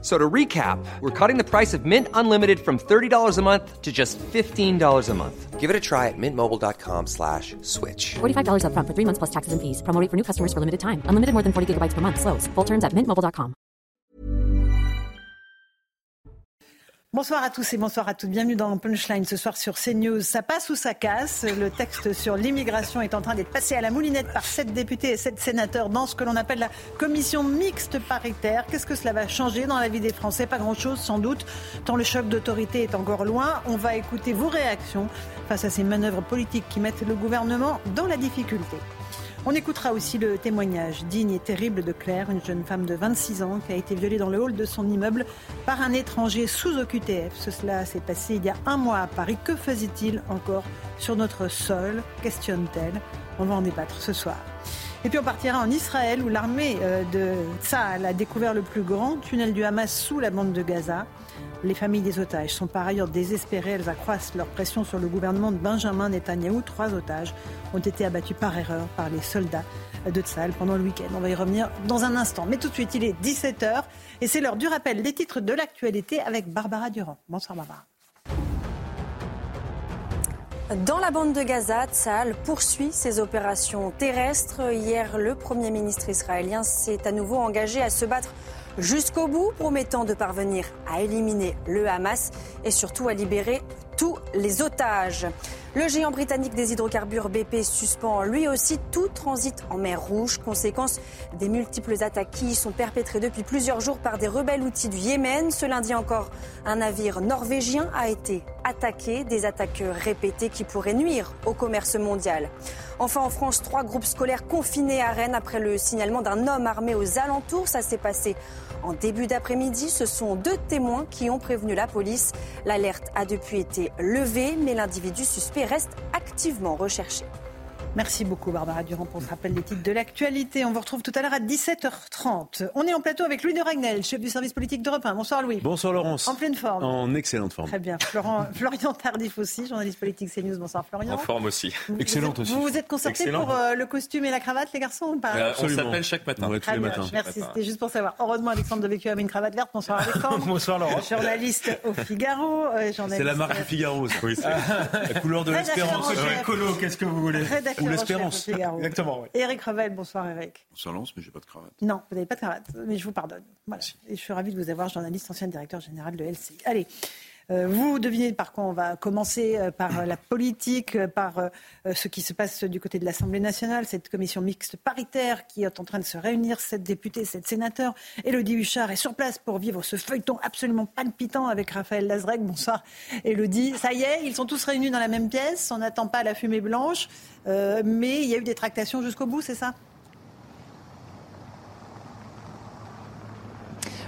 So to recap, we're cutting the price of Mint Unlimited from $30 a month to just $15 a month. Give it a try at mintmobile.com slash switch. $45 upfront for three months plus taxes and fees. Promo for new customers for limited time. Unlimited more than 40 gigabytes per month. Slows. Full terms at mintmobile.com. Bonsoir à tous et bonsoir à toutes. Bienvenue dans Punchline ce soir sur CNews. Ça passe ou ça casse? Le texte sur l'immigration est en train d'être passé à la moulinette par sept députés et sept sénateurs dans ce que l'on appelle la commission mixte paritaire. Qu'est-ce que cela va changer dans la vie des Français? Pas grand-chose sans doute, tant le choc d'autorité est encore loin. On va écouter vos réactions face à ces manœuvres politiques qui mettent le gouvernement dans la difficulté. On écoutera aussi le témoignage digne et terrible de Claire, une jeune femme de 26 ans qui a été violée dans le hall de son immeuble par un étranger sous OQTF. Cela s'est passé il y a un mois à Paris. Que faisait-il encore sur notre sol questionne-t-elle. On va en débattre ce soir. Et puis on partira en Israël où l'armée euh, de Tsahal a découvert le plus grand tunnel du Hamas sous la bande de Gaza. Les familles des otages sont par ailleurs désespérées. Elles accroissent leur pression sur le gouvernement de Benjamin Netanyahou. Trois otages ont été abattus par erreur par les soldats de Tsahal pendant le week-end. On va y revenir dans un instant. Mais tout de suite, il est 17h et c'est l'heure du rappel des titres de l'actualité avec Barbara Durand. Bonsoir Barbara. Dans la bande de Gaza, Tsahal poursuit ses opérations terrestres. Hier, le Premier ministre israélien s'est à nouveau engagé à se battre jusqu'au bout, promettant de parvenir à éliminer le Hamas et surtout à libérer tous les otages. Le géant britannique des hydrocarbures BP suspend lui aussi tout transit en mer Rouge, conséquence des multiples attaques qui sont perpétrées depuis plusieurs jours par des rebelles outils du Yémen. Ce lundi encore, un navire norvégien a été attaqué, des attaques répétées qui pourraient nuire au commerce mondial. Enfin, en France, trois groupes scolaires confinés à Rennes après le signalement d'un homme armé aux alentours. Ça s'est passé en début d'après-midi. Ce sont deux témoins qui ont prévenu la police. L'alerte a depuis été levée, mais l'individu suspect reste activement recherché. Merci beaucoup Barbara Durand pour ce rappel des titres de l'actualité. On vous retrouve tout à l'heure à 17h30. On est en plateau avec Louis de Ragnel, chef du service politique d'Europe 1. Bonsoir Louis. Bonsoir Laurence. En pleine forme. En excellente forme. Très bien. Florent, Florian Tardif aussi, journaliste politique CNews. Bonsoir Florian. En forme aussi. Vous, Excellente vous, aussi. Vous vous êtes concerté pour euh, le costume et la cravate les garçons ou pas Euh, on Absolument. s'appelle chaque matin. Ouais, tous Très les bien. matins. Merci, c'était juste pour savoir. Heureusement, Alexandre Devecchio avait une cravate verte. Bonsoir Alexandre. Bonsoir Laurence. Journaliste au Figaro. euh, journaliste, C'est la marque du Figaro. ça. Oui, c'est- La couleur de l'espérance. qu'est-ce que vous voulez? Rédacteur Ou l'espérance. Exactement, ouais. Éric Revel, bonsoir Eric. Bonsoir Lance, mais j'ai pas de cravate. Non, vous n'avez pas de cravate, mais je vous pardonne. Voilà. Et je suis ravie de vous avoir, journaliste, ancien directeur général de LCI. Allez, vous devinez par quoi on va commencer euh, par euh, la politique, euh, par euh, euh, ce qui se passe du côté de l'Assemblée nationale, cette commission mixte paritaire qui est en train de se réunir, sept députés, sept sénateurs. Elodie Huchard est sur place pour vivre ce feuilleton absolument palpitant avec Raphaël Lazrec. Bonsoir Elodie. Ça y est, ils sont tous réunis dans la même pièce, on n'attend pas la fumée blanche, euh, mais il y a eu des tractations jusqu'au bout, c'est ça?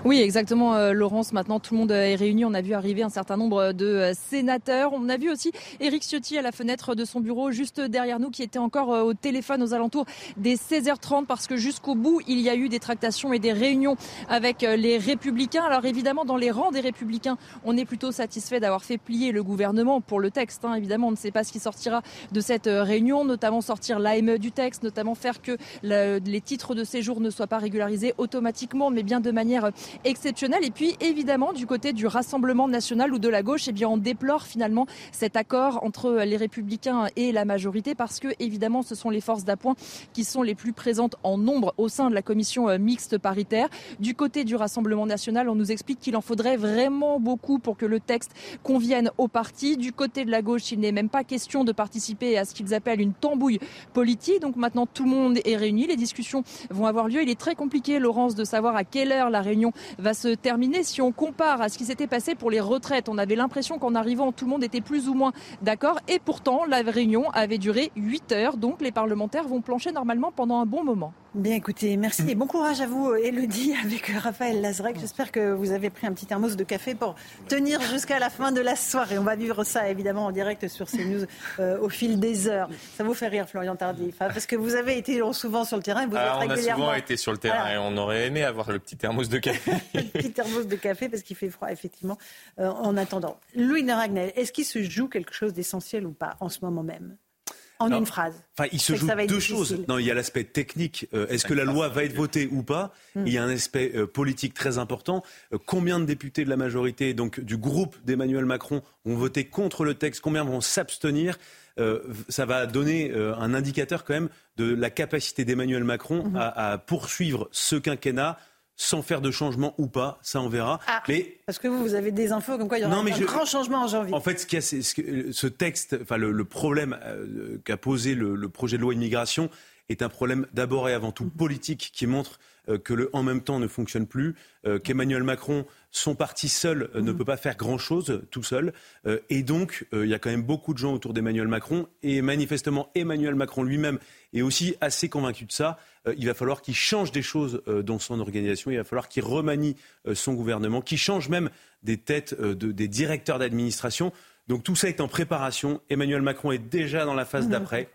Oui, exactement, euh, Laurence. Maintenant, tout le monde est réuni. On a vu arriver un certain nombre de euh, sénateurs. On a vu aussi Éric Ciotti à la fenêtre de son bureau, juste derrière nous, qui était encore euh, au téléphone aux alentours des 16h30, parce que jusqu'au bout, il y a eu des tractations et des réunions avec euh, les Républicains. Alors évidemment, dans les rangs des Républicains, on est plutôt satisfait d'avoir fait plier le gouvernement pour le texte. hein. Évidemment, on ne sait pas ce qui sortira de cette euh, réunion, notamment sortir l'AME du texte, notamment faire que le- les titres de séjour ne soient pas régularisés automatiquement, mais bien de manière exceptionnelle. Et puis, évidemment, du côté du Rassemblement national ou de la gauche, eh bien, on déplore finalement cet accord entre les Républicains et la majorité parce que, évidemment, ce sont les forces d'appoint qui sont les plus présentes en nombre au sein de la commission euh, mixte paritaire. Du côté du Rassemblement national, on nous explique qu'il en faudrait vraiment beaucoup pour que le texte convienne au parti. Du côté de la gauche, il n'est même pas question de participer à ce qu'ils appellent une tambouille politique. Donc maintenant, tout le monde est réuni. Les discussions vont avoir lieu. Il est très compliqué, Laurence, de savoir à quelle heure la réunion va se terminer. Si on compare à ce qui s'était passé pour les retraites, on avait l'impression qu'en arrivant, tout le monde était plus ou moins d'accord. Et pourtant, la réunion avait duré 8 heures. Donc les parlementaires vont plancher normalement pendant un bon moment. Bien écoutez, merci et bon courage à vous, Elodie, avec Raphaël Lazrec. J'espère que vous avez pris un petit thermos de café pour tenir jusqu'à la fin de la soirée. On va vivre ça évidemment en direct sur CNews euh, au fil des heures. Ça vous fait rire, Florian Tardif, hein, parce que vous avez été souvent sur le terrain. Vous ah, êtes on a souvent été sur le terrain et on aurait aimé avoir le petit thermos de café. le petit thermos de café parce qu'il fait froid effectivement euh, en attendant. Louis de Ragnel, est-ce qu'il se joue quelque chose d'essentiel ou pas en ce moment même? En une phrase. Enfin, il se joue deux choses. Non, il y a l'aspect technique. Euh, est-ce que la loi va être votée ou pas hmm. Il y a un aspect euh, politique très important. Euh, combien de députés de la majorité, donc du groupe d'Emmanuel Macron, ont voté contre le texte? Combien vont s'abstenir? Ça va donner un indicateur quand même de la capacité d'Emmanuel Macron hmm. à, poursuivre ce quinquennat sans faire de changement ou pas, ça on verra. Ah, mais parce que vous, vous avez des infos comme quoi il y aura un grand changement en janvier. En fait, ce, a, ce, texte, enfin le, problème euh, qu'a posé le, projet de loi immigration est un problème d'abord et avant tout mhm. politique qui montre euh, que le en même temps ne fonctionne plus, euh, qu'Emmanuel Macron, son parti seul, ne mhm. peut pas faire grand-chose tout seul. et donc, il y a quand même beaucoup de gens autour d'Emmanuel Macron. Et manifestement, Emmanuel Macron lui-même est aussi assez convaincu de ça. Euh, il va falloir qu'il change des choses euh, dans son organisation, il va falloir qu'il remanie euh, son gouvernement, qu'il change même des têtes des directeurs d'administration. Donc tout ça est en préparation. Emmanuel Macron est déjà dans la phase mhm. d'après.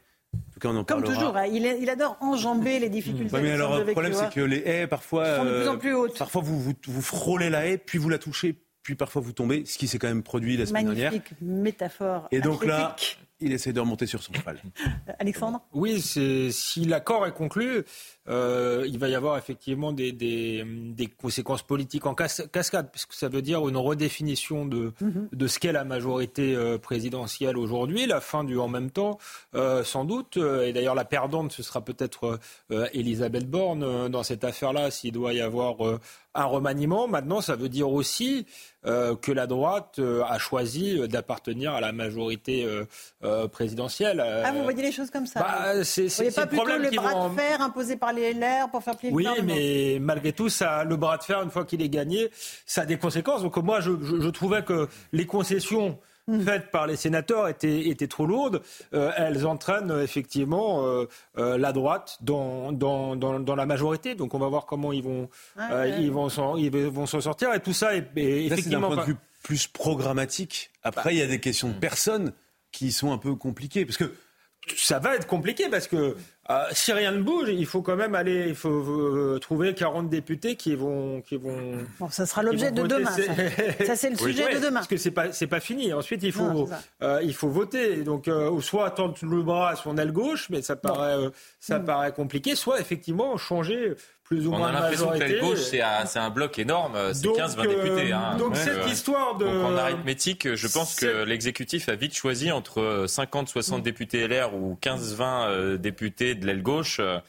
Comme toujours, hein, il, adore enjamber les difficultés. mais alors, le problème, c'est que les haies, parfois, sont de plus en plus hautes. Parfois, vous, vous, frôlez la haie, puis vous la touchez, puis parfois vous tombez, ce qui s'est quand même produit la semaine dernière. Magnifique métaphore. Et donc là, il essaie de remonter sur son cheval. Alexandre? Oui, si l'accord est conclu, euh, il va y avoir effectivement des, des, conséquences politiques en cascade, puisque ça veut dire une redéfinition de, mhm. de ce qu'est la majorité euh, présidentielle aujourd'hui, la fin du en même temps, euh, sans doute. Et d'ailleurs, la perdante, ce sera peut-être Elisabeth Borne dans cette affaire-là, s'il doit y avoir un remaniement. Maintenant, ça veut dire aussi que la droite a choisi d'appartenir à la majorité présidentielle. Ah, vous voyez les choses comme ça bah, C'est pas plutôt le bras de fer imposé par les LR pour faire plier oui, le Oui, mais malgré tout, ça, le bras de fer, une fois qu'il est gagné, ça a des conséquences. Donc moi, je, je, trouvais que les concessions hmm. faites par les sénateurs étaient, étaient trop lourdes. Euh, elles entraînent effectivement euh, euh, la droite dans, dans, dans, la majorité. Donc on va voir comment ils vont ils vont s'en ils vont s'en sortir. Et tout ça est, effectivement d'un point de vue plus programmatique. Après, il y a des questions de personnes qui sont un peu compliquées parce que ça va être compliqué parce que euh, si rien ne bouge, il faut quand même aller, il faut euh, trouver 40 députés qui vont, qui vont. Bon, ça sera l'objet de demain. Ça, c'est le sujet de demain. Parce que c'est pas, c'est pas fini. Ensuite, il faut, euh, il faut voter. Donc, soit tendre le bras à son aile gauche, mais ça paraît, ça mm. paraît compliqué. Soit effectivement changer plus ou on moins a l'impression que l'aile gauche, c'est un, un, bloc énorme, c'est 15-20 députés. Hein. Donc, cette histoire de. Donc, en arithmétique, je pense que l'exécutif a vite choisi entre 50-60 mm. députés LR ou 15-20 députés de l'aile gauche. Euh,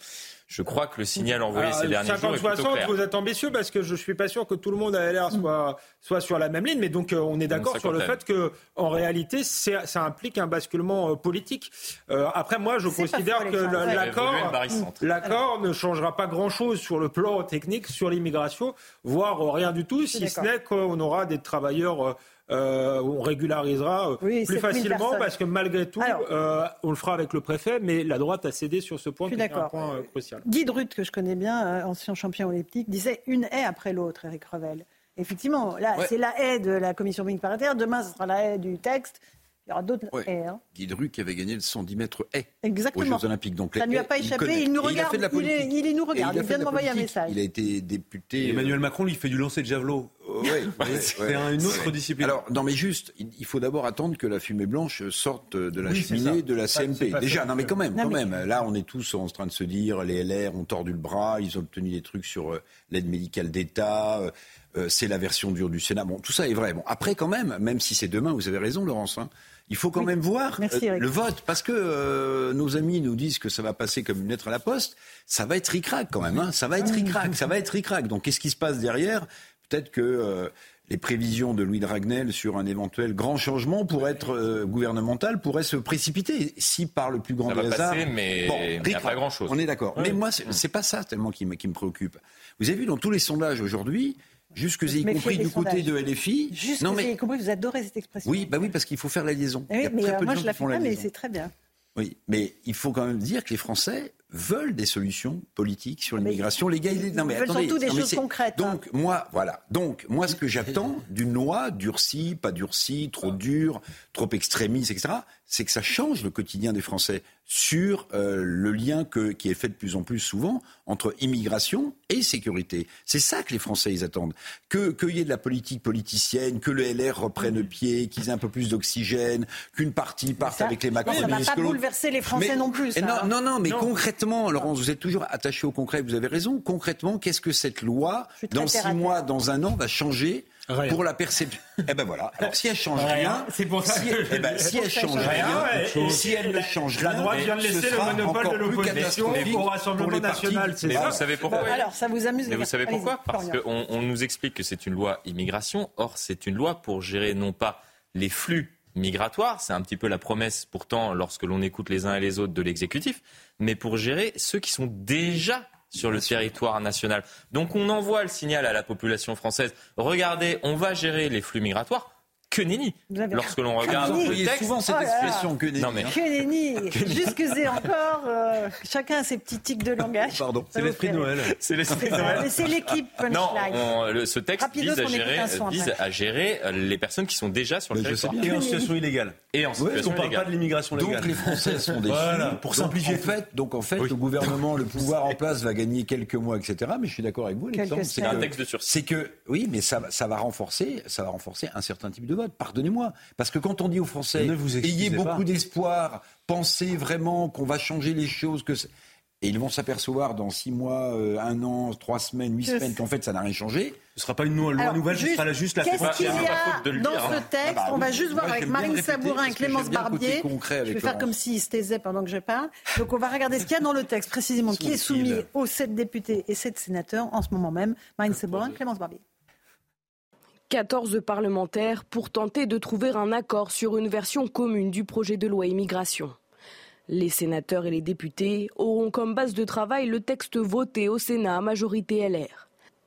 je crois que le signal envoyé ces derniers jours est plutôt clair. vous êtes ambitieux parce que je ne suis pas sûr que tout le monde à LR soit, soit sur la même ligne, mais donc euh, on est d'accord sur le fait que en réalité ça implique un basculement euh, politique. après moi je considère que l'accord l'accord ne changera pas grand-chose sur le plan technique sur l'immigration, voire rien du tout, si ce n'est qu'on aura des travailleurs euh, on régularisera euh, plus facilement parce que malgré tout, euh, on le fera avec le préfet, mais la droite a cédé sur ce point, qui est un point crucial. Guy Drut, que je connais bien, ancien champion olympique, disait une haie après l'autre, Eric Revel. Effectivement, là, c'est la haie de la commission mixte paritaire. Demain, ce sera la haie du texte. Il y aura d'autres haies. Hein. Guy Drut qui avait gagné le 110 mètres haie Exactement. aux Jeux Olympiques. Donc, ça ne lui a pas échappé. Il nous regarde. Il, il, nous regarde. Il, vient de m'envoyer un message. Il a été député. Emmanuel Macron lui fait du lancer de javelot. Oui, c'est une autre discipline. Alors, non, mais juste, il faut d'abord attendre que la fumée blanche sorte de la cheminée de la CMP. Déjà, non, mais quand même, quand même. Là, on est tous en train de se dire, les LR ont tordu le bras, ils ont obtenu des trucs sur euh, l'aide médicale d'État. Euh, euh, c'est la version dure du Sénat. Bon, tout ça est vrai. Bon, après, quand même, même si c'est demain, vous avez raison, Laurence. Hein, il faut quand même voir le vote, parce que nos amis nous disent que ça va passer comme une lettre à la poste. Ça va être ric-rac quand même. Hein, ça va être ric-rac. Ça va être ric-rac. Donc, qu'est-ce qui se passe derrière? Peut-être que euh, les prévisions de Louis Dragnel sur un éventuel grand changement pour être euh, gouvernemental pourraient se précipiter si par le plus grand des hasards. mais bon, il pas grand chose. On est d'accord. Mais moi, c'est pas ça tellement qui me, qui me préoccupe. Vous avez vu dans tous les sondages aujourd'hui, Jusque y compris du côté de LFI. Jusque non, mais... y compris, vous adorez cette expression. Oui, bah oui, parce qu'il faut faire la liaison. Eh oui, mais moi je la fais pas, mais c'est très bien. Oui, mais il faut quand même dire que les Français veulent des solutions politiques sur l'immigration. Les gars, ils, non, mais veulent surtout des choses concrètes. Hein. Donc moi, voilà. Donc moi, ce que j'attends d'une loi durcie, pas durcie, trop dure, trop extrémiste, etc., c'est que ça change le quotidien des Français sur euh, le lien que, qui est fait de plus en plus souvent entre immigration et sécurité. C'est ça que les Français ils attendent. Que qu'il y ait de la politique politicienne, que le LR reprenne pied, qu'ils aient un peu plus d'oxygène, qu'une partie parte avec les macronistes. Ça ne va pas bouleverser les Français non plus. non, non, non, mais concrètement, Laurence, vous êtes toujours attaché au concret. Vous avez raison. Concrètement, qu'est-ce que cette loi, dans six mois, dans un an, va changer pour la perception. Eh ben voilà. Alors si elle change rien, c'est pour ça. Si, eh ben, si elle change rien, si elle ne change rien, la droite vient de laisser le monopole de l'opposition au Rassemblement national. C'est ça. Vous savez pourquoi Alors ça vous amuse. Mais vous savez pourquoi? Parce qu'on on nous explique que c'est une loi immigration. Or c'est une loi pour gérer non pas les flux migratoires, c'est un petit peu la promesse pourtant lorsque l'on écoute les uns et les autres de l'exécutif, mais pour gérer ceux qui sont déjà sur le territoire national. Donc on envoie le signal à la population française, regardez, on va gérer les flux migratoires que nenni. Lorsque l'on regarde le texte, souvent cette oh expression que nenni. Non, mais... Que nenni. Jusque encore, euh, chacun a ses petits tics de langage. Pardon. C'est l'esprit de Noël. C'est l'esprit de Noël. Mais c'est l'équipe Non, ce texte vise, à gérer, vise à gérer, les personnes qui sont déjà sur le territoire. Et en situation illégale. Et en situation illégale. On parle pas de l'immigration légale. Donc les Français sont des voilà, pour simplifier. Donc en fait, donc en fait le gouvernement, le pouvoir en place va gagner quelques mois, etc. Mais je suis d'accord avec vous, C'est un texte de sursis. C'est que, oui, mais ça, ça va renforcer, ça va renforcer un certain type de vote. Pardonnez-moi. Parce que quand on dit aux Français, ayez beaucoup d'espoir, pensez vraiment qu'on va changer les choses, que et ils vont s'apercevoir dans six mois, euh, un an, trois semaines, huit semaines qu'en fait ça n'a rien changé. Ce ne sera pas une loi nouvelle, ce sera juste la Qu'est-ce qu'il y a dans ce texte ah bah On va juste voir avec Marine Sabourin et Clémence Barbier. je vais faire comme s'ils se taisaient pendant que je parle. Donc on va regarder ce qu'il y a dans le texte précisément, qui est soumis aux sept députés et sept sénateurs en ce moment même. Marine Sabourin, Clémence Barbier. 14 parlementaires pour tenter de trouver un accord sur une version commune du projet de loi immigration. Les sénateurs et les députés auront comme base de travail le texte voté au Sénat à majorité LR.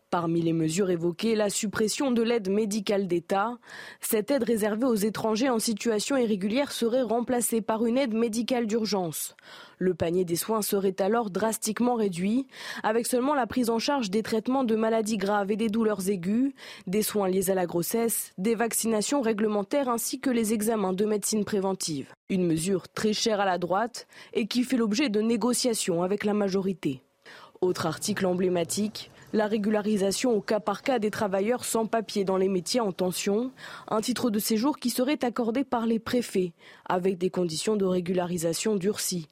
Parmi les mesures évoquées, la suppression de l'aide médicale d'État. Cette aide réservée aux étrangers en situation irrégulière serait remplacée par une aide médicale d'urgence. Le panier des soins serait alors drastiquement réduit, avec seulement la prise en charge des traitements de maladies graves et des douleurs aiguës, des soins liés à la grossesse, des vaccinations réglementaires ainsi que les examens de médecine préventive. Une mesure très chère à la droite et qui fait l'objet de négociations avec la majorité. Autre article emblématique, la régularisation au cas par cas des travailleurs sans papier dans les métiers en tension, un titre de séjour qui serait accordé par les préfets, avec des conditions de régularisation durcies.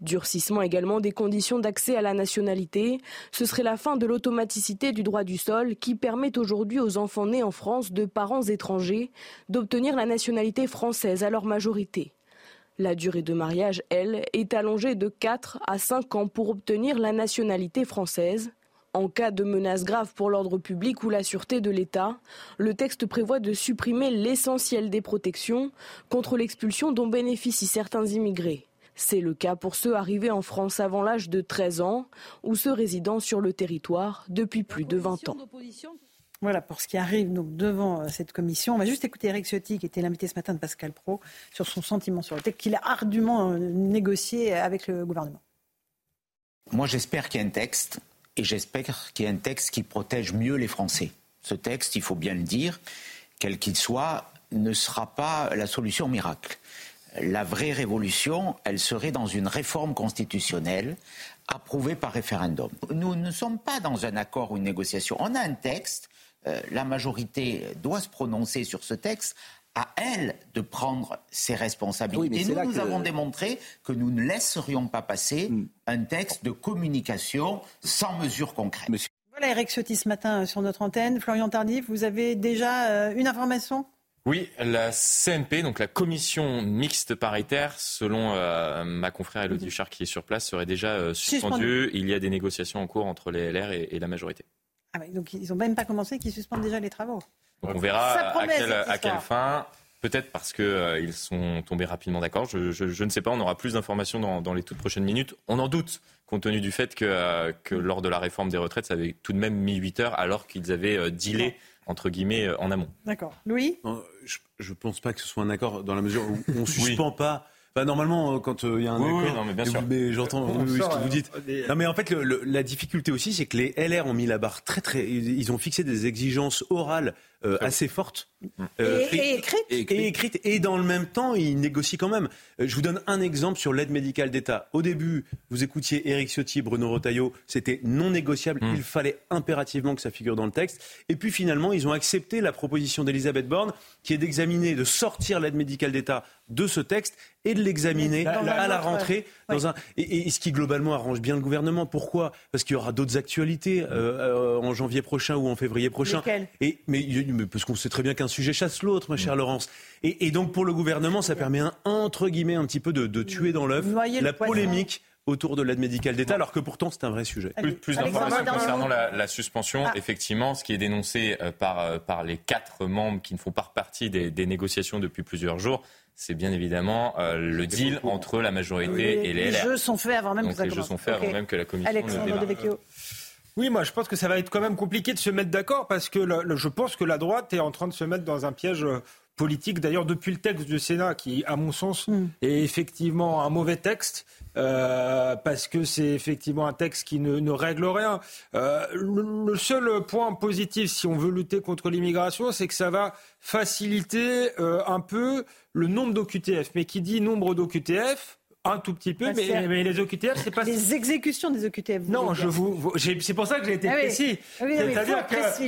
Durcissement également des conditions d'accès à la nationalité. Ce serait la fin de l'automaticité du droit du sol qui permet aujourd'hui aux enfants nés en France de parents étrangers d'obtenir la nationalité française à leur majorité. La durée de mariage, elle, est allongée de 4 à 5 ans pour obtenir la nationalité française. En cas de menace grave pour l'ordre public ou la sûreté de l'État, le texte prévoit de supprimer l'essentiel des protections contre l'expulsion dont bénéficient certains immigrés. C'est le cas pour ceux arrivés en France avant l'âge de 13 ans ou ceux résidant sur le territoire depuis plus de 20 ans. Voilà pour ce qui arrive donc devant euh, cette commission. On va juste écouter Eric Ciotti, qui était l'invité ce matin de Pascal Pro, sur son sentiment sur le texte qu'il a ardument euh, négocié avec le gouvernement. Moi, j'espère qu'il y a un texte, et j'espère qu'il y a un texte qui protège mieux les Français. Ce texte, il faut bien le dire, quel qu'il soit, ne sera pas la solution miracle. La vraie révolution, elle serait dans une réforme constitutionnelle approuvée par référendum. Nous ne sommes pas dans un accord ou une négociation. On a un texte euh, la majorité doit se prononcer sur ce texte, à elle de prendre ses responsabilités. Et nous, nous avons démontré que nous ne laisserions pas passer hmm. un texte de communication sans mesure concrète. Voilà Eric Ciotti ce matin euh, sur notre antenne. Florian Tardif, vous avez déjà euh, une information? Oui, la CMP, donc la commission mixte paritaire, selon ma confrère Elodie Huchard qui est sur place, serait déjà suspendue. Il y a des négociations en cours entre les LR et la majorité. Ah donc ils n'ont même pas commencé, qu'ils suspendent déjà les travaux. on verra à, quelle, fin. Peut-être parce qu'ils euh, sont tombés rapidement d'accord. Je, ne sais pas, on aura plus d'informations dans, les toutes prochaines minutes. On en doute, compte tenu du fait que, euh, lors de la réforme des retraites, ça avait tout de même mis 8 heures alors qu'ils avaient euh, dealé, entre guillemets, en amont. D'accord. Louis? Je ne pense pas que ce soit un accord dans la mesure où on ne suspend pas Bah, normalement, quand il y a un accord, non, mais j'entends ce que vous dites. Non, mais en fait, la difficulté aussi, c'est que les LR ont mis la barre très très. Ils ont fixé des exigences orales euh, assez forte. Euh, et, écrite. Et, écrite. Et dans le même temps, il négocie quand même. Euh, je vous donne un exemple sur l'aide médicale d'État. Au début, vous écoutiez Éric Ciotti, Bruno Rotaillot, c'était non négociable. Hmm. Il fallait impérativement que ça figure dans le texte. Et puis finalement, ils ont accepté la proposition d'Elisabeth Borne, qui est d'examiner, de sortir l'aide médicale d'État de ce texte et de l'examiner à la rentrée. Dans un... et, ce qui globalement arrange bien le gouvernement. Pourquoi? Parce qu'il y aura d'autres actualités en janvier prochain ou en février prochain. Et, mais parce qu'on sait très bien qu'un sujet chasse l'autre, ma chère mm. Laurence. Et, donc pour le gouvernement, ça permet un, entre guillemets un petit peu de, tuer dans l'œuf la polémique autour de l'aide médicale d'État, alors que pourtant c'est un vrai sujet. Plus, d'informations concernant la, suspension. Ah. Effectivement, ce qui est dénoncé euh, par, euh, par les quatre membres qui ne font pas partie des, négociations depuis plusieurs jours, c'est bien évidemment euh, le deal entre la majorité et les, LR. Les jeux sont faits avant même que ça Les jeux sont faits avant même que la commission Alexandre ne démarre. Oui, moi je pense que ça va être quand même compliqué de se mettre d'accord parce que je pense que la droite est en train de se mettre dans un piège euh, politique. D'ailleurs, depuis le texte du Sénat, qui, à mon sens, mm. est effectivement un mauvais texte, euh, parce que c'est effectivement un texte qui ne, règle rien. Euh, le, seul point positif, si on veut lutter contre l'immigration, c'est que ça va faciliter un peu le nombre d'OQTF. Mais qui dit nombre d'OQTF, un tout petit peu, bah, mais, les OQTF, c'est pas. Les exécutions des OQTF. non, je vous, c'est pour ça que j'ai été ah précis. Ah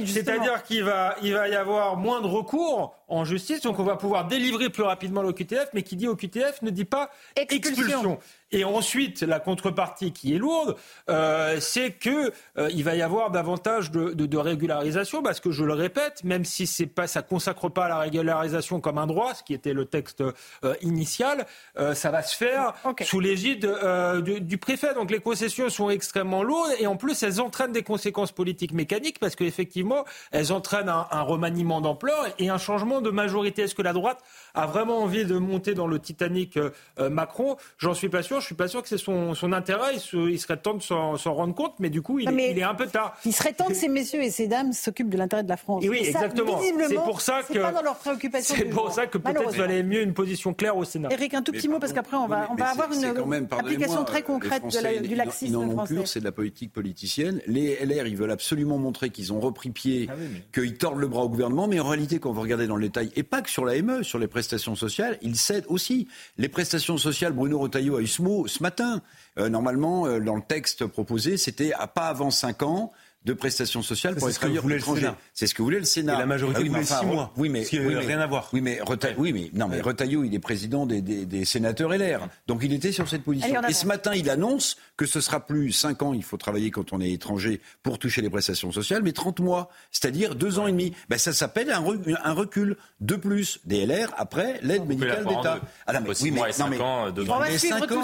c'est-à-dire qu'il va, il va y avoir moins de recours en justice, donc on va pouvoir délivrer plus rapidement l'OQTF, mais qui dit OQTF ne dit pas expulsion. Et ensuite, la contrepartie qui est lourde, euh, c'est que euh, il va y avoir davantage de, de, de, régularisation, parce que je le répète, même si c'est pas, ça consacre pas la régularisation comme un droit, ce qui était le texte euh, initial, euh, ça va se faire sous l'égide euh, du, du, préfet. Donc les concessions sont extrêmement lourdes, et en plus elles entraînent des conséquences politiques mécaniques, parce qu'effectivement elles entraînent un, un remaniement d'ampleur et un changement de majorité. Est-ce que la droite a vraiment envie de monter dans le Titanic Macron? J'en suis pas sûr je suis pas sûr que c'est son, son, intérêt. Il, serait temps de s'en rendre compte, mais du coup, il, est, un peu tard. Il serait temps que ces messieurs et ces dames s'occupent de l'intérêt de la France. oui, exactement. C'est pour ça que pas dans leurs préoccupations. C'est pour ça que peut-être il valait mieux une position claire au Sénat. Eric, un tout petit mot parce qu'après on va, on va avoir une application très concrète du laxisme français. c'est de la politique politicienne. Les LR, ils veulent absolument montrer qu'ils ont repris pied, ah qu'ils tordent le bras au gouvernement, mais en réalité, quand vous regardez dans le et pas que sur la ME, sur les prestations sociales, ils cèdent aussi. Les prestations sociales, Bruno Retailleau a eu ce mot ce matin. Euh, normalement, euh, dans le texte proposé, c'était à pas avant 5 ans de prestations sociales pour les travailleurs étrangers. C'est ce que voulait le Sénat. Et la majorité ah voulait 6 mois. Oui, mais, oui, rien à voir. Oui, mais, oui, mais, non, mais Retailleau, il est président des, des, des, sénateurs LR. Donc il était sur cette position. Et ce matin, il annonce que ce sera plus 5 ans, il faut travailler quand on est étranger pour toucher les prestations sociales, mais 30 mois, c'est-à-dire 2 ans et demi. Ben, ça s'appelle un, un, recul de plus des LR après l'aide médicale d'État. Ah, oui, mais, non, mais, ans, on va suivre tout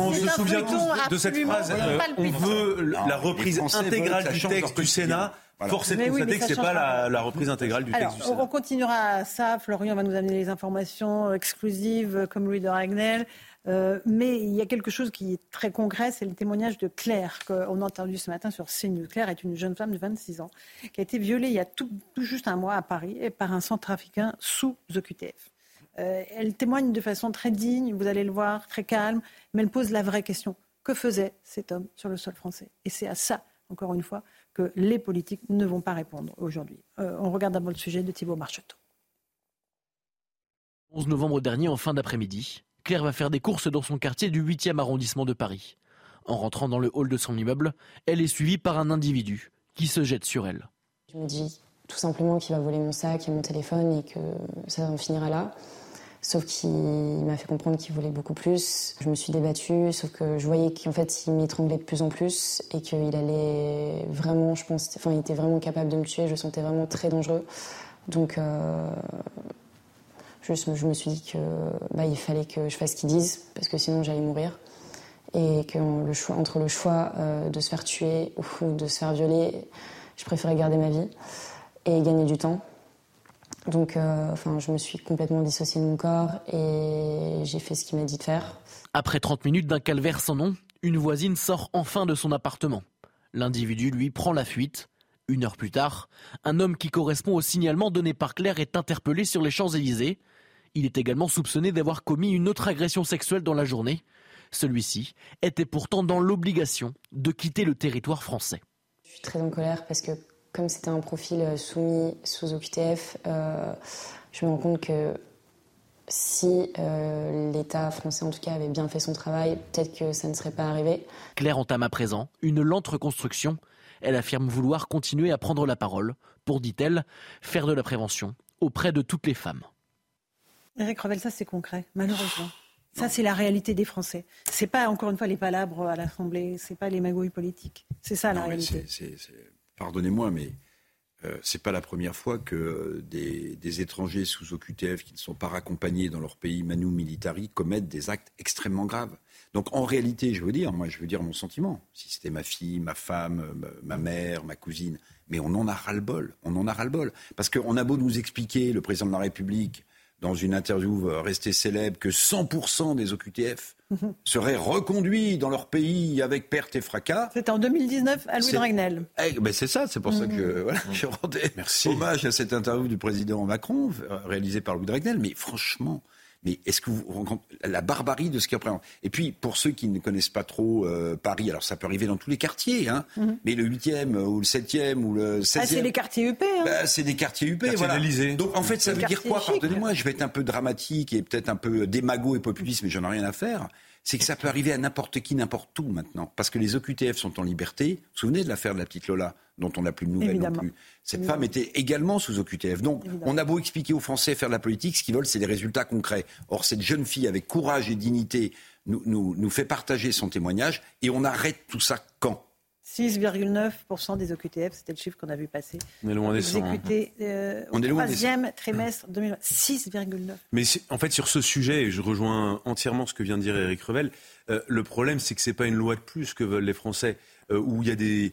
on se souvient tous de cette phrase. On veut la reprise intégrale du texte du Sénat. Force est de constater que ce n'est pas la, reprise intégrale du texte du Sénat. On continuera ça. Florian va nous amener les informations exclusives comme Louis de Ragnel. Euh, mais il y a quelque chose qui est très concret, c'est le témoignage de Claire qu'on a entendu ce matin sur CNews. Claire est une jeune femme de 26 ans qui a été violée il y a tout, juste un mois à Paris par un centrafricain sous OQTF. Euh, elle témoigne de façon très digne, vous allez le voir, très calme, mais elle pose la vraie question. Que faisait cet homme sur le sol français? Et c'est à ça, encore une fois, que les politiques ne vont pas répondre aujourd'hui. Euh, on regarde d'abord le sujet de Thibault Marcheteau. 11 novembre dernier, en fin d'après-midi, Claire va faire des courses dans son quartier du 8e arrondissement de Paris. En rentrant dans le hall de son immeuble, elle est suivie par un individu qui se jette sur elle. Je me dis tout simplement qu'il va voler mon sac et mon téléphone et que ça en finira là. Sauf qu'il m'a fait comprendre qu'il voulait beaucoup plus. Je me suis débattue, sauf que je voyais qu'en fait, il m'étranglait de plus en plus et qu'il allait vraiment, je pense, enfin, il était vraiment capable de me tuer. Je le sentais vraiment très dangereux. Donc, euh, je, je, me suis dit que bah, fallait que je fasse ce qu'ils disent parce que sinon j'allais mourir et que le choix, entre le choix euh, de se faire tuer ou de se faire violer, je préférais garder ma vie et gagner du temps. Donc, euh, enfin, je me suis complètement dissociée de mon corps et j'ai fait ce qu'il m'a dit de faire. Après 30 minutes d'un calvaire sans nom, une voisine sort enfin de son appartement. L'individu, lui, prend la fuite. Une heure plus tard, un homme qui correspond au signalement donné par Claire est interpellé sur les Champs-Élysées. Il est également soupçonné d'avoir commis une autre agression sexuelle dans la journée. Celui-ci était pourtant dans l'obligation de quitter le territoire français. Je suis très en colère parce que comme c'était un profil euh, soumis sous OQTF, euh, je me rends compte que si euh, l'État français en tout cas avait bien fait son travail, peut-être que ça ne serait pas arrivé. Claire entame à présent une lente reconstruction. Elle affirme vouloir continuer à prendre la parole pour, dit-elle, faire de la prévention auprès de toutes les femmes. Eric Revel, ça c'est concret, malheureusement. Ça, c'est la réalité des Français. C'est pas, encore une fois, les palabres à l'Assemblée, c'est pas les magouilles politiques. C'est ça la réalité. Pardonnez-moi, mais euh, c'est pas la première fois que des, étrangers sous OQTF qui ne sont pas raccompagnés dans leur pays manu militari commettent des actes extrêmement graves. Donc en réalité, je veux dire, moi je veux dire mon sentiment. Si c'était ma fille, ma femme, ma, mère, ma cousine, mais on en a ras-le-bol. On en a ras-le-bol. Parce qu'on a beau nous expliquer, le président de la République, dans une interview restée célèbre que 100% des OQTF mhm. seraient reconduits dans leur pays avec perte et fracas. C'était en 2019 à Louis Dragnel. Eh, ben c'est ça, c'est pour ça que mhm. je rendais Merci. hommage à cette interview du président Macron réalisée par Louis Dragnel. Mais franchement, mais est-ce que vous rencontrez la barbarie de ce qu'il représente? Et puis, pour ceux qui ne connaissent pas trop euh, Paris, alors ça peut arriver dans tous les quartiers, hein, mhm. mais le 8e ou le 7e ou le 16e. Ah, c'est des quartiers UP. Hein. Bah, c'est des quartiers UP, voilà. Donc, en fait, ça veut dire quoi? Pardonnez-moi, je vais être un peu dramatique et peut-être un peu démago et populiste, mais j'en ai rien à faire c'est que ça peut arriver à n'importe qui, n'importe où maintenant. Parce que les OQTF sont en liberté. Vous vous souvenez de l'affaire de la petite Lola, dont on n'a plus de nouvelles non plus Cette femme était également sous OQTF. Donc, on a beau expliquer aux Français faire de la politique, ce qu'ils veulent, c'est des résultats concrets. Or, cette jeune fille, avec courage et dignité, nous, nous fait partager son témoignage. Et on arrête tout ça quand? 6,9% des OQTF, c'était le chiffre qu'on a vu passer. On est loin des 100. Hein. Euh, On est loin troisième trimestre 2020. 6,9. Mais en fait, sur ce sujet, et je rejoins entièrement ce que vient de dire Eric Revel, euh, le problème, c'est que ce n'est pas une loi de plus que veulent les Français, euh, où il y a des...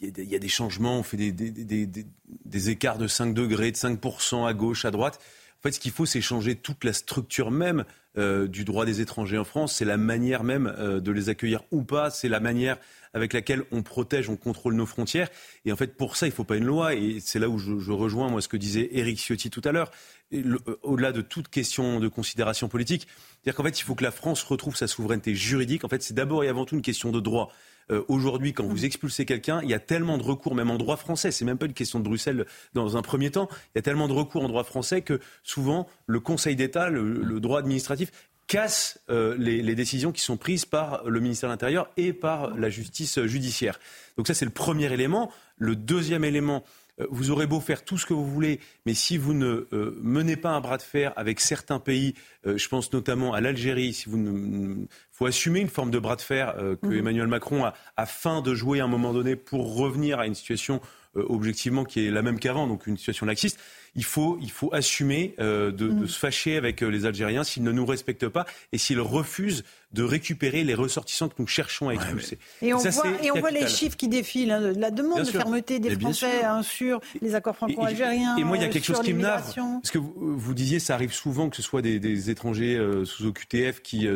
Il y, a, des changements, on fait des, écarts de 5 degrés, de 5% à gauche, à droite. En fait, ce qu'il faut, c'est changer toute la structure même du droit des étrangers en France. C'est la manière même de les accueillir ou pas. C'est la manière avec laquelle on protège, on contrôle nos frontières. Et en fait, pour ça, il ne faut pas une loi. Et c'est là où je, rejoins moi ce que disait Éric Ciotti tout à l'heure. Euh, au-delà de toute question de considération politique, c'est-à-dire qu'en fait, il faut que la France retrouve sa souveraineté juridique. En fait, c'est d'abord et avant tout une question de droit. Euh, aujourd'hui, quand vous expulsez quelqu'un, il y a tellement de recours, même en droit français, c'est même pas une question de Bruxelles dans un premier temps, il y a tellement de recours en droit français que souvent le Conseil d'État, le droit administratif, casse euh, les, décisions qui sont prises par le ministère de l'Intérieur et par la justice judiciaire. Donc ça, c'est le premier élément. Le deuxième élément, euh, vous aurez beau faire tout ce que vous voulez, mais si vous ne euh, menez pas un bras de fer avec certains pays, je pense notamment à l'Algérie, si vous ne, faut assumer une forme de bras de fer que mhm. Emmanuel Macron a afin de jouer à un moment donné pour revenir à une situation objectivement qui est la même qu'avant, donc une situation laxiste il faut, il faut assumer euh, de, mm. se fâcher avec euh, les Algériens s'ils ne nous respectent pas et s'ils refusent de récupérer les ressortissants que nous cherchons à expulser. et, on voit, les chiffres qui défilent, hein, la demande de fermeté des Français hein, sur les accords franco-algériens. Et, moi, il y a quelque chose qui me nave. Parce que vous, disiez, ça arrive souvent que ce soit des, étrangers euh, sous OQTF qui,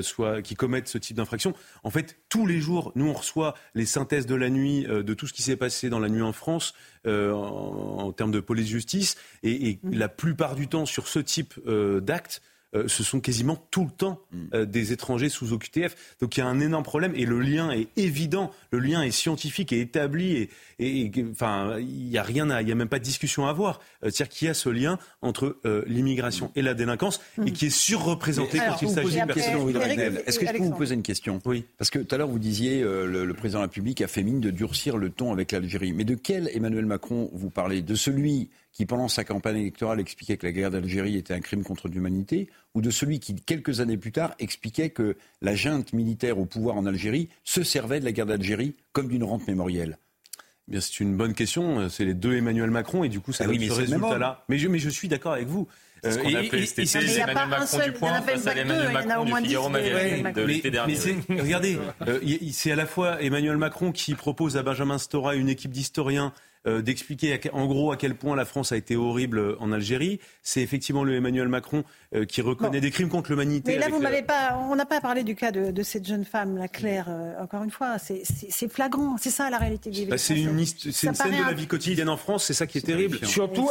qui commettent ce type d'infraction. En fait, tous les jours, nous, on reçoit les synthèses de la nuit de tout ce qui s'est passé dans la nuit en France. Euh, en, termes de police-justice. Et, mmh. la plupart du temps, sur ce type euh, d'actes, euh, ce sont quasiment tout le temps mmh. des étrangers sous OQTF. Donc il y a un énorme problème et le lien est évident, le lien est scientifique et établi et, enfin il n'y a rien, il y a même pas de discussion à avoir. C'est-à-dire qu'il y a ce lien entre l'immigration mmh. et la délinquance et qui est surreprésenté quand il s'agit de personnes. Est-ce que je peux vous poser une question? Oui. Parce que tout à l'heure vous disiez le, le, président de la République a fait mine de durcir le ton avec l'Algérie. Mais de quel Emmanuel Macron vous parlez? De celui qui, pendant sa campagne électorale, expliquait que la guerre d'Algérie était un crime contre l'humanité, ou de celui qui, quelques années plus tard, expliquait que la junte militaire au pouvoir en Algérie se servait de la guerre d'Algérie comme d'une rente mémorielle eh Bien, c'est une bonne question. C'est les deux Emmanuel Macron et du coup, ça ah donne ce résultat-là. Mais je, mais je suis d'accord avec vous. C'est ce qu'on appelait cet été Emmanuel Macron du point face à Emmanuel Macron du Figaro Magazine de l'été dernier. regardez, euh, c'est à la fois Emmanuel Macron qui propose à Benjamin Stora une équipe d'historiens euh, d'expliquer en gros à quel point la France a été horrible en Algérie. C'est effectivement le Emmanuel Macron euh, qui reconnaît des crimes contre l'humanité. Mais là, vous m'avez pas, on n'a pas parlé du cas de, cette jeune femme, la Claire. Euh, encore une fois, c'est flagrant. C'est ça la réalité. Bah, c'est une, une scène de la vie quotidienne en France. C'est ça qui est terrible. Surtout,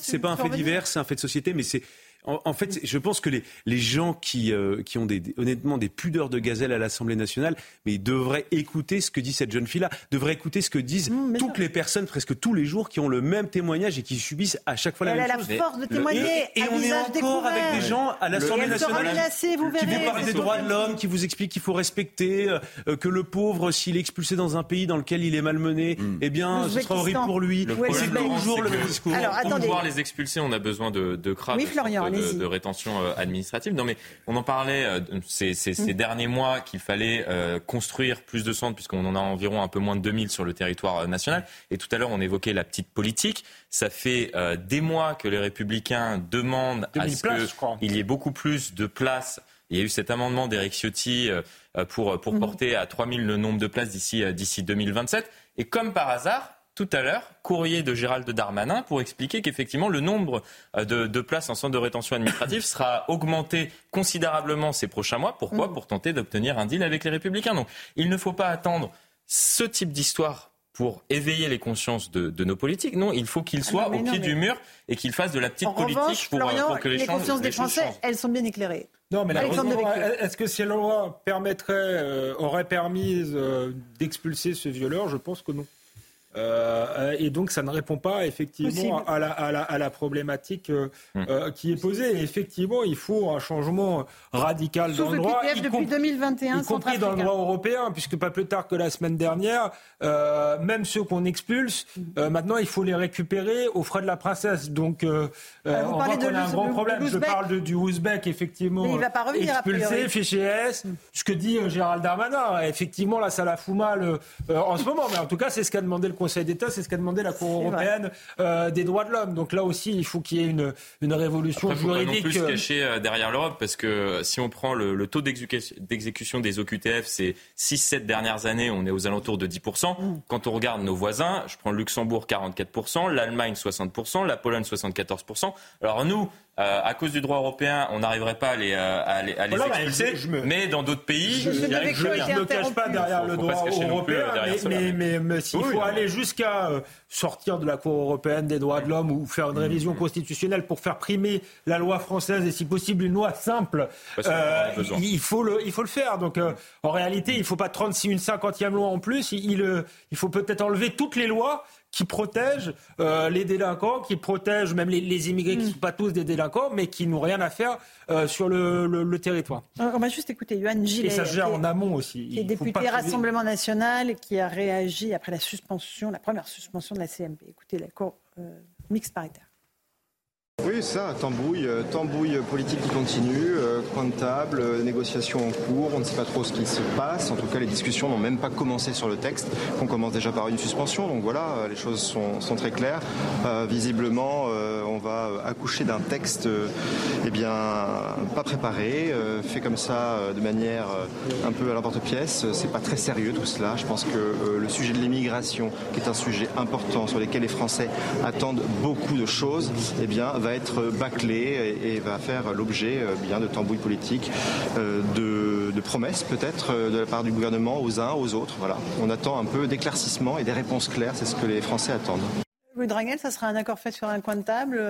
c'est pas un fait divers, c'est un fait de société, mais c'est En, fait, je pense que les, les gens qui, euh, qui ont des, honnêtement des pudeurs de gazelle à l'Assemblée nationale, mais ils devraient écouter ce que dit cette jeune fille-là, devraient écouter ce que disent mmh, toutes les personnes, presque tous les jours, qui ont le même témoignage et qui subissent à chaque fois la même chose. Elle a la force de témoigner. Et, on est encore avec des gens à l'Assemblée nationale qui vous parlent des droits de l'homme, qui vous expliquent qu'il faut respecter, euh, que le pauvre, s'il est expulsé dans un pays dans lequel il est malmené, mmh. eh bien, ce sera horrible pour lui. C'est toujours le même discours. pour pouvoir les expulser, on a besoin de, de oui, Florian, de, rétention euh, administrative. Non, mais on en parlait euh, ces, ces, mm. derniers mois qu'il fallait euh, construire plus de centres, puisqu'on en a environ un peu moins de 2000 sur le territoire national. Et tout à l'heure, on évoquait la petite politique. Ça fait des mois que les Républicains demandent à ce qu'il y ait beaucoup plus de places. Il y a eu cet amendement d'Éric Ciotti pour, pour mm. porter à 3000 le nombre de places d'ici d'ici 2027. Et comme par hasard, tout à l'heure, courrier de Gérald Darmanin pour expliquer qu'effectivement le nombre euh, de, places en centre de rétention administrative sera augmenté considérablement ces prochains mois. Pourquoi? Mm. Pour tenter d'obtenir un deal avec les Républicains. Donc il ne faut pas attendre ce type d'histoire pour éveiller les consciences de, nos politiques. Non, il faut qu'ils soient ah au pied du mur et qu'ils fassent de la petite politique pour, euh, pour, que les, les consciences des Français, elles sont bien éclairées. Non, mais est-ce que si la loi permettrait, euh, aurait permis d'expulser ce violeur Je pense que non. Euh, et donc, ça ne répond pas effectivement à la, à, la, à la, problématique euh, euh, qui est posée. Et effectivement, il faut un changement radical dans le droit, y depuis 2021, y compris dans le droit européen, puisque pas plus tard que la semaine dernière, même ceux qu'on expulse, hum. maintenant, il faut les récupérer aux frais de la princesse. Donc, on voit qu'on a un grand problème. Je parle du Ouzbek, effectivement, il va pas revenir, expulsé, fichier S, hum. ce que dit Gérald Darmanin. Effectivement, là, ça la fout mal en ce moment, mais en tout cas, c'est ce qu'a demandé le Conseil d'État, c'est ce qu'a demandé la Cour européenne euh, des droits de l'homme. Donc là aussi, il faut qu'il y ait une, une révolution Après, juridique. Faut pas non plus se cacher euh, derrière l'Europe, parce que si on prend le, taux d'exécution des OQTF, c'est 6-7 dernières années, on est aux alentours de 10%. Mm. Quand on regarde nos voisins, je prends le Luxembourg 44%, l'Allemagne 60%, la Pologne 74%. Alors nous, euh, à cause du droit européen, on n'arriverait pas à les, euh, à les, à les expulser. mais dans d'autres pays, je, ne me cache pas derrière le droit européen, mais, mais, mais, s'il faut aller jusqu'à euh, sortir de la Cour européenne des droits de l'homme ou faire une révision constitutionnelle pour faire primer la loi française et si possible une loi simple, il, faut le, il faut le faire. Donc en réalité, il ne faut pas 36, une 50e loi en plus, il, il faut peut-être enlever toutes les lois qui protègent euh, les délinquants, qui protègent même les, immigrés qui ne mm. sont pas tous des délinquants, mais qui n'ont rien à faire euh, sur le, territoire. On va juste écouter Yohann Gillet. Et ça gère en amont aussi. Qui est député Rassemblement National qui a réagi après la suspension, la première suspension de la CMP. Écoutez la cour euh, mixte paritaire. Oui, ça, tambouille, euh, tambouille politique qui continue, euh, coin de table, euh, négociations en cours, on ne sait pas trop ce qui se passe. En tout cas, les discussions n'ont même pas commencé sur le texte. On commence déjà par une suspension, donc voilà, les choses sont, très claires. visiblement, on va accoucher d'un texte, eh bien, pas préparé, fait comme ça de manière un peu à l'emporte-pièce. C'est pas très sérieux tout cela. Je pense que le sujet de l'immigration, qui est un sujet important sur lequel les Français attendent beaucoup de choses, eh bien, va être bâclé et, va faire l'objet euh, bien de tambouilles politiques, euh, de, promesses peut-être euh, de la part du gouvernement aux uns, aux autres. Voilà. On attend un peu d'éclaircissement et des réponses claires, c'est ce que les Français attendent. Oui, Dragel, ça sera un accord fait sur un coin de table,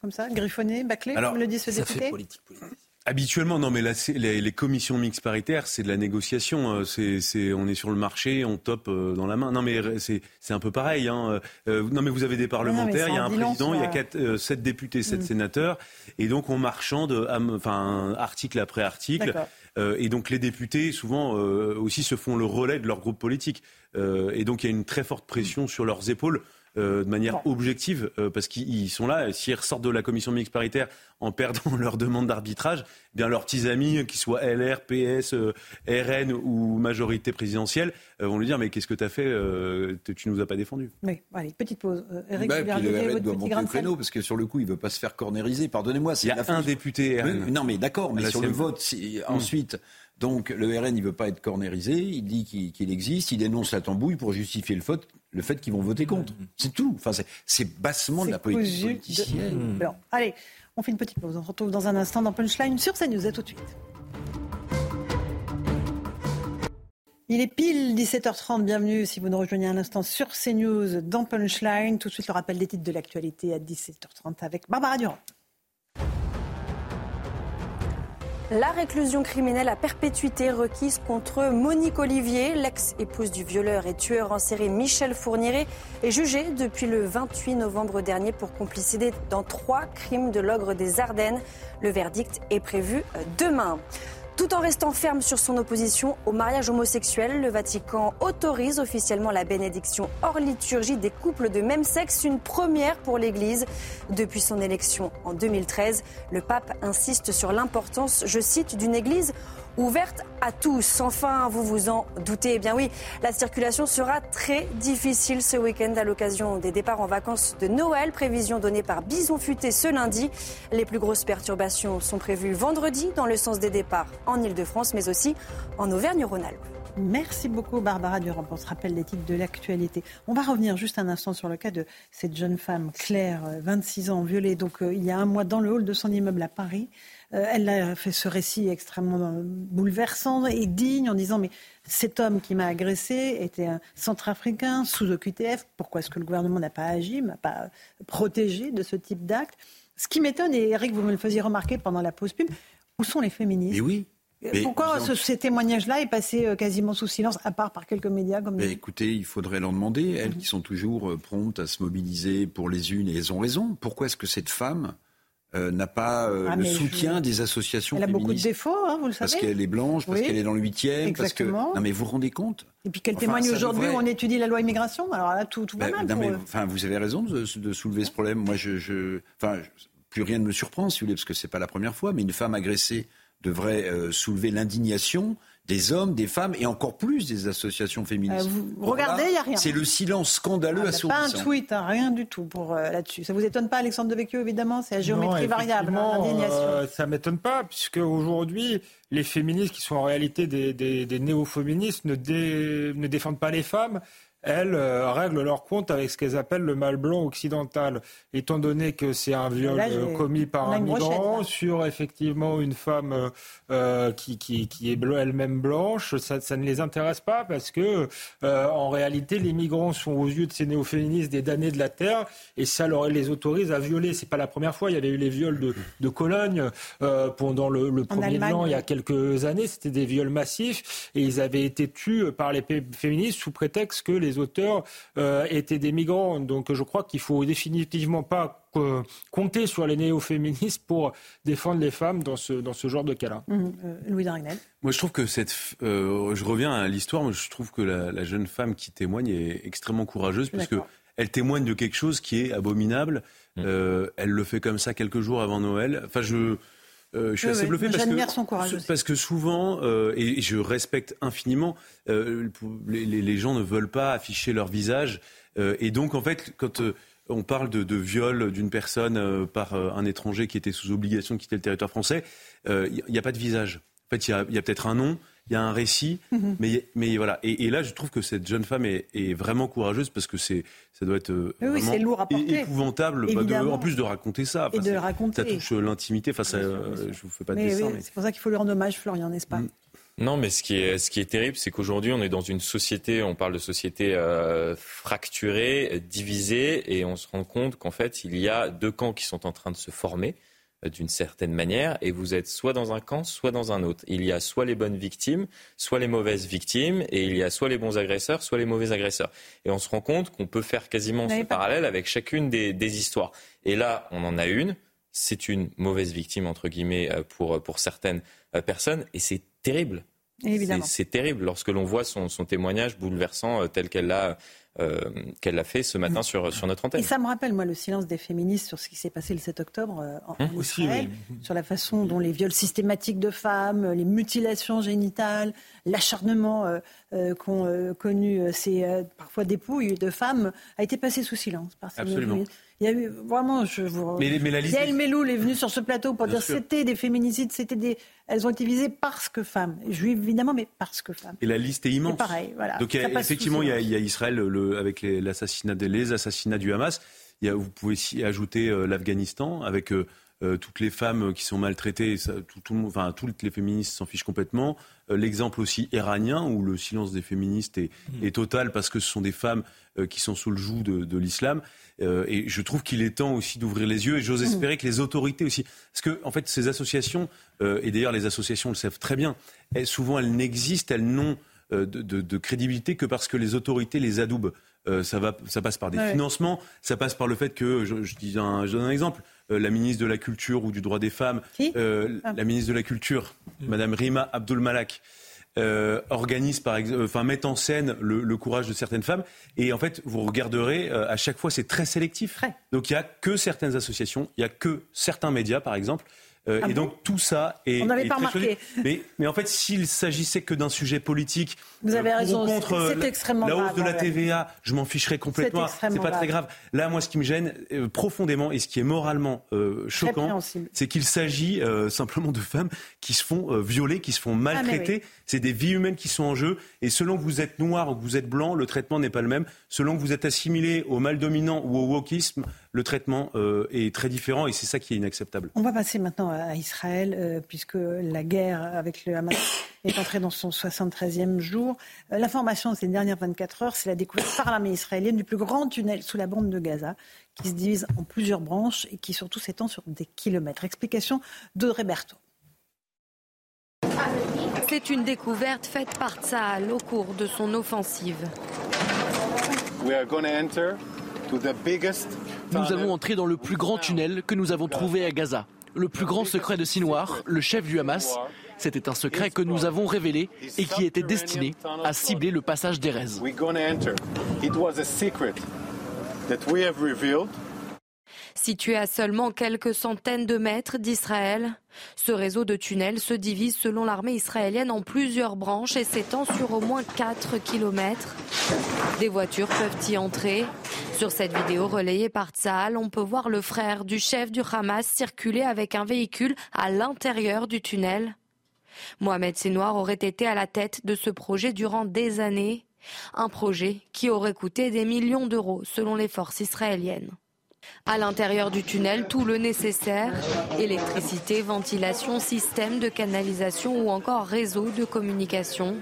comme ça, griffonné, bâclé, comme le dit ce député? politique, Habituellement, non, mais là, les, commissions mixtes paritaires, c'est de la négociation. Euh, c'est, on est sur le marché, on top euh, dans la main. Non, mais c'est, un peu pareil. Hein. Euh, non, mais vous avez des parlementaires, il y a un président, il y a quatre, sept députés, sept mm. sénateurs, et donc on marchande, enfin, article après article. et donc les députés, souvent aussi, se font le relais de leur groupe politique. et donc il y a une très forte pression sur leurs épaules. De manière objective, parce qu'ils sont là. S'ils ressortent de la commission mixte paritaire en perdant leur demande d'arbitrage, eh bien leurs petits amis, qu'ils soient LR, PS, euh, RN ou majorité présidentielle, euh, vont lui dire mais qu'est-ce que tu as fait euh, Tu nous as pas défendu. Oui, allez, petite pause. Eric, bah, puis le RN doit monter le créneau parce que sur le coup, il veut pas se faire cornériser. Pardonnez-moi. Il y a un député RN. non, mais d'accord, mais sur le vote, hmm. ensuite. Donc le RN, il veut pas être cornérisé, il dit qu'il existe, il dénonce la tambouille pour justifier le, vote, le fait qu'ils vont voter contre. C'est tout. Enfin, c'est bassement de la politique politicienne. Allez, on fait une petite pause. On se retrouve dans un instant dans Punchline sur CNews. À tout de suite. Il est pile 17h30. Bienvenue si vous nous rejoignez un instant sur CNews dans Punchline. Tout de suite, le rappel des titres de l'actualité à 17h30 avec Barbara Durand. La réclusion criminelle à perpétuité requise contre Monique Olivier, l'ex-épouse du violeur et tueur en série Michel Fourniret, est jugée depuis le 28 novembre dernier pour complicité dans trois crimes de l'ogre des Ardennes. Le verdict est prévu demain. Tout en restant ferme sur son opposition au mariage homosexuel, le Vatican autorise officiellement la bénédiction hors liturgie des couples de même sexe, une première pour l'Église. Depuis son élection en 2013, le pape insiste sur l'importance, je cite, d'une Église ouverte à tous. Enfin, vous vous en doutez, eh bien oui, la circulation sera très difficile ce week-end à l'occasion des départs en vacances de Noël. Prévision donnée par Bison Futé ce lundi. Les plus grosses perturbations sont prévues vendredi dans le sens des départs en Ile-de-France, mais aussi en Auvergne-Rhône-Alpes. Merci beaucoup Barbara Durand pour ce rappel des titres de l'actualité. On va revenir juste un instant sur le cas de cette jeune femme, Claire, 26 ans, violée donc euh, il y a un mois dans le hall de son immeuble à Paris. Euh, elle a fait ce récit extrêmement bouleversant et digne en disant mais cet homme qui m'a agressé était un centrafricain sous OQTF. Pourquoi est-ce que le gouvernement n'a pas agi, n'a pas protégé de ce type d'acte? Ce qui m'étonne, et Eric, vous me le faisiez remarquer pendant la pause pub, où sont les féministes? Mais oui. Euh, pourquoi ces témoignages-là est passé euh, quasiment sous silence, à part par quelques médias comme mais Écoutez, il faudrait leur demander, elles qui sont toujours promptes à se mobiliser pour les unes, et elles ont raison. Pourquoi est-ce que cette femme euh, n'a pas euh, ah, le soutien des associations Elle a beaucoup de défauts, hein, vous le savez. Parce qu'elle est blanche, parce qu'elle est dans le huitième. Parce que... Non mais vous vous rendez compte? Et puis qu'elle témoigne aujourd'hui où on étudie la loi immigration. Alors là, tout, tout va bah, mal. enfin, vous avez raison de, de, soulever ce problème. Moi, je, je... Enfin, plus rien ne me surprend, si vous voulez, parce que c'est pas la première fois, mais une femme agressée devrait euh, soulever l'indignation des hommes, des femmes et encore plus des associations féministes. Euh, vous regardez, il n'y a rien. C'est le silence scandaleux ah, assourdissant. Pas un tweet, hein, rien du tout pour euh, là-dessus. Ça vous étonne pas, Alexandre Devecchio, évidemment C'est la géométrie variable, hein, l'indignation. Euh, ça m'étonne pas, puisque aujourd'hui, les féministes, qui sont en réalité des, des, des néo-féministes, ne, ne défendent pas les femmes elles euh, règlent leur compte avec ce qu'elles appellent le mal blanc occidental, étant donné que c'est un viol euh, commis par un migrant sur effectivement une femme euh, qui, qui, qui, est elle-même blanche, ça, ça, ne les intéresse pas parce que en réalité les migrants sont aux yeux de ces néo-féministes des damnés de la terre et ça leur, les autorise à violer. C'est pas la première fois, il y avait eu les viols de, de Cologne pendant le, le premier blanc il y a quelques années, c'était des viols massifs et ils avaient été tués par les féministes sous prétexte que les les auteurs euh, étaient des migrants. Donc je crois qu'il faut définitivement pas euh, compter sur les néo-féministes pour défendre les femmes dans ce, dans ce genre de cas-là. Mmh, euh, Louis Darnel. Moi, je trouve que cette. je reviens à l'histoire. Je trouve que la, jeune femme qui témoigne est extrêmement courageuse parce qu'elle témoigne de quelque chose qui est abominable. Mmh. elle le fait comme ça quelques jours avant Noël. Enfin, je. Euh, je suis assez bluffé parce que, parce que souvent, euh, et je respecte infiniment, euh, les, les, gens ne veulent pas afficher leur visage. et donc, en fait, quand on parle de, de viol d'une personne par un étranger qui était sous obligation de quitter le territoire français, il n'y a, pas de visage. En fait, il y a, a peut-être un nom, il y a un récit, mhm. mais, mais voilà. Et, là, je trouve que cette jeune femme est, vraiment courageuse parce que c'est, ça doit être euh, lourd à épouvantable, bah, en plus de raconter ça. et de raconter. Ça touche l'intimité. Enfin, ça, euh, je vous fais pas de dessin. C'est pour ça qu'il faut lui rendre hommage, Florian, n'est-ce pas? Mm. Non, mais ce qui est, ce qui est terrible, c'est qu'aujourd'hui, on est dans une société, on parle de société euh, fracturée, divisée, et on se rend compte qu'en fait, il y a deux camps qui sont en train de se former d'une certaine manière, et vous êtes soit dans un camp, soit dans un autre. Il y a soit les bonnes victimes, soit les mauvaises victimes, et il y a soit les bons agresseurs, soit les mauvais agresseurs. Et on se rend compte qu'on peut faire quasiment ce parallèle avec chacune des, des, histoires. Et là, on en a une, c'est une mauvaise victime, entre guillemets, euh, pour, pour certaines euh, personnes, et c'est terrible. C'est terrible lorsque l'on voit son, son, témoignage bouleversant euh, tel qu'elle l'a euh, qu'elle l'a fait ce matin sur, sur notre antenne. Et ça me rappelle, moi, le silence des féministes sur ce qui s'est passé le 7 octobre euh, en, hum Israël, sur la façon dont les viols systématiques de femmes, les mutilations génitales, l'acharnement euh, qu'ont connu ces parfois dépouilles de femmes a été passé sous silence par ces Absolument. Il y a eu vraiment, je vous. Mais, mais la liste Yael Meloul est venue sur ce plateau pour dire que c'était des féminicides, c'était des. Elles ont été visées parce que femmes, juives évidemment, mais parce que femmes. Et la liste est immense. pareil, voilà. Donc effectivement, il y, a, il y, a, Israël le, avec l'assassinat les, les assassinats du Hamas. Il y a, vous pouvez y ajouter euh, l'Afghanistan avec. Euh, toutes les femmes qui sont maltraitées, tout, le enfin, toutes les féministes s'en fichent complètement. L'exemple aussi iranien, où le silence des féministes est, mmh. est, total parce que ce sont des femmes qui sont sous le joug de, de l'islam. et je trouve qu'il est temps aussi d'ouvrir les yeux, et j'ose mmh. espérer que les autorités aussi. Parce que, en fait, ces associations, et d'ailleurs les associations le savent très bien, elles, souvent elles n'existent, elles n'ont de, de, de, crédibilité que parce que les autorités les adoubent. Euh, ça, va, ça passe par des financements, ça passe par le fait que, je, dis un, je donne un exemple, euh, la ministre de la Culture ou du droit des femmes, euh, ah. la ministre de la Culture, Madame Rima Abdul Malak, organise par exemple, enfin met en scène le, courage de certaines femmes. Et en fait, vous regarderez, à chaque fois, c'est très sélectif. Donc il n'y a que certaines associations, il n'y a que certains médias, par exemple, euh, ah et donc tout ça est. On n'avait pas remarqué. Mais, mais, en fait, s'il s'agissait que d'un sujet politique, vous avez euh, raison. Contre c'est extrêmement la hausse de la TVA, je m'en ficherais complètement. C'est pas très grave. Là, moi, ce qui me gêne euh, profondément et ce qui est moralement choquant, c'est qu'il s'agit simplement de femmes qui se font violer, qui se font ah, maltraiter. C'est des vies humaines qui sont en jeu. Et selon que vous êtes noir ou que vous êtes blanc, le traitement n'est pas le même. Selon que vous êtes assimilé au mal dominant ou au wokisme, le traitement est très différent et c'est ça qui est inacceptable. On va passer maintenant à Israël, euh, puisque la guerre avec le Hamas est entrée dans son 73e jour. Euh, l'information de ces dernières 24 heures, c'est la découverte par l'armée israélienne du plus grand tunnel sous la bande de Gaza, qui se divise en plusieurs branches et qui surtout s'étend sur des kilomètres. Explication d'Audrey Berthaud. C'est une découverte faite par Tsahal au cours de son offensive. Nous allons entrer dans le plus grand tunnel que nous avons trouvé à Gaza le plus grand secret de Sinwar, le chef du Hamas. C'était un secret que nous avons révélé et qui était destiné à cibler le passage d'Erez. Situé à seulement quelques centaines de mètres d'Israël, ce réseau de tunnels se divise selon l'armée israélienne en plusieurs branches et s'étend sur au moins 4 kilomètres. Des voitures peuvent y entrer. Sur cette vidéo relayée par Tsahal, on peut voir le frère du chef du Hamas circuler avec un véhicule à l'intérieur du tunnel. Mohamed Senoir aurait été à la tête de ce projet durant des années, un projet qui aurait coûté des millions d'euros selon les forces israéliennes. À l'intérieur du tunnel, tout le nécessaire, électricité, ventilation, système de canalisation ou encore réseau de communication.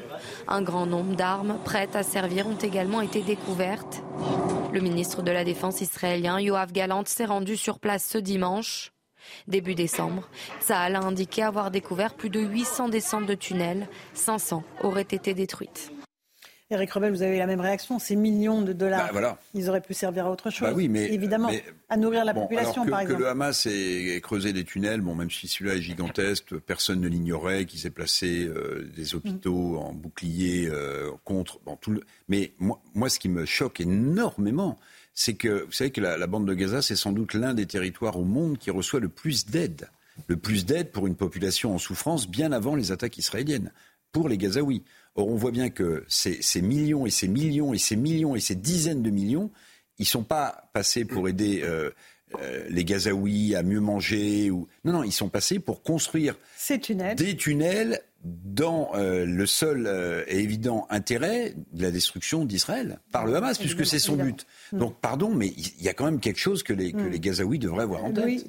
Un grand nombre d'armes prêtes à servir ont également été découvertes. Le ministre de la Défense israélien, Yoav Galant, s'est rendu sur place ce dimanche. Début décembre, Tsahal a indiqué avoir découvert plus de 800 descentes de tunnels. 500 auraient été détruites. Eric Rebel, vous avez la même réaction. Ces millions de dollars, bah, ils auraient pu servir à autre chose. Bah oui, mais, évidemment, à nourrir la population, par exemple. Que le Hamas ait, creusé des tunnels, bon, même si celui-là est gigantesque, personne ne l'ignorait, qu'il s'est placé euh, des hôpitaux en bouclier euh, contre. Bon, tout Mais moi, moi, ce qui me choque énormément, c'est que vous savez que la, la bande de Gaza, c'est sans doute l'un des territoires au monde qui reçoit le plus d'aide. Le plus d'aide pour une population en souffrance bien avant les attaques israéliennes, pour les Gazaouis. Or, on voit bien que ces, millions et ces millions et ces millions et ces dizaines de millions, ils ne sont pas passés pour aider euh, euh, les Gazaouis à mieux manger. Ou... Non, non, ils sont passés pour construire des tunnels dans euh, le seul et évident intérêt de la destruction d'Israël par le Hamas, puisque c'est son but. Hmm. Donc, pardon, mais il y a quand même quelque chose que les, hmm. Gazaouis devraient avoir en tête.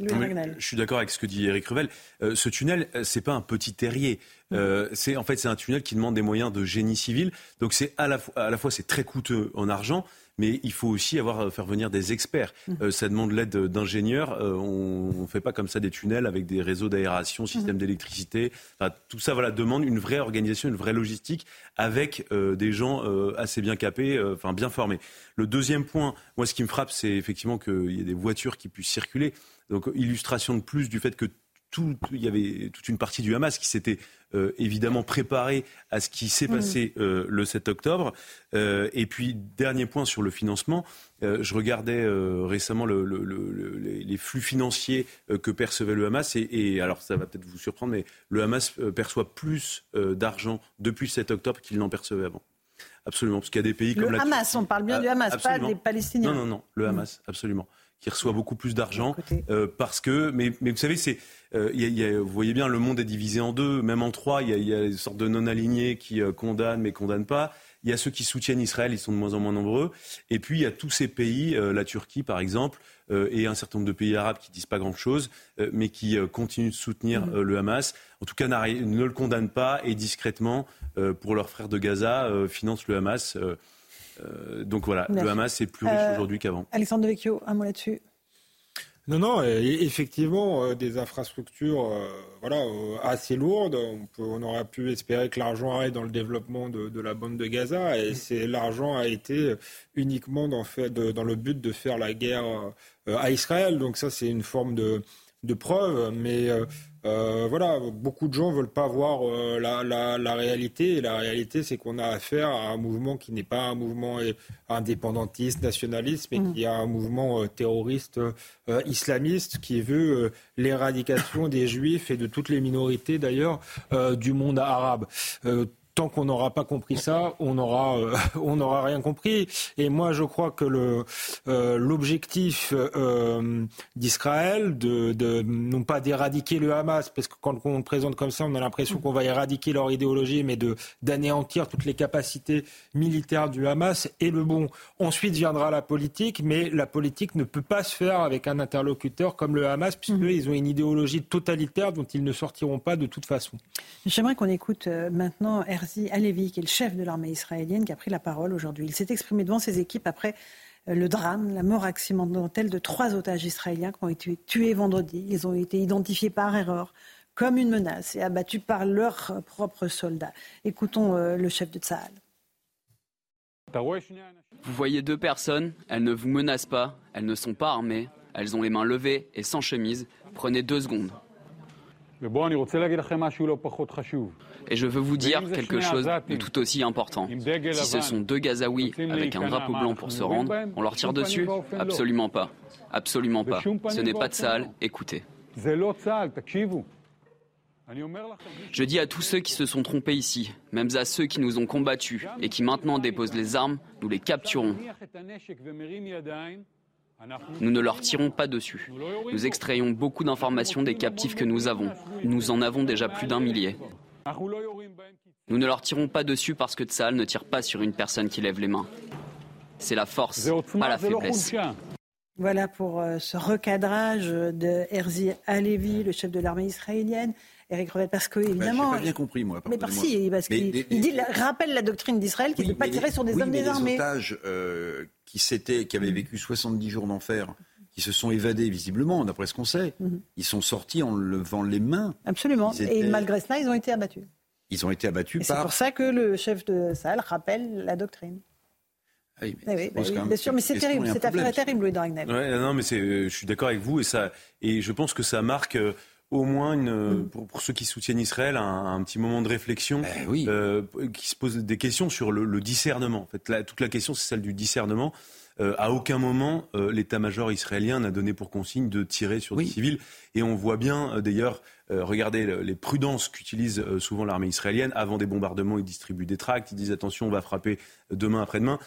je suis d'accord avec ce que dit Eric Revel. ce tunnel, c'est pas un petit terrier. Euh, c'est en fait c'est un tunnel qui demande des moyens de génie civil. Donc c'est à la, à la fois c'est très coûteux en argent, mais il faut aussi avoir euh, faire venir des experts. Mmh. Euh, ça demande l'aide d'ingénieurs. on ne fait pas comme ça des tunnels avec des réseaux d'aération, mmh. système d'électricité. tout ça voilà demande une vraie organisation, une vraie logistique avec des gens assez bien capés, enfin bien formés. Le deuxième point, moi ce qui me frappe, c'est effectivement qu'il y ait des voitures qui puissent circuler. Donc illustration de plus du fait que tout, il y avait toute une partie du Hamas qui s'était euh, évidemment préparé à ce qui s'est mm. passé euh, le 7 octobre. Euh, et puis, dernier point sur le financement. je regardais récemment les flux financiers que percevait le Hamas. Et, alors, ça va peut-être vous surprendre, mais le Hamas perçoit plus d'argent depuis le 7 octobre qu'il n'en percevait avant. Absolument, parce qu'il y a des pays comme le Hamas, on parle bien du Hamas, pas des Palestiniens. Non, non, non, le Hamas, absolument qui reçoit beaucoup plus d'argent parce que mais, mais vous savez c'est euh, vous voyez bien, le monde est divisé en deux, même en trois. Il y a, y a une sorte de non-alignés qui euh, condamnent mais condamnent pas. Il y a ceux qui soutiennent Israël, ils sont de moins en moins nombreux. Et puis il y a tous ces pays, la Turquie par exemple, et un certain nombre de pays arabes qui disent pas grand-chose, mais qui continuent de soutenir mm. le Hamas. En tout cas, ne le condamnent pas et discrètement, pour leurs frères de Gaza, financent le Hamas. Donc voilà, le Hamas est plus riche aujourd'hui qu'avant. Alexandre Devecchio, un mot là-dessus? Non, non, effectivement, euh, des infrastructures euh, voilà, euh, assez lourdes. On, aurait pu espérer que l'argent aille dans le développement de, la bande de Gaza, et c'est l'argent a été uniquement dans, fait, dans, le but de faire la guerre à Israël. Donc ça, c'est une forme de, de preuve, mais euh, voilà, beaucoup de gens veulent pas voir euh, la, réalité. Et la réalité, c'est qu'on a affaire à un mouvement qui n'est pas un mouvement indépendantiste, nationaliste, mais mm. qui est un mouvement euh, terroriste islamiste qui veut l'éradication des juifs et de toutes les minorités d'ailleurs du monde arabe tant qu'on n'aura pas compris ça, on n'aura euh, on n'aura rien compris. Et moi, je crois que le euh, l'objectif euh, d'Israël, de, de, non pas d'éradiquer le Hamas, parce que quand on le présente comme ça, on a l'impression qu'on va éradiquer leur idéologie, mais de d'anéantir toutes les capacités militaires du Hamas est le bon. Ensuite viendra la politique, mais la politique ne peut pas se faire avec un interlocuteur comme le Hamas, puisqu'ils mmh. ont une idéologie totalitaire dont ils ne sortiront pas de toute façon. J'aimerais qu'on écoute maintenant Herzi Alevi, qui est le chef de l'armée israélienne, qui a pris la parole aujourd'hui. Il s'est exprimé devant ses équipes après euh, le drame, la mort accidentelle de trois otages israéliens qui ont été tués vendredi. Ils ont été identifiés par erreur comme une menace et abattus par leurs propres soldats. Écoutons euh, le chef de Tsahal. Vous voyez deux personnes, elles ne vous menacent pas, elles ne sont pas armées, elles ont les mains levées et sans chemise. Prenez deux secondes. Et je veux vous dire quelque chose de tout aussi important. Si ce sont deux Gazaouis avec un drapeau blanc pour se rendre, on leur tire dessus Absolument pas. Absolument pas. Ce n'est pas de sale. Écoutez. Je dis à tous ceux qui se sont trompés ici, même à ceux qui nous ont combattus et qui maintenant déposent les armes, nous les capturons. Nous ne leur tirons pas dessus. Nous extrayons beaucoup d'informations des captifs que nous avons. Nous en avons déjà plus d'un millier. Nous ne leur tirons pas dessus parce que Tsahal ne tire pas sur une personne qui lève les mains. C'est la force, pas la faiblesse. Voilà pour euh, ce recadrage de Herzi Alevi, le chef de l'armée israélienne. Eric Revet, parce que évidemment. Bah, pas bien compris, moi. Mais par si, parce qu'il dit, rappelle la doctrine d'Israël qui ne peut pas tirer sur des hommes désarmés. Les otages euh, qui, qui avaient vécu 70 jours d'enfer, qui se sont évadés visiblement, d'après ce qu'on sait, mhm. ils sont sortis en levant les mains. Absolument. Et malgré cela, ils ont été abattus. Ils ont été abattus par. C'est pour ça que le chef de salle rappelle la doctrine. Ah oui, mais eh bah bien sûr, mais c'est terrible, cette affaire est terrible, Louis Dragnel. Ouais, non, mais je suis d'accord avec vous et ça, et je pense que ça marque euh, au moins, une, mm. pour, ceux qui soutiennent Israël, un, petit moment de réflexion eh euh, qui se pose des questions sur le, discernement. En fait, toute la question, c'est celle du discernement. Euh, à aucun moment, euh, l'état-major israélien n'a donné pour consigne de tirer sur des civils. Et on voit bien, d'ailleurs, regardez les prudences qu'utilise souvent l'armée israélienne. Avant des bombardements, ils distribuent des tracts, ils disent attention, on va frapper demain après-demain.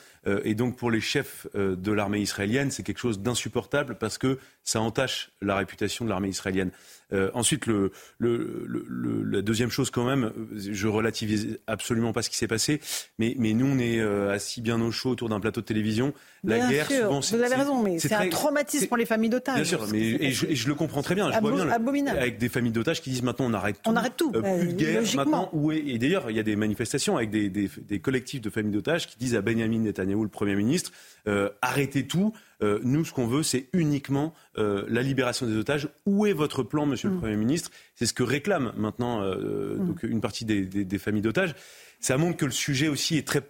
et donc, pour les chefs de l'armée israélienne, c'est quelque chose d'insupportable parce que ça entache la réputation de l'armée israélienne. Euh, ensuite, le, la deuxième chose quand même, je relativise absolument pas ce qui s'est passé, mais, mais nous on est euh, assis bien au chaud autour d'un plateau de télévision. La guerre, souvent, vous avez raison, mais c'est un traumatisme pour les familles d'otages. Bien sûr, mais, et, je, le comprends très bien. Je vois bien abominable. avec des familles d'otages qui disent maintenant on arrête tout. On arrête tout. Euh, plus de guerre maintenant. Où est, et d'ailleurs, il y a des manifestations avec des, des, des collectifs de familles d'otages qui disent à Benjamin Netanyahu, le Premier ministre, arrêtez tout. Euh, nous, ce qu'on veut, c'est uniquement euh, la libération des otages. Où est votre plan, Monsieur le mm. Premier ministre? C'est ce que réclame maintenant euh, mm. donc une partie des, familles d'otages. Ça montre que le sujet aussi est très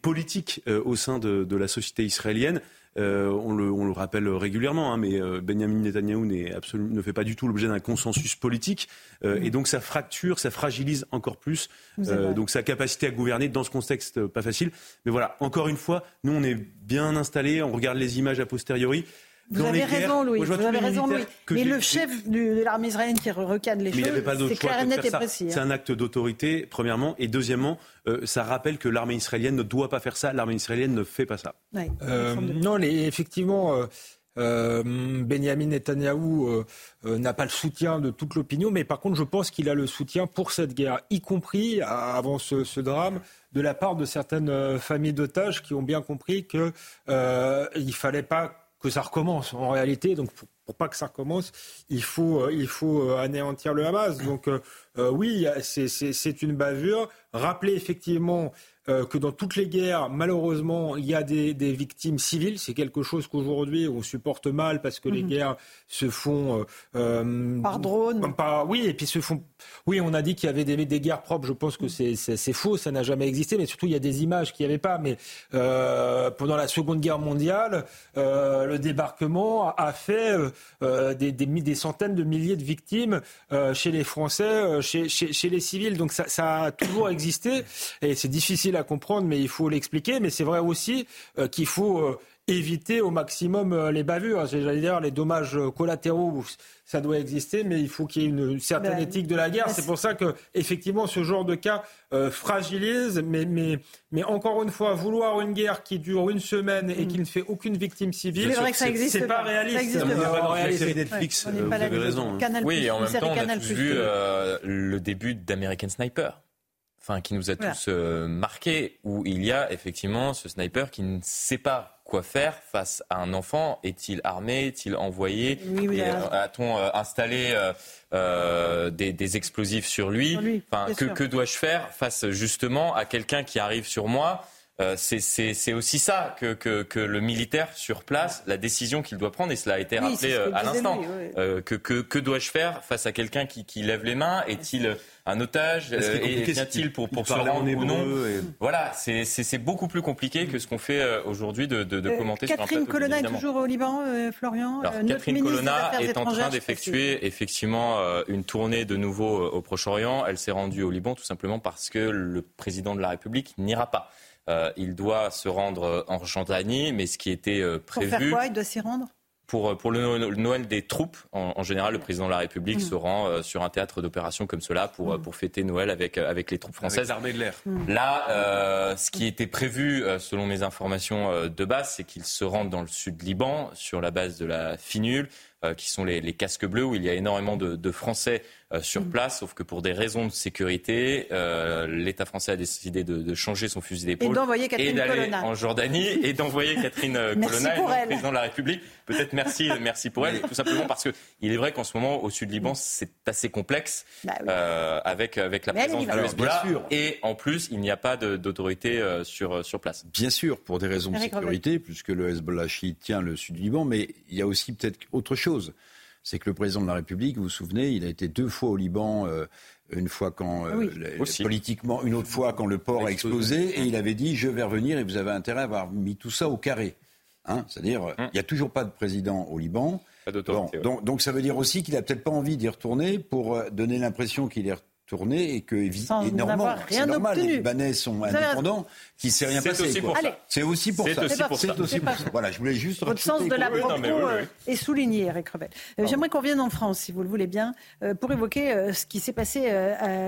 politique au sein de, la société israélienne. Euh, on, le, rappelle régulièrement, hein, mais euh, Benjamin Netanyahu ne fait pas du tout l'objet d'un consensus politique. Euh, et donc ça fracture, ça fragilise encore plus donc sa capacité à gouverner dans ce contexte pas facile. Mais voilà, encore une fois, nous on est bien installés, on regarde les images a posteriori. Vous avez raison, Louis. Vous avez raison, Louis. Mais le chef de l'armée israélienne qui recadre les choses, c'est clair, net et précis. C'est hein. un acte d'autorité, premièrement. Et deuxièmement, euh, ça rappelle que l'armée israélienne ne doit pas faire ça. L'armée israélienne ne fait pas ça. Euh, non, effectivement. Benjamin Netanyahou n'a pas le soutien de toute l'opinion, mais par contre, je pense qu'il a le soutien pour cette guerre, y compris avant ce, drame de la part de certaines familles d'otages qui ont bien compris qu'il ne fallait pas ça recommence en réalité. Donc pour, pas que ça recommence, il faut, il faut anéantir le Hamas. Donc oui, c'est une bavure. Rappeler effectivement euh, que dans toutes les guerres, malheureusement, il y a des, victimes civiles. C'est quelque chose qu'aujourd'hui on supporte mal parce que les mhm. guerres se font euh, euh, par drone. oui, et puis se font. Oui, on a dit qu'il y avait des, guerres propres. Je pense que c'est faux, ça n'a jamais existé. Mais surtout, il y a des images qu'il n'y avait pas. Mais pendant la Seconde Guerre mondiale, le débarquement a fait des, des, centaines de milliers de victimes chez les Français, chez, chez, les civils. Donc ça, ça a toujours existé et c'est difficile à comprendre, mais il faut l'expliquer. Mais c'est vrai aussi euh, qu'il faut euh, éviter au maximum euh, les bavures. J'allais dire les dommages collatéraux, ça doit exister, mais il faut qu'il y ait une certaine ben, éthique de la guerre. C'est pour ça que effectivement ce genre de cas fragilise, mais, mais, mais encore une fois, vouloir une guerre qui dure une semaine et mm. qui ne fait aucune victime civile, c'est pas réaliste. C'est Netflix, vous avez raison. Hein. oui, en même temps, on a tous vu le début d'American Sniper enfin qui nous a tous euh, marqués, où il y a effectivement ce sniper qui ne sait pas quoi faire face à un enfant. Est-il armé? Est-il envoyé? Euh, A-t-on euh, installé des, explosifs sur lui, enfin, Que, que dois-je faire face justement à quelqu'un qui arrive sur moi c'est aussi ça que, que, le militaire sur place, la décision qu'il doit prendre, et cela a été rappelé à l'instant. que, que dois-je faire face à quelqu'un qui, qui, lève les mains? Est-il un otage? Euh, Et vient-il pour, pour se rendre ou non? Voilà, c'est beaucoup plus compliqué que ce qu'on fait euh, aujourd'hui de, de, de euh, commenter Catherine sur un plateau, Colonna est toujours au Liban, Florian Alors, Catherine Colonna est en train d'effectuer effectivement une tournée de nouveau au Proche-Orient. Elle s'est rendue au Liban tout simplement parce que le président de la République n'ira pas. Il doit se rendre en Jordanie, mais ce qui était prévu. Pour faire quoi Il doit s'y rendre? pour, pour le Noël des troupes, en, général, le président de la République mm. se rend euh, sur un théâtre d'opération comme cela pour, mm. pour fêter Noël avec, euh, avec les troupes françaises. Avec de l'air. Mm. Là, euh, ce qui était prévu, selon mes informations de base, c'est qu'il se rende dans le sud Liban, sur la base de la Finule, qui sont les, les, casques bleus, où il y a énormément de, de Français euh, sur mm. place, sauf que pour des raisons de sécurité, euh, l'État français a décidé de, de changer son fusil d'épaule et, d'aller en Jordanie et d'envoyer Catherine euh, Colonna, le président de la République. Peut-être merci, merci pour elle, tout simplement parce que il est vrai qu'en ce moment au sud Liban c'est assez complexe bah euh, avec avec la présence du Hezbollah et en plus il n'y a pas d'autorité euh, sur sur place. Bien sûr, pour des raisons de sécurité, puisque le Hezbollah chiite tient le sud Liban, mais il y a aussi peut-être autre chose c'est que le président de la République, vous vous souvenez, il a été deux fois au Liban. Euh, une fois quand euh, politiquement, une autre fois quand le port a explosé, et il avait dit je vais revenir et vous avez intérêt à avoir mis tout ça au carré. Hein C'est-à-dire, hum. il n'y a toujours pas de président au Liban. donc, donc, ça veut dire aussi qu'il a peut-être pas envie d'y retourner pour euh, donner l'impression qu'il est tourné et que énormément, c'est normal, les Libanais sont indépendants, qu'il ne s'est rien passé. C'est aussi pour ça. C'est aussi pour ça. Voilà, je voulais juste. Votre sens de la propos euh, est souligné, Eric Revel. Euh, j'aimerais qu'on vienne en France, si vous le voulez bien, euh, pour évoquer ce qui s'est passé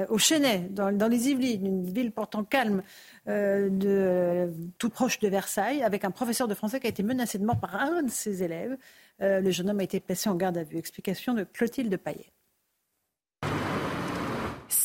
au Chenet, dans, les Yvelines, une ville pourtant calme. de, tout proche de Versailles, avec un professeur de français qui a été menacé de mort par un de ses élèves. le jeune homme a été placé en garde à vue. Explication de Clotilde Paillet.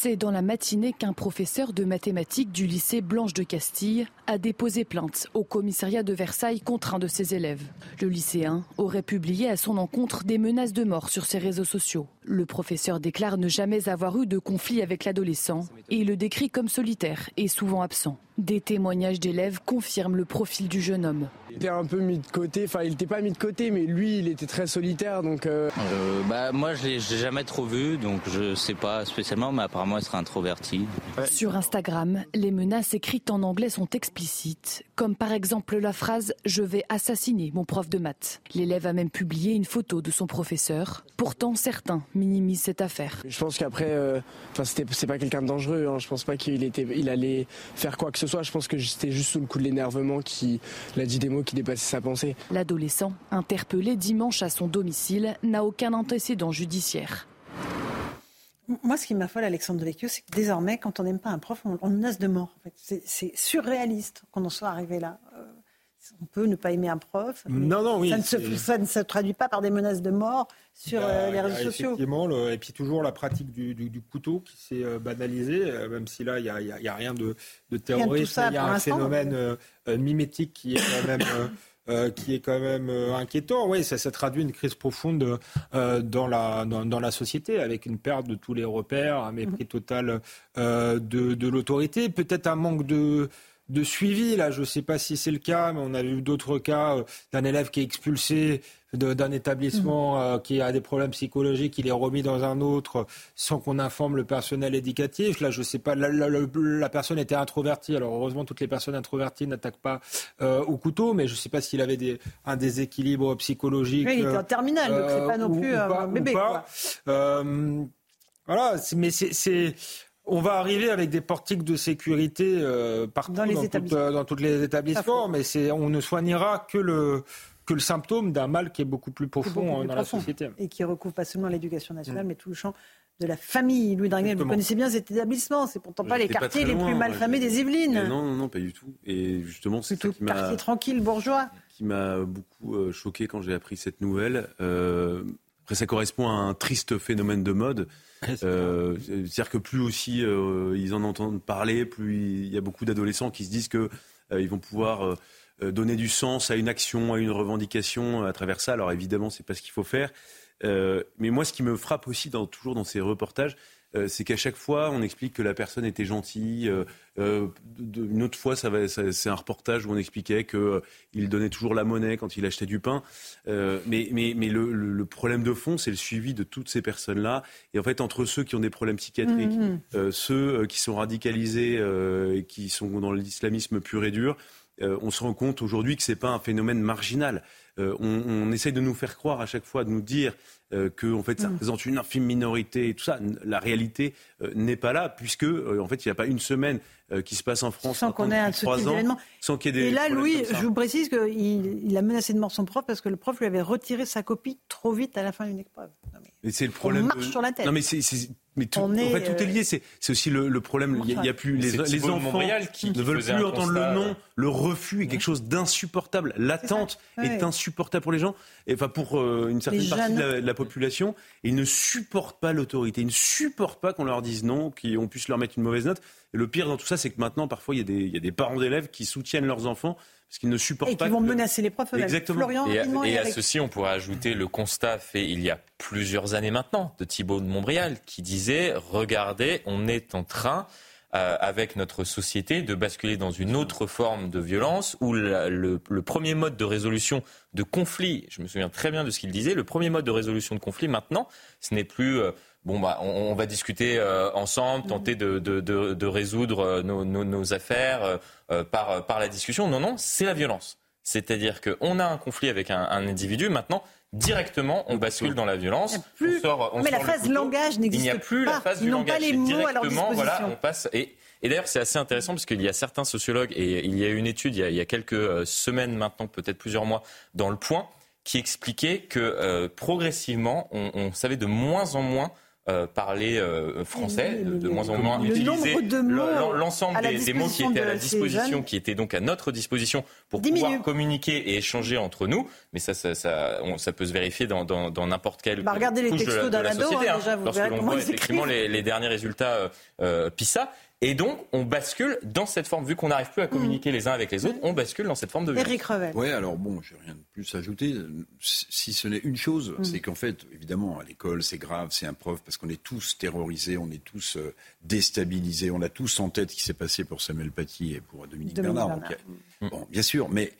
C'est dans la matinée qu'un professeur de mathématiques du lycée Blanche de Castille a déposé plainte au commissariat de Versailles contre un de ses élèves. Le lycéen aurait publié à son encontre des menaces de mort sur ses réseaux sociaux. Le professeur déclare ne jamais avoir eu de conflit avec l'adolescent et le décrit comme solitaire et souvent absent. Des témoignages d'élèves confirment le profil du jeune homme. Il était un peu mis de côté, enfin il n'était pas mis de côté, mais lui il était très solitaire donc. Euh... Euh, bah, moi je l'ai jamais trop vu donc je sais pas spécialement, mais apparemment il serait introverti. Sur Instagram, les menaces écrites en anglais sont explicites, comme par exemple la phrase Je vais assassiner mon prof de maths. L'élève a même publié une photo de son professeur. Pourtant certains minimisent cette affaire. Je pense qu'après, euh, enfin c'est pas quelqu'un de dangereux. Hein. Je pense pas qu'il était, il allait faire quoi que ce soit. Je pense que c'était juste sous le coup de l'énervement qu'il a dit des mots qui dépassaient sa pensée. L'adolescent, interpellé dimanche à son domicile, n'a aucun antécédent judiciaire. Moi, ce qui m'affole, Alexandre Devecchio, c'est que désormais, quand on n'aime pas un prof, on, menace de mort. C'est surréaliste qu'on en soit arrivé là. Euh, on peut ne pas aimer un prof. Non, non, oui. Ça ne, se, ça ne, se, traduit pas par des menaces de mort sur euh, les réseaux sociaux. Effectivement, le, et puis toujours la pratique du, du, du couteau qui s'est euh, banalisée, euh, même si là, il n'y a, y a, rien de, de terroriste. Il y a un phénomène euh, mimétique qui est quand même. Euh, qui est quand même euh, inquiétant. Oui, ça, ça traduit une crise profonde euh, dans, la, dans, dans, la société, avec une perte de tous les repères, un mépris total de, de l'autorité, peut-être un manque de, de suivi. Là, je ne sais pas si c'est le cas, mais on a vu d'autres cas d'un élève qui est expulsé d'un établissement mmh. euh, qui a des problèmes psychologiques, il est remis dans un autre sans qu'on informe le personnel éducatif. Là, je ne sais pas, la, la, la, personne était introvertie. Alors heureusement, toutes les personnes introverties n'attaquent pas euh, au couteau, mais je ne sais pas s'il avait des, un déséquilibre psychologique. Oui, il était en terminale, donc c'est pas non euh, plus un bébé. Voilà, mais c'est on va arriver avec des portiques de sécurité euh, partout dans, les dans, dans tous les établissements, mais on ne soignera que le, que le symptôme d'un mal qui est beaucoup plus profond euh, dans la société. Et qui recouvre pas seulement l'éducation nationale, mm. mais tout le champ de la famille. Louis Dragnel, vous connaissez bien cet établissement. C'est pourtant pas les quartiers les plus mal famés des Yvelines. non, non, non, pas du tout. Et justement, c'est tout quartier tranquille, bourgeois. Qui m'a beaucoup euh, choqué quand j'ai appris cette nouvelle. Euh, après, ça correspond à un triste phénomène de mode. Euh, C'est-à-dire que plus aussi euh, ils en entendent parler, plus il y a beaucoup d'adolescents qui se disent que ils vont pouvoir euh, donner du sens à une action, à une revendication à travers ça. Alors évidemment, c'est pas ce qu'il faut faire. Euh, mais moi, ce qui me frappe aussi dans, toujours dans ces reportages, euh, c'est qu'à chaque fois, on explique que la personne était gentille. une autre fois, ça, c'est un reportage où on expliquait qu'il donnait toujours la monnaie quand il achetait du pain. mais, mais, mais le, le, problème de fond, c'est le suivi de toutes ces personnes-là. Et en fait, entre ceux qui ont des problèmes psychiatriques, mmh. ceux qui sont radicalisés et qui sont dans l'islamisme pur et dur, euh, on se rend compte aujourd'hui que ce n'est pas un phénomène marginal. Euh, on, on, essaye de nous faire croire à chaque fois, de nous dire euh, que en fait, ça mm. représente une infime minorité et tout ça. La réalité n'est pas là, puisque en fait, il n'y a pas une semaine qui se passe en France sans qu'on ait un ce ans, sans qu'il y ait des Et là, Louis, je vous précise qu'il il a menacé de mort son prof parce que le prof lui avait retiré sa copie trop vite à la fin d'une épreuve. mais c'est le problème. On marche sur la tête. Non, mais c'est mais tout, en fait, tout est lié. C'est, aussi le, le problème. Il n'y a, a, plus les, les enfants qui, ne veulent plus entendre le nom. Le refus est quelque chose d'insupportable. L'attente est, insupportable pour les gens, et enfin pour euh, une certaine partie de la, de la, population. Ils ne supportent pas l'autorité. Ils ne supportent pas qu'on leur dise non, qu'on puisse leur mettre une mauvaise note. Et le pire dans tout ça, c'est que maintenant, parfois, il y a des, il y a des parents d'élèves qui soutiennent leurs enfants parce qu'ils ne supportent pas. Et qui vont menacer les profs. Exactement. Florian, et, à, et à ceci, on pourrait ajouter le constat fait il y a plusieurs années maintenant de Thibault de Montbrial qui disait regardez, on est en train euh, avec notre société de basculer dans une autre forme de violence où la, le, le, premier mode de résolution de conflit, je me souviens très bien de ce qu'il disait, le premier mode de résolution de conflit maintenant, ce n'est plus euh, bon bah on, on va discuter euh, ensemble, tenter de, de, de, de résoudre euh, nos, nos, nos affaires euh, par, par la discussion. Non, non, c'est la violence. C'est-à-dire qu'on a un conflit avec un, un individu, maintenant, directement, on bascule dans la violence. Plus... On sort, on mais la phase langage n'existe pas. Il n'y a plus la phase du langage. Pas les mots à leur disposition. Voilà, on passe et, et d'ailleurs, c'est assez intéressant parce qu'il y a certains sociologues et il y a une étude il y a, il y a quelques semaines maintenant, peut-être plusieurs mois, dans le Point, qui expliquait que euh, progressivement, on, on savait de moins en moins euh, parler euh, français, de, de, moins en moins utiliser l'ensemble des, des, mots qui étaient à la disposition, qui étaient donc à notre disposition pour pouvoir minutes. communiquer et échanger entre nous. Mais ça, ça, ça, on, ça peut se vérifier dans n'importe quelle bah, regardez les textos de la, de la société. Hein, déjà, vous Lorsque l'on voit effectivement les, les, derniers résultats euh, PISA, et donc, on bascule dans cette forme, vu qu'on n'arrive plus à communiquer mmh. les uns avec les autres, on bascule dans cette forme de violence. Éric Revel. Oui, alors bon, j'ai rien de plus à ajouter. Si ce n'est une chose, mmh. c'est qu'en fait, évidemment, à l'école, c'est grave, c'est un prof, parce qu'on est tous terrorisés, on est tous euh, déstabilisés, on a tous en tête ce qui s'est passé pour Samuel Paty et pour Dominique, Dominique Bernard. Bernard. Donc, bon, bien sûr, mais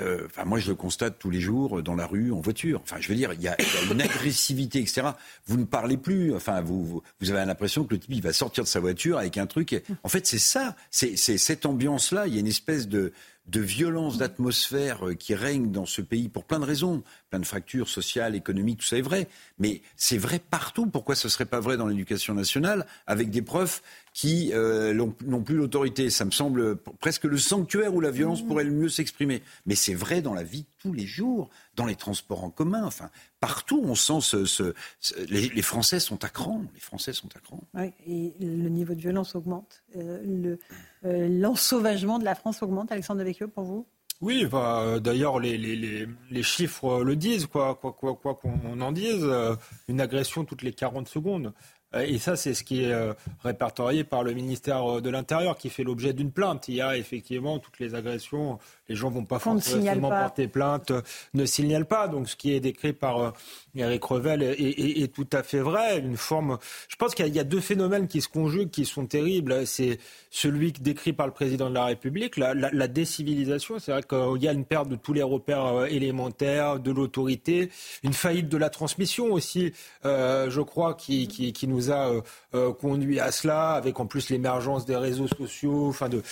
euh, moi, je le constate tous les jours dans la rue, en voiture. Enfin, je veux dire, il y a, une agressivité, etc. Vous ne parlez plus. Enfin, vous, vous, vous avez l'impression que le type, il va sortir de sa voiture avec un truc. En fait, c'est ça. C'est cette ambiance-là. Il y a une espèce de, de violence d'atmosphère euh, qui règne dans ce pays pour plein de raisons, plein de fractures sociales, économiques, tout ça est vrai. Mais c'est vrai partout. Pourquoi ce ne serait pas vrai dans l'éducation nationale avec des profs qui euh, n'ont plus l'autorité? Ça me semble presque le sanctuaire où la violence mmh. pourrait le mieux s'exprimer. Mais c'est vrai dans la vie de tous les jours, dans les transports en commun. Enfin, partout, on sent ce, ce, ce les, les, Français sont à cran. Les Français sont à cran. Oui, et le niveau de violence augmente. Euh, le, euh, l'ensauvagement de la France augmente, Alexandre Devecchio, pour vous? Oui, bah, d'ailleurs, les, les, les, chiffres le disent, quoi qu'on quoi, quoi, qu'on en dise. Une agression toutes les 40 secondes. Et ça, c'est ce qui est répertorié par le ministère de l'Intérieur, qui fait l'objet d'une plainte. Il y a effectivement toutes les agressions les gens vont pas forcément porter plainte, ne signalent pas. Donc ce qui est décrit par euh, Eric Revel est, tout à fait vrai. Une forme. Je pense qu'il y, a deux phénomènes qui se conjuguent, qui sont terribles. C'est celui décrit par le président de la République, la, décivilisation. C'est vrai qu'il y a une perte de tous les repères euh, élémentaires, de l'autorité, une faillite de la transmission aussi. Euh, je crois qui, qui, nous a conduit à cela, avec en plus l'émergence des réseaux sociaux, enfin de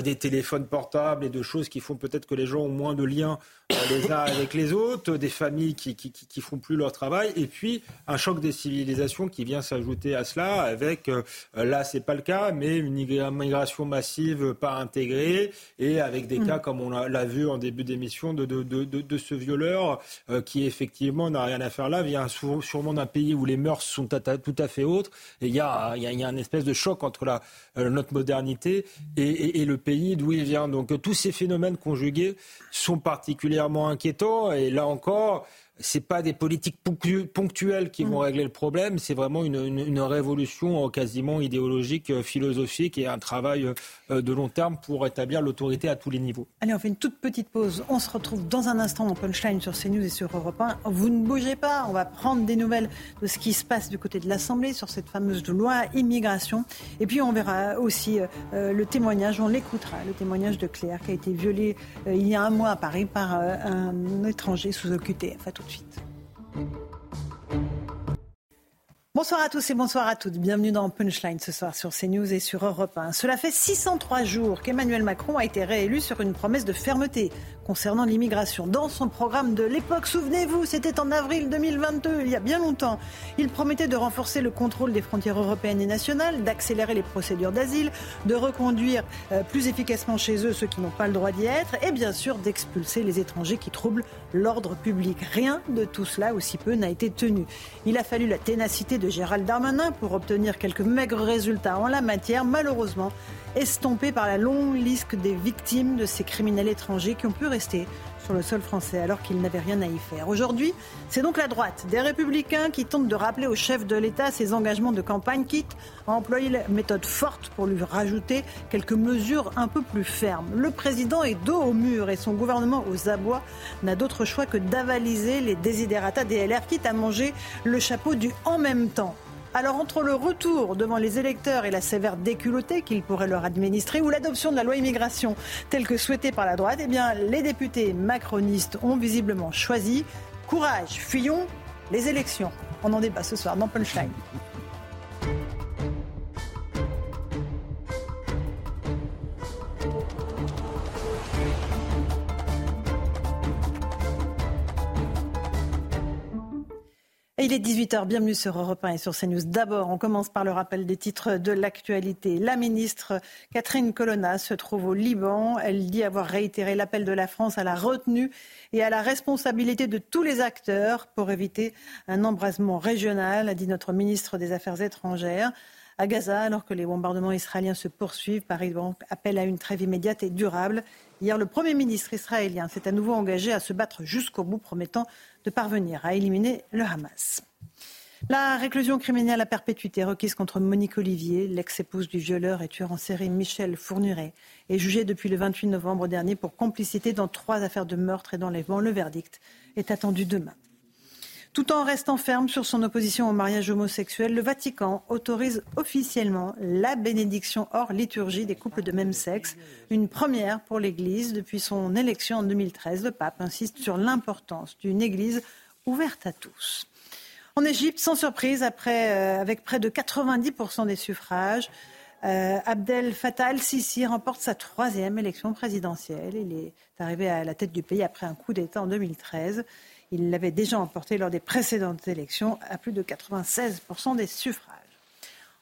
des téléphones portables et de choses qui qui font peut-être que les gens ont moins de liens euh, les uns avec les autres, des familles qui, qui, qui, font plus leur travail, et puis un choc des civilisations qui vient s'ajouter à cela, avec euh, là c'est pas le cas, mais une immigration massive pas intégrée, et avec des mm. cas comme on l'a vu en début d'émission de, de, de, de, ce violeur euh, qui effectivement n'a rien à faire là, vient sûrement d'un pays où les mœurs sont tout à fait autres, et il y a, y, a, y a une espèce de choc entre la, notre modernité et, et, et le pays d'où il vient. Donc tous ces phénomènes conjugués sont particulièrement inquiétants. Et là encore, c'est pas des politiques ponctuelles qui vont mm. régler le problème, c'est vraiment une, révolution quasiment idéologique, euh, philosophique et un travail euh, de long terme pour établir l'autorité à tous les niveaux. Allez, on fait une toute petite pause. On se retrouve dans un instant dans Punchline sur CNews et sur Europe 1. Vous ne bougez pas, on va prendre des nouvelles de ce qui se passe du côté de l'Assemblée sur cette fameuse loi immigration. Et puis on verra aussi euh, le témoignage, on l'écoutera, le témoignage de Claire qui a été violée il y a un mois à Paris par un étranger sous OQTF. À tout Bonsoir à tous et bonsoir à toutes. Bienvenue dans Punchline ce soir sur CNews et sur Europe 1. Cela fait 603 jours qu'Emmanuel Macron a été réélu sur une promesse de fermeté concernant l'immigration. Dans son programme de l'époque, souvenez-vous, c'était en avril 2022, il y a bien longtemps. Il promettait de renforcer le contrôle des frontières européennes et nationales, d'accélérer les procédures d'asile, de reconduire euh, plus efficacement chez eux ceux qui n'ont pas le droit d'y être et bien sûr d'expulser les étrangers qui troublent l'ordre public. Rien de tout cela, aussi peu, n'a été tenu. Il a fallu la ténacité de Gérald Darmanin pour obtenir quelques maigres résultats en la matière, malheureusement estompés par la longue liste des victimes de ces criminels étrangers qui ont pu rester sur le sol français alors qu'ils n'avaient rien à y faire. Aujourd'hui, c'est donc la droite des républicains qui tentent de rappeler au chef de l'État ses engagements de campagne, quitte à employer la méthode forte pour lui rajouter quelques mesures un peu plus fermes. Le président est dos au mur et son gouvernement aux abois n'a d'autre choix que d'avaliser les désidératas des LR, quitte à manger le chapeau du en même temps. Alors entre le retour devant les électeurs et la sévère déculottée qu'ils pourraient leur administrer ou l'adoption de la loi immigration telle que souhaitée par la droite, eh bien les députés macronistes ont visiblement choisi courage, fuyons les élections. On en débat ce soir dans Punchline. Il est 18h, bienvenue sur Europe 1 et sur CNews. D'abord, on commence par le rappel des titres de l'actualité. La ministre Catherine Colonna se trouve au Liban. Elle dit avoir réitéré l'appel de la France à la retenue et à la responsabilité de tous les acteurs pour éviter un embrasement régional, a dit notre ministre des Affaires étrangères. À Gaza, alors que les bombardements israéliens se poursuivent, Paris appelle à une trêve immédiate et durable. Hier, le Premier ministre israélien s'est à nouveau engagé à se battre jusqu'au bout, promettant de parvenir à éliminer le Hamas. La réclusion criminelle à perpétuité requise contre Monique Olivier, l'ex-épouse du violeur et tueur en série Michel Fournuret, est jugée depuis le 28 novembre dernier pour complicité dans trois affaires de meurtre et d'enlèvement. Le verdict est attendu demain. Tout en restant ferme sur son opposition au mariage homosexuel, le Vatican autorise officiellement la bénédiction hors liturgie des couples de même sexe, une première pour l'Église depuis son élection en 2013. Le pape insiste sur l'importance d'une Église ouverte à tous. En Égypte, sans surprise, euh, avec près de 90% des suffrages, euh, Abdel Fattah al-Sisi remporte sa troisième élection présidentielle. Il est arrivé à la tête du pays après un coup d'État en 2013. Il l'avait déjà emporté lors des précédentes élections à plus de 96% des suffrages.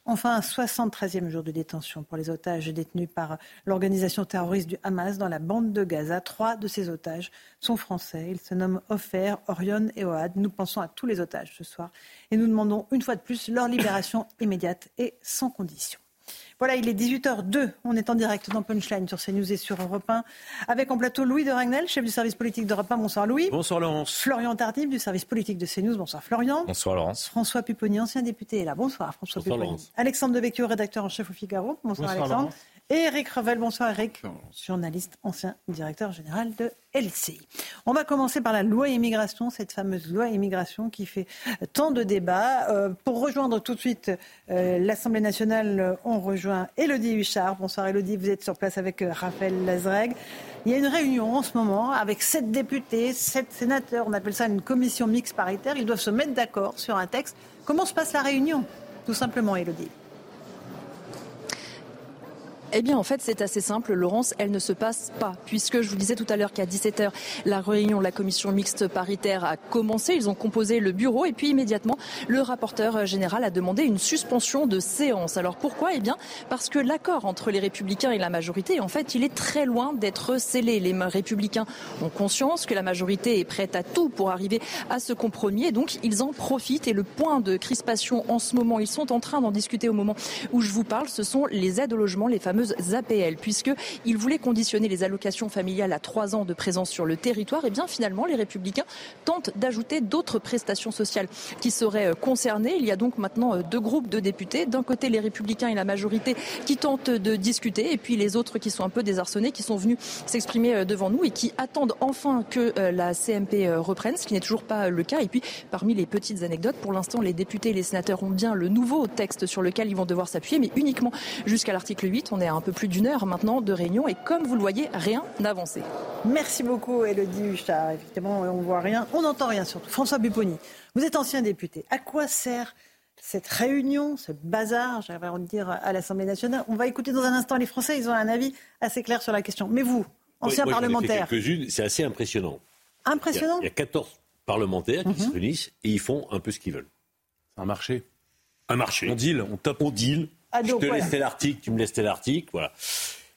Enfin, un 73e jour de détention pour les otages détenus par l'organisation terroriste du Hamas dans la bande de Gaza. Trois de ces otages sont français. Ils se nomment Ofer, Orion et Oad. Nous pensons à tous les otages ce soir et nous demandons une fois de plus leur libération immédiate et sans condition. Voilà, il est 18h02. On est en direct dans Punchline sur CNews et sur Europe 1. Avec en plateau Louis de Ragnel, chef du service politique d'Europe 1. Bonsoir Louis. Bonsoir Laurence. Florian Tardif du service politique de CNews. Bonsoir Florian. Bonsoir Laurence. François Pupponi, ancien député, est là. Bonsoir François Bonsoir, Pupponi. Laurence. Alexandre Devecchio, rédacteur en chef au Figaro. Bonsoir, Bonsoir, Alexandre. Laurence. Et Eric Revel. Bonsoir Eric, journaliste, ancien directeur général de LCI. On va commencer par la loi immigration, cette fameuse loi immigration qui fait tant de débats. Euh, pour rejoindre tout de suite euh, l'Assemblée nationale, on rejoint Elodie Huchard. Bonsoir Elodie, vous êtes sur place avec euh, Raphaël Lazreg. Il y a une réunion en ce moment avec sept députés, sept sénateurs. On appelle ça une commission mixte paritaire. Ils doivent se mettre d'accord sur un texte. Comment se passe la réunion Tout simplement, Elodie. Eh bien, en fait, c'est assez simple, Laurence. Elle ne se passe pas, puisque je vous disais tout à l'heure qu'à 17h, la réunion de la commission mixte paritaire a commencé. Ils ont composé le bureau et puis immédiatement, le rapporteur général a demandé une suspension de séance. Alors pourquoi? Eh bien, parce que l'accord entre les républicains et la majorité, en fait, il est très loin d'être scellé. Les républicains ont conscience que la majorité est prête à tout pour arriver à ce compromis et donc ils en profitent. Et le point de crispation en ce moment, ils sont en train d'en discuter au moment où je vous parle, ce sont les aides au logement, les fameuses APL, puisqu'ils voulaient conditionner les allocations familiales à trois ans de présence sur le territoire. Et bien finalement, les républicains tentent d'ajouter d'autres prestations sociales qui seraient euh, concernées. Il y a donc maintenant euh, deux groupes de députés. D'un côté, les républicains et la majorité qui tentent de discuter, et puis les autres qui sont un peu désarçonnés, qui sont venus s'exprimer euh, devant nous et qui attendent enfin que la CMP reprenne, ce qui n'est toujours pas le cas. Et puis, parmi les petites anecdotes, pour l'instant, les députés et les sénateurs ont bien le nouveau texte sur lequel ils vont devoir s'appuyer, mais uniquement jusqu'à l'article 8. On est un peu plus d'une heure maintenant de réunion et comme vous le voyez, rien n'avancé. Merci beaucoup, Elodie Huchard. Effectivement, on ne voit rien, on n'entend rien surtout. François Bupponi, vous êtes ancien député. À quoi sert cette réunion, ce bazar, j'avais envie de dire, à l'Assemblée nationale? On va écouter dans un instant les Français, ils ont un avis assez clair sur la question. Mais vous, ancien Oui, moi, parlementaire, quelques-unes, c'est assez impressionnant. impressionnant? Il y a 14 parlementaires qui Mhm. se réunissent et ils font un peu ce qu'ils veulent. C'est un marché. Un marché. On deal, on top. On deal. Ah, je donc, te voilà. laisse tel article, tu me laisses tel article, voilà.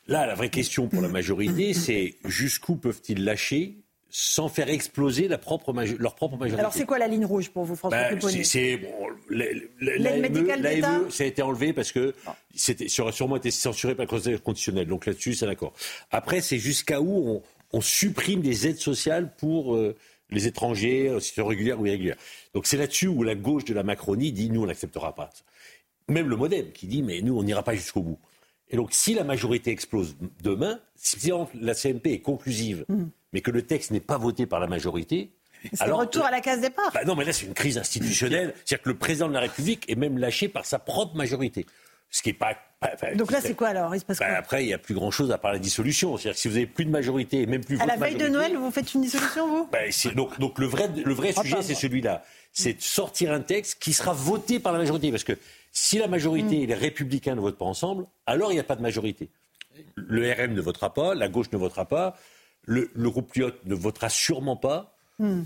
Là, la vraie question pour la majorité, c'est jusqu'où peuvent-ils lâcher sans faire exploser la propre leur propre majorité? Alors c'est quoi la ligne rouge pour vous, François Ben, c'est- bon, L'aide l'AME médicale d'État? l'AME, ça a été enlevé parce que c'était ça aurait sûrement été censuré par le Conseil constitutionnel. Donc là-dessus, c'est d'accord. Après, c'est jusqu'à où on, on supprime des aides sociales pour euh, les étrangers, en situation régulière ou irrégulière. Donc c'est là-dessus où la gauche de la Macronie dit nous on n'acceptera pas. Même le MoDem qui dit mais nous on n'ira pas jusqu'au bout. Et donc si la majorité explose demain, si la CMP est conclusive, mais que le texte n'est pas voté par la majorité, C'est le retour à la case départ. bah non, mais là, c'est une crise institutionnelle. C'est-à-dire que le président de la République est même lâché par sa propre majorité. Ce qui est pas. enfin, Donc là, c'est quoi alors? Il se passe bah, quoi? Après, il n'y a plus grand-chose à part la dissolution. C'est-à-dire que si vous n'avez plus de majorité, et même plus À la veille de Noël, vous faites une dissolution, vous? Bah, donc, donc le vrai, le vrai sujet, c'est celui-là. C'est de sortir un texte qui sera voté par la majorité. Parce que si la majorité Mm. et les républicains ne votent pas ensemble, alors il n'y a pas de majorité. Le RM ne votera pas, la gauche ne votera pas, le, le groupe Lyot ne votera sûrement pas. Hmm.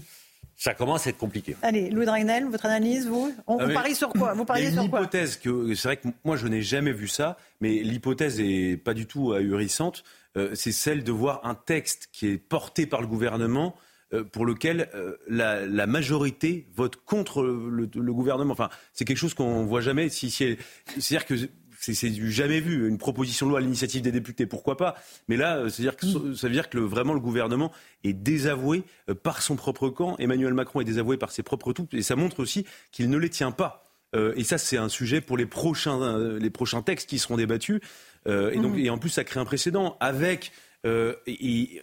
Ça commence à être compliqué. Allez, Louis Dragnel, votre analyse, vous On, Ah, on mais parie sur quoi Vous pariez a sur une quoi hypothèse que c'est vrai que moi je n'ai jamais vu ça, mais l'hypothèse est pas du tout ahurissante. Euh, c'est celle de voir un texte qui est porté par le gouvernement. Euh, pour lequel euh, la, la majorité vote contre le, le gouvernement. Enfin, c'est quelque chose qu'on voit jamais. Si, si- c'est-à-dire que c'est, du jamais vu. Une proposition de loi à l'initiative des députés, pourquoi pas? Mais là, euh, c'est-à-dire que, ça veut dire que le- vraiment le gouvernement est désavoué par son propre camp. Emmanuel Macron est désavoué par ses propres troupes, et ça montre aussi qu'il ne les tient pas. Euh, et ça, c'est un sujet pour les prochains, les prochains textes qui seront débattus. Euh, et, donc, et en plus, ça crée un précédent avec. euh, et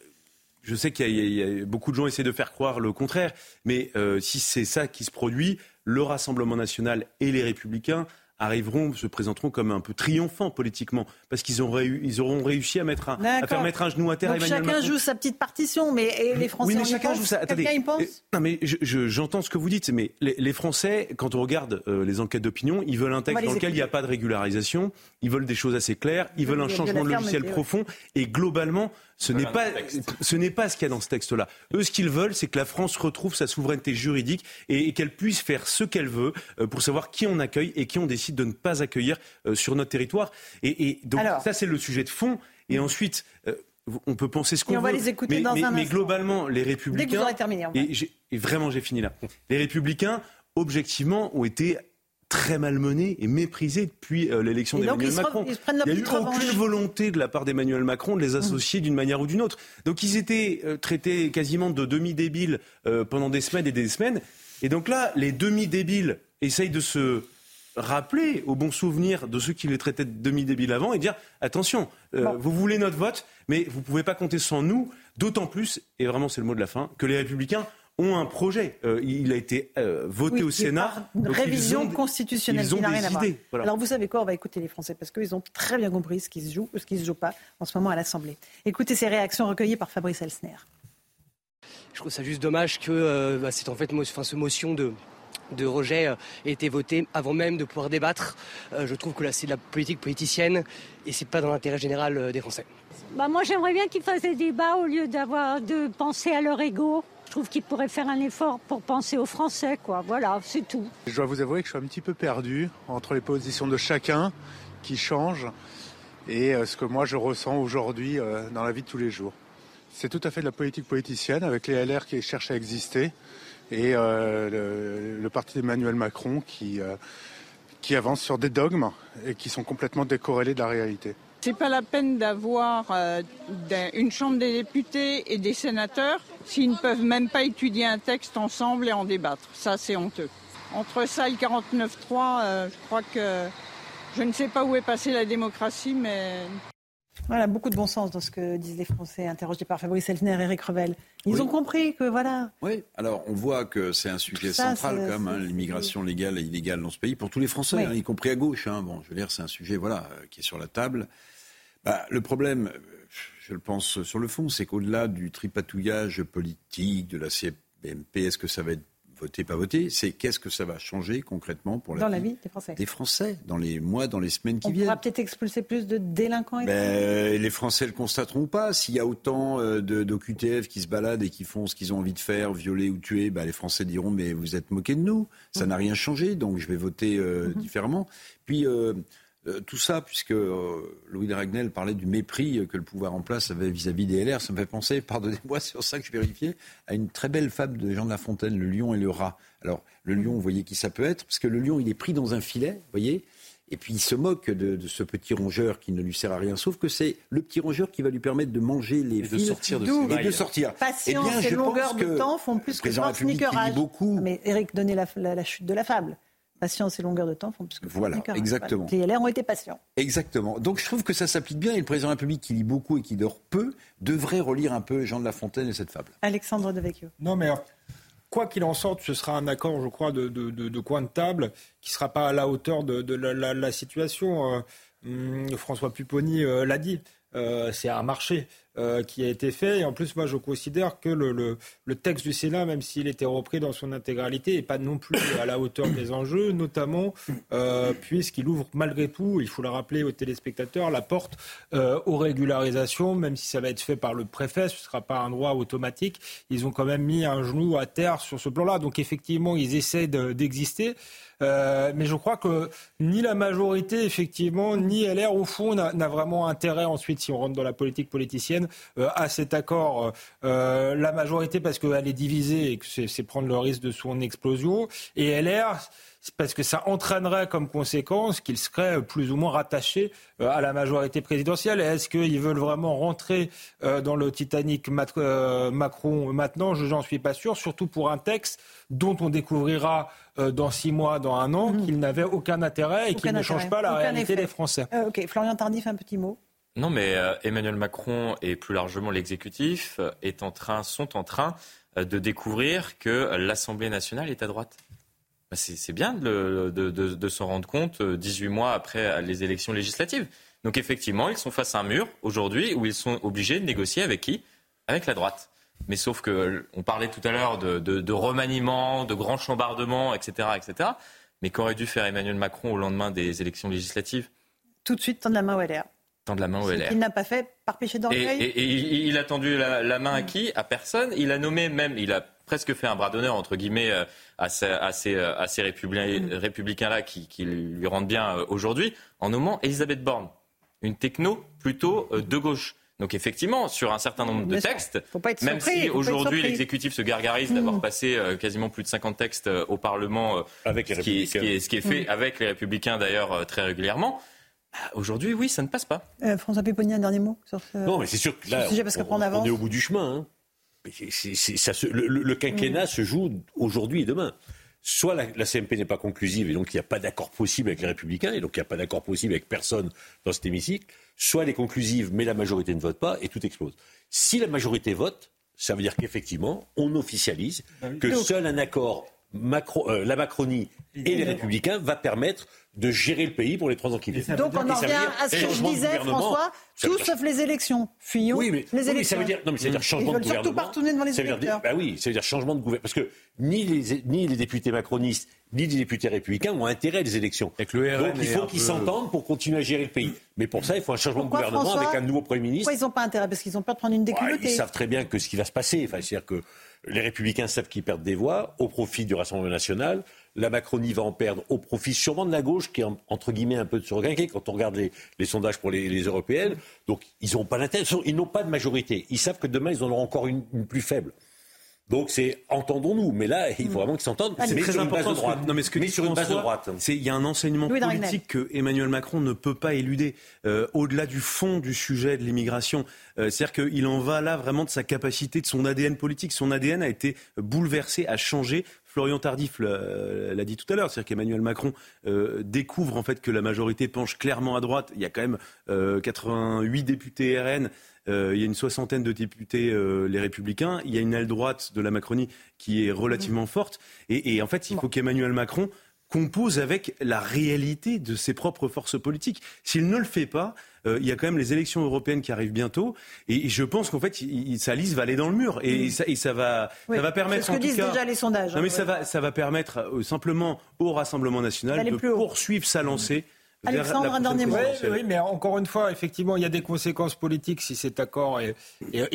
je sais qu'il y, a- beaucoup de gens essaient de faire croire le contraire, mais euh, si c'est ça qui se produit, le Rassemblement national et les Républicains arriveront, se présenteront comme un peu triomphants politiquement, parce qu'ils ils auront réussi à, mettre un, à faire mettre un genou à terre Donc Emmanuel chacun Macron. joue sa petite partition, mais et les Français Oui, mais chacun joue ça. Attendez. Quelqu'un y pense? Euh, Non, mais je- je- j'entends ce que vous dites, mais les, les Français, quand on regarde euh, les enquêtes d'opinion, ils veulent un texte dans lequel il n'y a pas de régularisation, ils veulent des choses assez claires, ils veulent un changement de logiciel profond, et globalement, ce n'est pas, ce n'est pas ce qu'il y a dans ce texte-là. Eux, ce qu'ils veulent, c'est que la France retrouve sa souveraineté juridique et, et qu'elle puisse faire ce qu'elle veut euh, pour savoir qui on accueille et qui on décide de ne pas accueillir euh, sur notre territoire. Et, et donc, Alors. ça, c'est le sujet de fond. Et ensuite, euh, on peut penser ce qu'on Et veut. on va les écouter mais, dans mais- un mais globalement, les républicains. Dès que vous aurez terminé, on va. Et, vraiment, j'ai fini là. Les républicains, objectivement, ont été très malmené et méprisé depuis euh, l'élection d'Emmanuel Macron. il n'y a eu aucune volonté de la part d'Emmanuel Macron de les mmh. associer d'une manière ou d'une autre. Donc ils étaient euh, traités quasiment de demi-débiles euh, pendant des semaines et des semaines. Et donc là, les demi-débiles essayent de se rappeler au bon souvenir de ceux qui les traitaient de demi-débiles avant et dire attention, vous voulez notre vote, mais vous ne pouvez pas compter sans nous, d'autant plus, et vraiment c'est le mot de la fin, que les républicains ont un projet. Euh, il a été euh, voté au Sénat. Une révision constitutionnelle n'a rien à voir. Alors vous savez quoi On va écouter les Français parce qu'ils ont très bien compris ce qui se joue ou ce qui ne se joue pas en ce moment à l'Assemblée. Écoutez ces réactions recueillies par Fabrice Elsner. Je trouve ça juste dommage que euh, bah, c'est en fait enfin, ce motion de, de rejet ait été votée avant même de pouvoir débattre. je trouve que là c'est de la politique politicienne et c'est pas dans l'intérêt général des Français. Bah moi j'aimerais bien qu'ils fassent des débats au lieu d'avoir de penser à leur ego. Je trouve qu'il pourrait faire un effort pour penser aux Français, quoi. Voilà, c'est tout. Je dois vous avouer que je suis un petit peu perdu entre les positions de chacun qui changent et euh, ce que moi je ressens aujourd'hui euh, dans la vie de tous les jours. C'est tout à fait de la politique politicienne avec les LR qui cherchent à exister et euh, le, parti d'Emmanuel Macron qui, qui avance sur des dogmes et qui sont complètement décorrélés de la réalité. C'est pas la peine d'avoir euh, une chambre des députés et des sénateurs s'ils ne peuvent même pas étudier un texte ensemble et en débattre. Ça, c'est honteux. Entre ça et le 49.3, euh, je crois que je ne sais pas où est passée la démocratie, mais voilà, beaucoup de bon sens dans ce que disent les Français, interrogés par Fabrice Elfner et Eric Revel. Ils ont compris que voilà. Oui, alors on voit que c'est un sujet central quand même, hein, l'immigration légale et illégale dans ce pays, pour tous les Français, hein, y compris à gauche. Hein. Bon, je veux dire, c'est un sujet voilà, euh, qui est sur la table. Bah, le problème, je le pense sur le fond, c'est qu'au-delà du tripatouillage politique de la CMP, est-ce que ça va être voter, pas voter, c'est qu'est-ce que ça va changer concrètement pour la, dans la vie des Français. Des Français, dans les mois, dans les semaines qui viennent. On pourra peut-être expulser plus de délinquants. Ben, les Français le constateront pas. S'il y a autant euh, d'OQTF qui se baladent et qui font ce qu'ils ont envie de faire, violer ou tuer, ben, les Français diront mais vous êtes moqués de nous. Ça n'a rien changé, donc je vais voter euh, mm-hmm. différemment. Puis euh, euh, tout ça, puisque euh, Louis de Ragnel parlait du mépris que le pouvoir en place avait vis-à-vis des LR, ça me fait penser, pardonnez-moi, c'est sur ça que je vérifiais, à une très belle fable de Jean de La Fontaine, Le lion et le rat. Alors, le lion, vous voyez qui ça peut être, parce que le lion, il est pris dans un filet, vous voyez, et puis il se moque de, ce petit rongeur qui ne lui sert à rien, sauf que c'est le petit rongeur qui va lui permettre de manger les et de sortir de et de sortir. Patience eh bien, et longueur de temps font plus que sneakerage. Beaucoup. Mais Eric donnait la chute de la fable. Patience et longueur de temps font plus que Voilà, exactement. Les LR ont été patients. Exactement. Donc je trouve que ça s'applique bien et le président de la République qui lit beaucoup et qui dort peu devrait relire un peu Jean de La Fontaine et cette fable. Alexandre Devecchio. Non mais quoi qu'il en sorte, ce sera un accord, je crois, de, de, coin de table qui ne sera pas à la hauteur de, la, situation. Euh, hum, François Pupponi euh, l'a dit. Euh, c'est un marché. Euh, qui a été fait. Et en plus, moi, je considère que le, le, texte du Sénat, même s'il était repris dans son intégralité, n'est pas non plus à la hauteur des enjeux, notamment euh, puisqu'il ouvre malgré tout, il faut le rappeler aux téléspectateurs, la porte euh, aux régularisations, même si ça va être fait par le préfet, ce ne sera pas un droit automatique. Ils ont quand même mis un genou à terre sur ce plan-là. Donc effectivement, ils essaient d'exister. Mais je crois que ni la majorité, effectivement, ni LR, au fond, n'a vraiment intérêt ensuite, si on rentre dans la politique politicienne, euh, à cet accord. Euh, la majorité, parce qu'elle est divisée et que c'est prendre le risque de son explosion. Et LR, parce que ça entraînerait comme conséquence qu'ils seraient plus ou moins rattachés à la majorité présidentielle. Est-ce qu'ils veulent vraiment rentrer dans le Titanic Macron maintenant? Je n'en suis pas sûr, surtout pour un texte dont on découvrira euh, dans six mois, dans un an, mhm. qu'il n'avait aucun intérêt et qu'il ne change pas la réalité des Français. Euh, ok, Florian Tardif, un petit mot. Non, mais euh, Emmanuel Macron et plus largement l'exécutif est en train, sont en train de découvrir que l'Assemblée nationale est à droite. Bah, c'est bien de, s'en rendre compte 18 mois après les élections législatives. Donc effectivement, ils sont face à un mur aujourd'hui où ils sont obligés de négocier avec qui? Avec la droite. Mais sauf que on parlait tout à l'heure de, remaniement, de grands chambardements, etc., etc. Mais qu'aurait dû faire Emmanuel Macron au lendemain des élections législatives? Tout de suite tendre la main au LR. Tendre la main au LR. Il n'a pas fait par péché d'orgueil. Et, il a tendu la, main à qui? À personne. Il a nommé même, il a presque fait un bras d'honneur entre guillemets euh, à ces, à ces, euh, à ces mm. républicains-là qui, qui, lui rendent bien euh, aujourd'hui, en nommant Elisabeth Borne, une techno plutôt de gauche. Donc effectivement, sur un certain nombre de textes, même si aujourd'hui l'exécutif se gargarise d'avoir mmh. passé quasiment plus de 50 textes au Parlement, avec les ce, qui est, ce, qui est, fait mmh. avec les républicains d'ailleurs très régulièrement, aujourd'hui oui, ça ne passe pas. François Péponi, un dernier mot sur ce, non, mais c'est sûr que là, sujet, parce on, on, on, est au bout du chemin. Hein. ça le, quinquennat mmh. se joue aujourd'hui et demain soit la, CMP n'est pas conclusive et donc il n'y a pas d'accord possible avec les Républicains et donc il n'y a pas d'accord possible avec personne dans cet hémicycle, soit elle est conclusive mais la majorité ne vote pas et tout explose. Si la majorité vote, ça veut dire qu'effectivement, on officialise bah que seul un accord Macron, euh, la Macronie et les Républicains va permettre de gérer le pays pour les trois ans qui viennent. Donc on en revient à ce que je disais, François, tout sauf les élections. Fuyons oui, mais, les élections. ça veut dire, non, mais ça veut dire changement de gouvernement. surtout pas retourner devant les ça électeurs. bah oui, ça veut dire changement de gouvernement. Parce que ni les, ni les députés macronistes, ni les députés républicains ont intérêt à des élections. Donc il faut qu'ils s'entendent pour continuer à gérer le pays. Mais pour ça, il faut un changement de gouvernement avec un nouveau Premier ministre. Pourquoi ils n'ont pas intérêt? Parce qu'ils ont peur de prendre une déculottée. ils savent très bien que ce qui va se passer, enfin, c'est-à-dire que les républicains savent qu'ils perdent des voix au profit du Rassemblement national. La Macronie va en perdre au profit sûrement de la gauche, qui est entre guillemets un peu de quand on regarde les, sondages pour les, européennes. Donc ils n'ont pas l'intérêt, ils n'ont pas de majorité. Ils savent que demain ils en auront encore une plus faible. Donc c'est entendons-nous, mais là il faut vraiment qu'ils s'entendent. C'est très sur. Une base de droite. Non, mais ce que sur une base de droite. C'est il y a un enseignement politique que Emmanuel Macron ne peut pas éluder euh, au-delà du fond du sujet de l'immigration. Euh, c'est-à-dire qu'il en va là vraiment de sa capacité, de son ADN politique. Son ADN a été bouleversé, a changé. Florian Tardif l'a dit tout à l'heure, c'est-à-dire qu'Emmanuel Macron euh, découvre en fait que la majorité penche clairement à droite. Il y a quand même 88 députés RN. Euh, il y a une soixantaine de députés, euh, les Républicains. Il y a une aile droite de la Macronie qui est relativement forte. Et, en fait, il faut qu'Emmanuel Macron compose avec la réalité de ses propres forces politiques. S'il ne le fait pas, euh, il y a quand même les élections européennes qui arrivent bientôt, et, je pense qu'en fait, sa liste va aller dans le mur, et, ça, va, ça va permettre. C'est ce que disent déjà les sondages. Non, mais ça va, ça va permettre simplement au Rassemblement national de poursuivre sa lancée. Alexandre, un dernier mot. Oui, mais encore une fois, effectivement, il y a des conséquences politiques si cet accord est,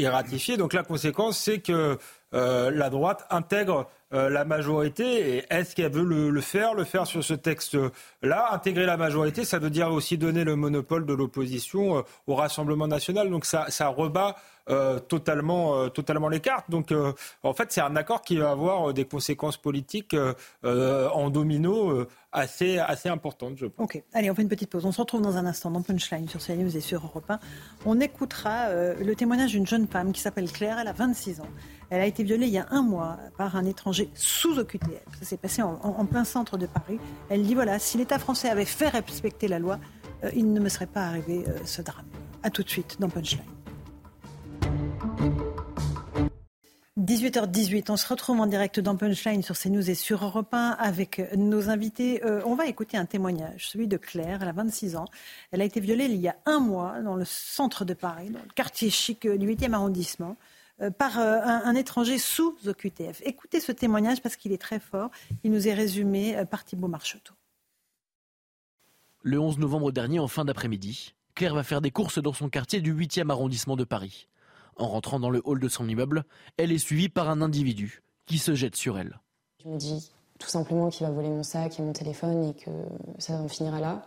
ratifié. Donc la conséquence, c'est que euh, la droite intègre euh, la majorité. Et est-ce qu'elle veut le, faire, le faire sur ce texte-là? Intégrer la majorité, ça veut dire aussi donner le monopole de l'opposition euh, au Rassemblement national. Donc ça, rebat totalement, totalement les cartes. Donc, en fait, c'est un accord qui va avoir des conséquences politiques en domino assez, assez importantes. Ok, allez, on fait une petite pause. On se retrouve dans un instant dans Punchline sur CNews et sur Europe 1. On écoutera le témoignage d'une jeune femme qui s'appelle Claire. Elle a 26 ans. Elle a été violée il y a un mois par un étranger sous OQTF. Ça s'est passé en, plein centre de Paris. Elle dit voilà, si l'État français avait fait respecter la loi, euh, il ne me serait pas arrivé euh, ce drame. A tout de suite dans Punchline. 18h18, on se retrouve en direct dans Punchline sur CNews et sur Europe 1 avec nos invités. Euh, on va écouter un témoignage, celui de Claire, elle a 26 ans. Elle a été violée il y a un mois dans le centre de Paris, dans le quartier chic du 8e arrondissement. Euh, par euh, un, étranger sous OQTF. Écoutez ce témoignage parce qu'il est très fort. Il nous est résumé euh, par Thibault Marcheteau. Le 11 novembre dernier, en fin d'après-midi, Claire va faire des courses dans son quartier du 8e arrondissement de Paris. En rentrant dans le hall de son immeuble, elle est suivie par un individu qui se jette sur elle. Je me dis tout simplement qu'il va voler mon sac et mon téléphone et que ça en finira là.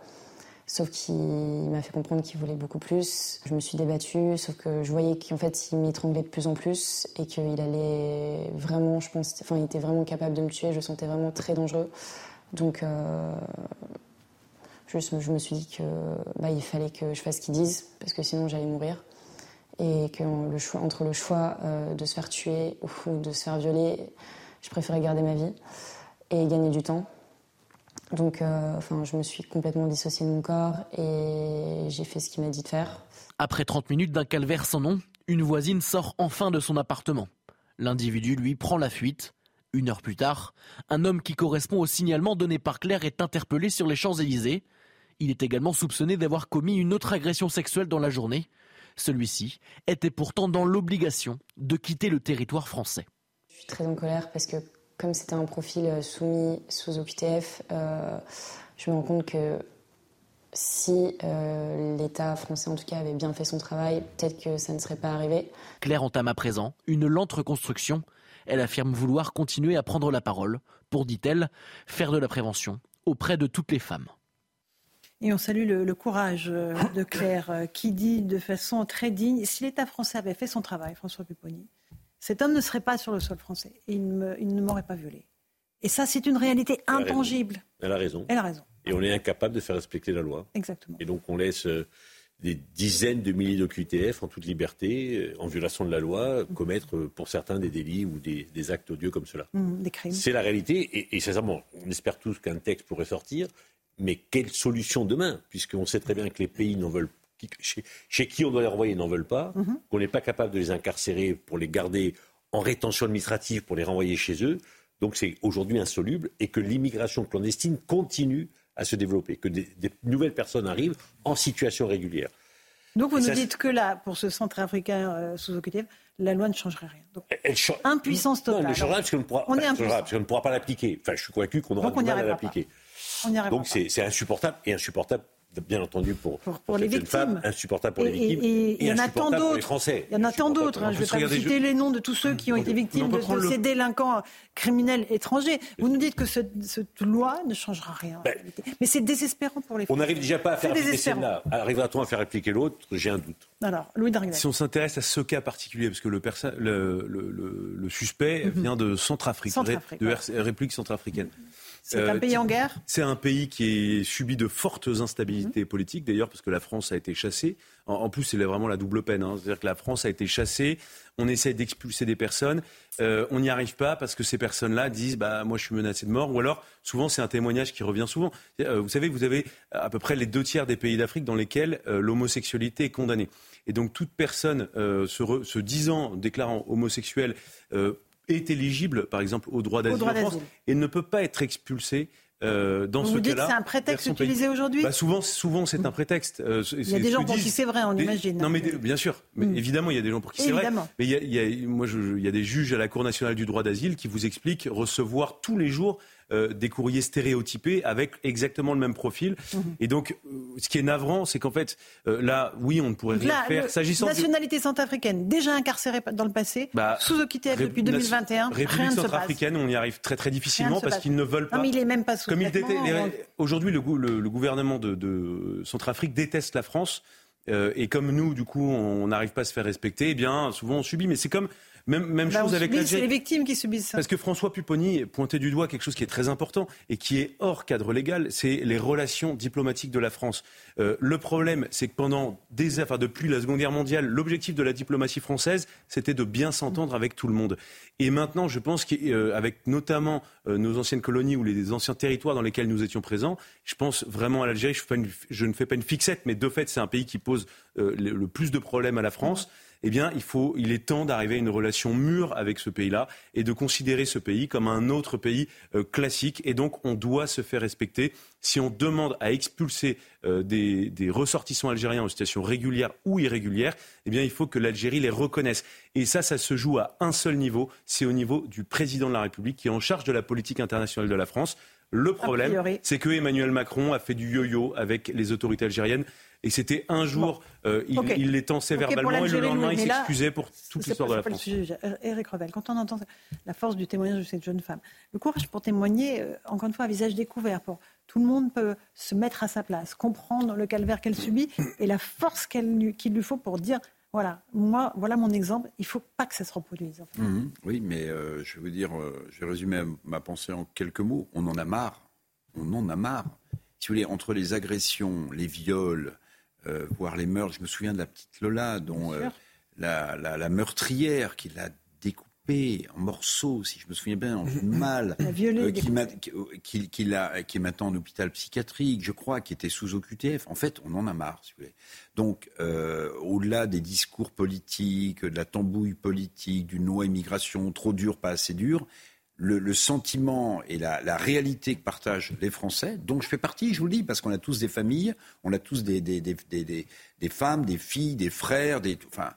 Sauf qu'il m'a fait comprendre qu'il voulait beaucoup plus. Je me suis débattue, sauf que je voyais qu'en fait, il m'étranglait de plus en plus et qu'il allait vraiment, je pense, enfin, il était vraiment capable de me tuer. Je le sentais vraiment très dangereux. Donc, euh, je, me suis dit que bah, fallait que je fasse ce qu'ils disent parce que sinon j'allais mourir. Et que le choix, entre le choix euh, de se faire tuer ou de se faire violer, je préférais garder ma vie et gagner du temps. Donc, euh, enfin, je me suis complètement dissociée de mon corps et j'ai fait ce qu'il m'a dit de faire. Après 30 minutes d'un calvaire sans nom, une voisine sort enfin de son appartement. L'individu, lui, prend la fuite. Une heure plus tard, un homme qui correspond au signalement donné par Claire est interpellé sur les Champs-Élysées. Il est également soupçonné d'avoir commis une autre agression sexuelle dans la journée. Celui-ci était pourtant dans l'obligation de quitter le territoire français. Je suis très en colère parce que comme c'était un profil euh, soumis sous OQTF, euh, je me rends compte que si euh, l'État français, en tout cas, avait bien fait son travail, peut-être que ça ne serait pas arrivé. Claire entame à présent une lente reconstruction. Elle affirme vouloir continuer à prendre la parole pour, dit-elle, faire de la prévention auprès de toutes les femmes. Et on salue le, courage euh, de Claire qui dit de façon très digne, si l'État français avait fait son travail, François Pupponi, cet homme ne serait pas sur le sol français et il, ne m'aurait pas violé. Et ça, c'est une réalité intangible. Elle a raison. Elle a raison. Et on est incapable de faire respecter la loi. Exactement. Et donc on laisse des dizaines de milliers d'OQTF en toute liberté, en violation de la loi, commettre pour certains des délits ou des, actes odieux comme cela. Mmh, des crimes. C'est la réalité. Et, et sincèrement, on espère tous qu'un texte pourrait sortir. Mais quelle solution demain? Puisqu'on sait très bien que les pays n'en veulent chez, chez, qui on doit les renvoyer n'en veulent pas, mhm. qu'on n'est pas capable de les incarcérer pour les garder en rétention administrative pour les renvoyer chez eux. Donc c'est aujourd'hui insoluble et que l'immigration clandestine continue à se développer, que des, nouvelles personnes arrivent en situation régulière. Donc vous nous dites que là, pour ce centre africain euh, sous occupation, la loi ne changerait rien. Donc, elle, impuissance totale. Non, elle ne changera parce qu'on ne pourra, on ne pourra pas l'appliquer. Enfin, je suis convaincu qu'on aura du mal à l'appliquer. Donc c'est insupportable et insupportable bien entendu pour, pour, les victimes. insupportable pour les victimes. Et, il y en a tant d'autres. Il y en a tant d'autres. Hein. Je ne vais pas citer les noms de tous ceux qui ont été victimes de, ces délinquants criminels étrangers. Vous nous dites que cette loi ne changera rien. Ben, Mais c'est désespérant pour les Français. On n'arrive déjà pas à faire appliquer celle-là. Arrivera-t-on à faire appliquer l'autre? J'ai un doute. Alors, Louis Si on s'intéresse à ce cas particulier, parce que le, le, suspect mhm. vient de Centrafrique, de République centrafricaine. C'est un euh, pays en guerre C'est un pays qui est subi de fortes instabilités mhm. politiques, d'ailleurs, parce que la France a été chassée. En, plus, c'est vraiment la double peine. Hein. C'est-à-dire que la France a été chassée, on essaie d'expulser des personnes, euh, on n'y arrive pas parce que ces personnes-là disent bah, Moi, je suis menacé de mort. Ou alors, souvent, c'est un témoignage qui revient souvent. Euh, vous savez, vous avez à peu près les deux tiers des pays d'Afrique dans lesquels l'homosexualité est condamnée. Et donc, toute personne se, se, disant, déclarant homosexuel, est éligible, par exemple, au droit d'asile en France et ne peut pas être expulsé euh, dans Vous ce cas-là. C'est un prétexte utilisé aujourd'hui bah Souvent, souvent c'est un prétexte. Euh, il y a des gens pour qui c'est vrai, on imagine. Non, mais bien sûr. Mais mm. évidemment, il y a des gens pour qui c'est vrai. Mais il y, a, il y a, moi, je, il y a des juges à la Cour nationale du droit d'asile qui vous expliquent recevoir tous les jours euh, des courriers stéréotypés avec exactement le même profil. Mhm. Et donc, euh, ce qui est navrant, c'est qu'en fait, euh, là, oui, on ne pourrait rien faire. S'agissant nationalité centrafricaine, déjà incarcérée dans le passé, bah, sous OQTF depuis 2021, République centrafricaine, on y arrive très très difficilement parce qu'ils ne veulent pas. Non, mais il est même pas sous Comme Aujourd'hui, le, le, gouvernement de, de Centrafrique déteste la France. et comme nous, du coup, on n'arrive pas à se faire respecter, eh bien, souvent on subit. Mais c'est comme même, bah, chose avec l'Algérie. C'est les victimes qui subissent ça. Parce que François Pupponi pointait du doigt quelque chose qui est très important et qui est hors cadre légal, c'est les relations diplomatiques de la France. Euh, le problème, c'est que pendant des, enfin, depuis la Seconde Guerre mondiale, l'objectif de la diplomatie française, c'était de bien s'entendre avec tout le monde. Et maintenant, je pense qu'avec euh, notamment euh, nos anciennes colonies ou les anciens territoires dans lesquels nous étions présents, je pense vraiment à l'Algérie. Je, je, ne fais pas une fixette, mais de fait, c'est un pays qui pose le, le, plus de problèmes à la France eh bien, il, faut, il est temps d'arriver à une relation mûre avec ce pays-là et de considérer ce pays comme un autre pays euh, classique. Et donc, on doit se faire respecter. Si on demande à expulser euh, des, ressortissants algériens en situation régulière ou irrégulière, eh bien, il faut que l'Algérie les reconnaisse. Et ça, ça se joue à un seul niveau, c'est au niveau du président de la République qui est en charge de la politique internationale de la France. Le problème, c'est que Emmanuel Macron a fait du yo-yo avec les autorités algériennes et c'était un jour, euh, il, les tensait verbalement et le lendemain, il s'excusait pour toute l'histoire de la France. Eric Revel, quand on entend la force du témoignage de cette jeune femme, le courage pour témoigner, euh, encore une fois, à visage découvert, pour tout le monde peut se mettre à sa place, comprendre le calvaire qu'elle subit et la force qu'il lui faut pour dire voilà, moi, voilà mon exemple. Il ne faut pas que ça se reproduise. Mhm. oui, mais euh, je veux dire, je vais résumer ma pensée en quelques mots. On en a marre. On en a marre. Si vous voulez, entre les agressions, les viols, euh, voir les meurtres. Je me souviens de la petite Lola, dont euh, la, meurtrière qui l'a découpée en morceaux, si je me souviens bien, en mal, euh, qui, qui, est maintenant en hôpital psychiatrique, je crois, qui était sous OQTF. En fait, on en a marre, si vous voulez. Donc, au-delà des discours politiques, de la tambouille politique, du non immigration, trop dur, pas assez dur, le, sentiment et la, réalité que partagent les Français, dont je fais partie, je vous le dis, parce qu'on a tous des familles, on a tous des, des, des, femmes, des filles, des frères, des, enfin,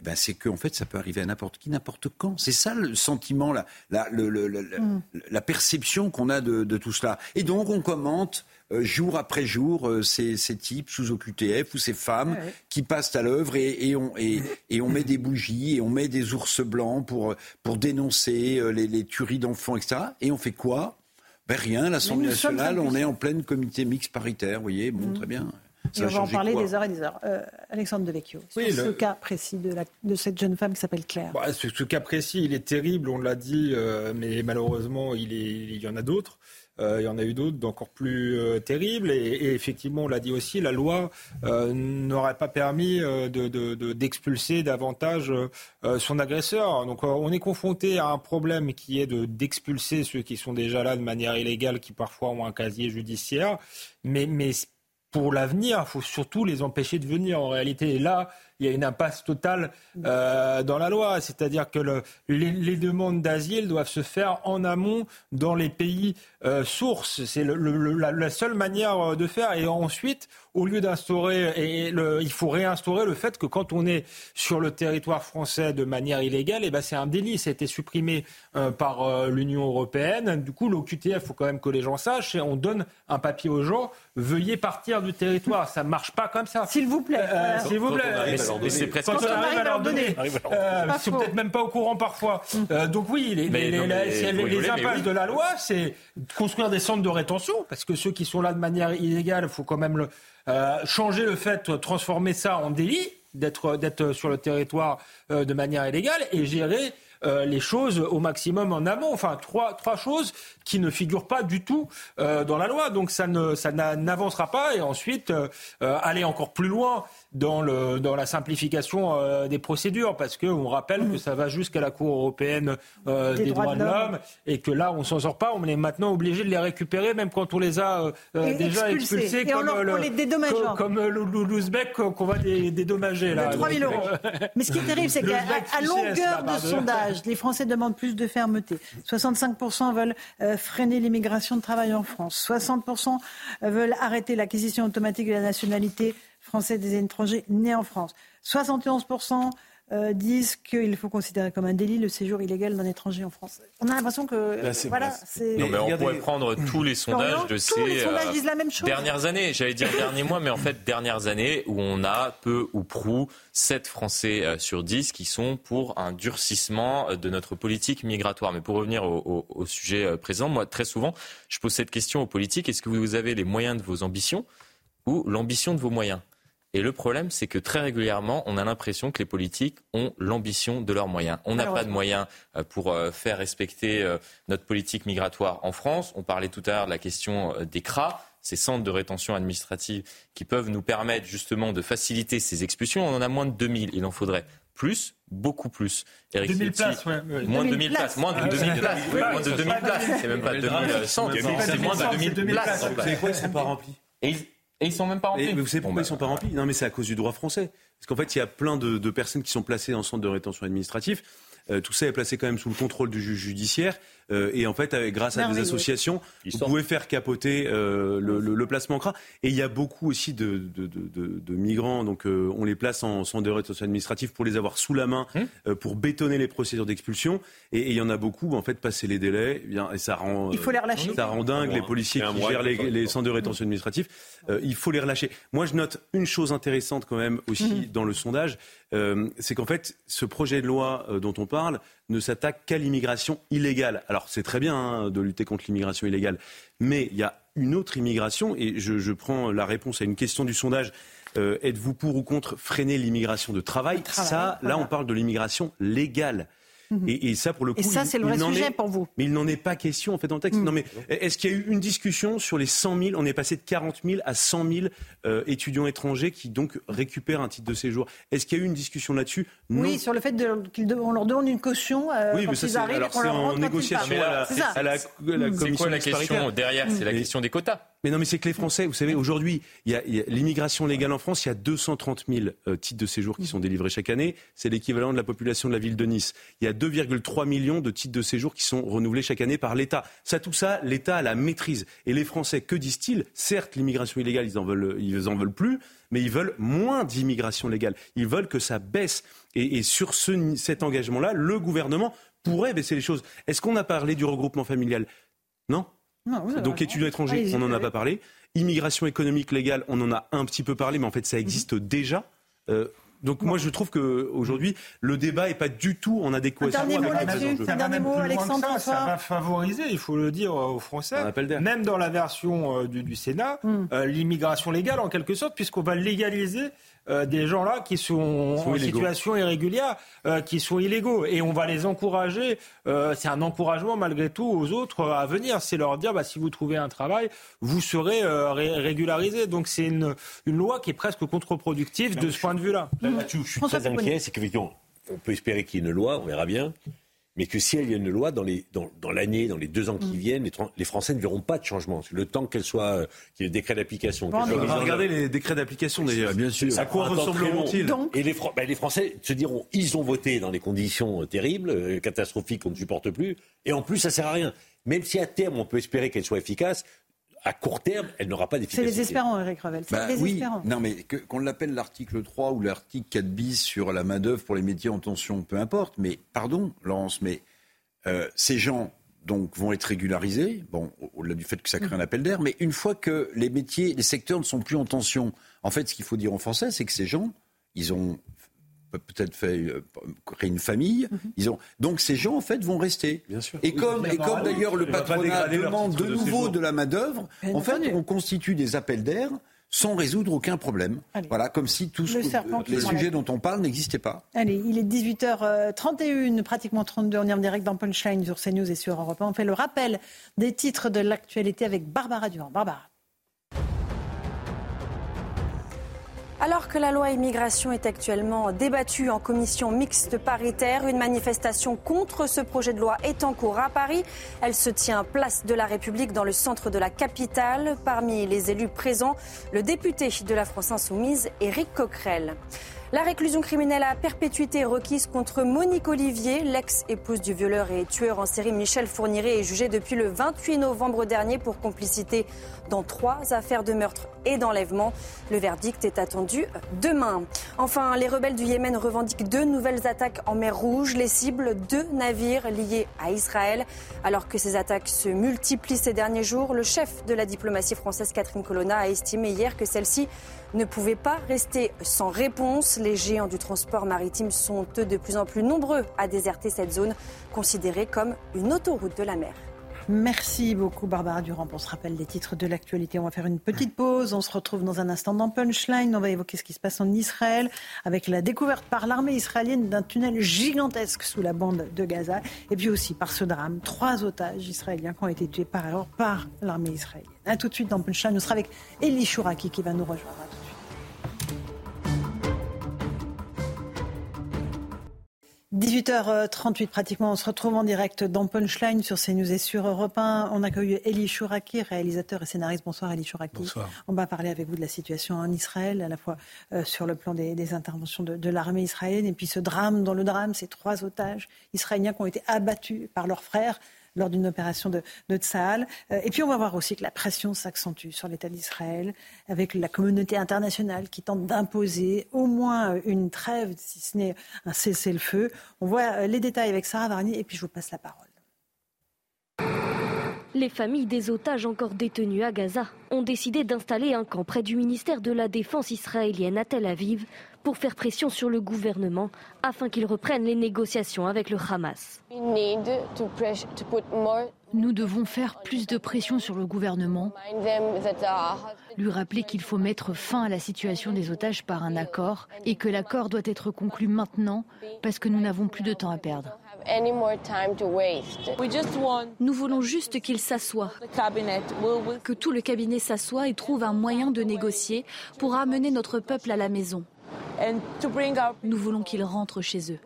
eh ben c'est que en fait ça peut arriver à n'importe qui, n'importe quand. C'est ça le sentiment, la, la, mm. la perception qu'on a de, de, tout cela. Et donc on commente jour après jour euh, ces, types sous OQTF ou ces femmes qui passent à l'œuvre et, on, et, on met des bougies et on met des ours blancs pour, pour dénoncer euh, les, tueries d'enfants, etc. Et on fait quoi? Ben Rien, l'Assemblée nationale, on est en pleine comité mixte paritaire, vous voyez, bon, Mm. très bien. Et on va en parler des heures et des heures. Euh, Alexandre Devecchio, Oui, ce le- cas précis de, la- de cette jeune femme qui s'appelle Claire? Bah, ce, ce cas précis, il est terrible, on l'a dit, euh, mais malheureusement, il, est, il y en a d'autres. Euh, il y en a eu d'autres d'encore plus euh, terribles. Et, effectivement, on l'a dit aussi, la loi euh, n'aurait pas permis euh, de- d'expulser davantage son agresseur. Donc, on est confronté à un problème qui est de d'expulser ceux qui sont déjà là de manière illégale, qui parfois ont un casier judiciaire. Mais, mais pour l'avenir, il faut surtout les empêcher de venir en réalité. Et là, il y a une impasse totale euh, dans la loi. C'est-à-dire que le- les, les demandes d'asile doivent se faire en amont dans les pays euh, sources. C'est le- le- la, la seule manière euh, de faire. Et ensuite, au lieu d'instaurer, et le- il faut réinstaurer le fait que quand on est sur le territoire français de manière illégale, eh ben c'est un délit. Ça a été supprimé euh, par euh, l'Union européenne. Du coup, l'OQTF, il faut quand même que les gens sachent. Et on donne un papier aux gens. Veuillez partir du territoire. Ça marche pas comme ça. S'il vous plaît. voilà. S'il vous Quand plaît. C'est presque- Quand on arrive à leur donner. Arrive à leur Euh, ils sont peut-être même pas au courant parfois. Euh, donc oui, les, impasses oui. de la loi, c'est construire des centres de rétention, parce que ceux qui sont là de manière illégale, il faut quand même le, euh, changer le fait, transformer ça en délit, d'être d'être sur le territoire euh, de manière illégale, et gérer euh, les choses au maximum en amont. Enfin, trois, trois choses qui ne figurent pas du tout euh, dans la loi. Donc ça ne ça n'a- n'avancera pas. Et ensuite, euh, aller encore plus loin dans, le, dans la simplification euh, des procédures, parce qu'on rappelle que ça va jusqu'à la Cour européenne euh, des, droits, de l'homme, et que là, on s'en sort pas. On est maintenant obligé de les récupérer, même quand on les a euh, déjà expulsés. expulsés, Et on comme leur- on le- les dédommage, comme, comme, le- le- l'Ouzbek qu'on va dé- dédommager. Là. De 3 000 Donc, euros. Mais ce qui est terrible, c'est qu'à longueur de sondage, les Français demandent plus de fermeté. 65% veulent freiner l'immigration de travail en France. 60% veulent arrêter l'acquisition automatique de la nationalité française des étrangers nés en France. 71% euh, disent qu'il faut considérer comme un délit le séjour illégal d'un étranger en France. On a l'impression que Là, c'est- voilà, c'est Non, mais on pourrait prendre tous les sondages de tous les ces sondages euh, disent la même chose. dernières années. J'allais dire derniers mois, mais en fait dernières années où on a peu ou prou 7 Français euh, sur 10 qui sont pour un durcissement de notre politique migratoire. Mais pour revenir au, au- au sujet présent, moi très souvent, je pose cette question aux politiques est-ce que vous avez les moyens de vos ambitions ou l'ambition de vos moyens? Et le problème, c'est que très régulièrement, on a l'impression que les politiques ont l'ambition de leurs moyens. On n'a pas de moyens euh, pour euh, faire respecter euh, notre politique migratoire en France. On parlait tout à l'heure de la question des CRA, ces centres de rétention administrative qui peuvent nous permettre justement de faciliter ces expulsions. On en a moins de 2000. Il en faudrait plus, beaucoup plus. Eric 2000 Ciotti, places, ouais, ouais. Moins de 2000 2000 places. Moins de Ah, 2000 ouais, places. Moins de c'est 2000 pas places. 2000. C'est même pas Mais 2000 centres. c'est pas C'est moins de 2000 2000 places. savez quoi, ils sont pas remplis. Et ils, et ils sont même pas remplis. Et vous savez Bon, pourquoi bah, ils sont pas remplis? Non, mais c'est à cause du droit français. Parce qu'en fait, il y a plein de, de personnes qui sont placées en centre de rétention administratif. Euh, tout ça est placé quand même sous le contrôle du juge judiciaire. Euh, et en fait, avec- grâce à des associations, vous pouvez faire capoter euh, le, le- le placement en CRA. Et il y a beaucoup aussi de, de- de- de- de migrants. Donc, euh, on les place en centre de rétention administratif pour les avoir sous la main, Hum. euh, pour bétonner les procédures d'expulsion. Et il y en a beaucoup, en fait, passer les délais, eh bien, et ça rend, Il faut les relâcher. ça rend dingue les policiers C'est un qui mois, gèrent les, les centres de rétention administratif. Euh, il faut les relâcher. Moi, je note une chose intéressante quand même aussi dans le sondage, euh, c'est qu'en fait, ce projet de loi euh, dont on parle ne s'attaque qu'à l'immigration illégale. Alors, c'est très bien hein, de lutter contre l'immigration illégale, mais il y a une autre immigration, et je, je prends la réponse à une question du sondage. Euh, Êtes-vous pour ou contre freiner l'immigration de travail, travail, Ça, là, on parle de l'immigration légale. Et, et ça, pour le coup, Et ça, c'est le vrai sujet est- pour vous. mais il n'en est pas question en fait dans le texte. Non mais est-ce qu'il y a eu une discussion sur les 100 000 On est passé de 40 000 à 100 000 euh, étudiants étrangers qui donc récupèrent un titre de séjour. Est-ce qu'il y a eu une discussion là-dessus? Oui, sur le fait de- qu'ils de- on leur demande une caution euh, Oui, quand mais ça, ils c'est- arrivent alors, et qu'on c'est leur en négociation à la- C'est ça. à la- à la C'est commission quoi la question derrière? C'est la question des quotas. Mais non, mais c'est que les Français, vous savez, aujourd'hui, il y a, l'immigration légale en France, il y a 230 000 euh, titres de séjour qui sont délivrés chaque année. C'est l'équivalent de la population de la ville de Nice. Il y a 2,3 millions de titres de séjour qui sont renouvelés chaque année par l'État. Ça, tout ça, l'État a la maîtrise. Et les Français, que disent-ils? Certes, l'immigration illégale, ils en veulent, ils en veulent plus, mais ils veulent moins d'immigration légale. Ils veulent que ça baisse. Et, et sur ce, cet engagement-là, le gouvernement pourrait baisser les choses. Est-ce qu'on a parlé du regroupement familial? Non Non, donc étudiants étrangers, on n'en a pas parlé. Immigration économique légale, on en a un petit peu parlé, mais en fait ça existe déjà. Euh, Donc moi je trouve qu'aujourd'hui le débat n'est pas du tout en adéquation avec. Un dernier mot, Alexandre ça, va favoriser, il faut le dire aux Français, même dans la version euh, du, Sénat, hmm. euh, l'immigration légale en quelque sorte, puisqu'on va légaliser euh, des gens là qui sont, en situation irrégulière, euh, qui sont illégaux. Et on va les encourager. Euh, c'est un encouragement malgré tout aux autres à venir. C'est leur dire, bah, si vous trouvez un travail, vous serez régularisé. Donc c'est une, une, loi qui est presque contre-productive de ce point de vue-là. Là, je suis très inquiet, c'est qu'effectivement, on peut espérer qu'il y ait une loi, on verra bien mais que si elle y a une loi, dans, les, dans, dans l'année, dans les deux ans qui mm. viennent, les, les, Français ne verront pas de changement. Le temps qu'elle soit, euh, qu'il y ait le décret d'application. on va regarder les décrets d'application d'ailleurs. Bien sûr. À quoi ressembleront-ils Et les, ben, les, Français se diront, ils ont voté dans des conditions euh, terribles, euh, catastrophiques qu'on ne supporte plus, et en plus ça sert à rien. Même si à terme on peut espérer qu'elle soit efficace, à court terme, elle n'aura pas d'efficacité. C'est désespérant, Eric Revel. C'est bah, désespérant. Oui, non, mais qu'on l'appelle l'article 3 ou l'article 4 bis sur la main-d'œuvre pour les métiers en tension, peu importe. Mais pardon, Laurence, mais euh, ces gens donc vont être régularisés, bon, au-delà du fait que ça crée un appel d'air, mais une fois que les métiers, les secteurs ne sont plus en tension, en fait, ce qu'il faut dire en français, c'est que ces gens, ils ont peut-être fait euh, créer une famille. Mhm. Ils ont donc ces gens en fait vont rester. Bien sûr. Et comme et comme d'ailleurs le patronat demande de, nouveau de la main d'œuvre, en fait on constitue des appels d'air sans résoudre aucun problème. Voilà, comme si tous les sujets dont on parle n'existaient pas. Allez, il est 18h31, pratiquement 32. On est en direct dans Punchline sur CNews et sur Europe 1. On fait le rappel des titres de l'actualité avec Barbara Durand. Barbara. Alors que la loi immigration est actuellement débattue en commission mixte paritaire, une manifestation contre ce projet de loi est en cours à Paris. Elle se tient place de la République dans le centre de la capitale. Parmi les élus présents, le député de la France Insoumise, Éric Coquerel. La réclusion criminelle à perpétuité requise contre Monique Olivier, l'ex-épouse du violeur et tueur en série Michel Fourniret, est jugée depuis le 28 novembre dernier pour complicité dans trois affaires de meurtre et d'enlèvement. Le verdict est attendu demain. Enfin, les rebelles du Yémen revendiquent deux nouvelles attaques en mer Rouge. Les cibles, deux navires liés à Israël. Alors que ces attaques se multiplient ces derniers jours, le chef de la diplomatie française, Catherine Colonna, a estimé hier que celle-ci ne pouvait pas rester sans réponse. Les géants du transport maritime sont eux de plus en plus nombreux à déserter cette zone considérée comme une autoroute de la mer. Merci beaucoup Barbara Durand. On se rappelle des titres de l'actualité. On va faire une petite pause. On se retrouve dans un instant dans Punchline. On va évoquer ce qui se passe en Israël avec la découverte par l'armée israélienne d'un tunnel gigantesque sous la bande de Gaza. Et puis aussi par ce drame, trois otages israéliens qui ont été tués par erreur par l'armée israélienne. A tout de suite dans Punchline. On sera avec Elie Chouraki qui va nous rejoindre. 18h38 pratiquement, on se retrouve en direct dans Punchline sur CNews et sur Europe 1. On accueille Elie Chouraki, réalisateur et scénariste. Bonsoir Elie Chouraki. Bonsoir. On va parler avec vous de la situation en Israël, à la fois euh, sur le plan des, interventions de, de l'armée israélienne et puis ce drame dans le drame, ces trois otages israéliens qui ont été abattus par leurs frères lors d'une opération de, de Tsahal. Euh, et puis on va voir aussi que la pression s'accentue sur l'État d'Israël, avec la communauté internationale qui tente d'imposer au moins une trêve, si ce n'est un cessez-le-feu. On voit euh, les détails avec Sarah Varni et puis je vous passe la parole. Les familles des otages encore détenus à Gaza ont décidé d'installer un camp près du ministère de la Défense israélienne à Tel Aviv pour faire pression sur le gouvernement afin qu'il reprenne les négociations avec le Hamas. Nous devons faire plus de pression sur le gouvernement, lui rappeler qu'il faut mettre fin à la situation des otages par un accord et que l'accord doit être conclu maintenant parce que nous n'avons plus de temps à perdre. Nous voulons juste qu'il s'assoie, que tout le cabinet s'assoie et trouve un moyen de négocier pour amener notre peuple à la maison. Nous voulons qu'ils rentrent chez eux.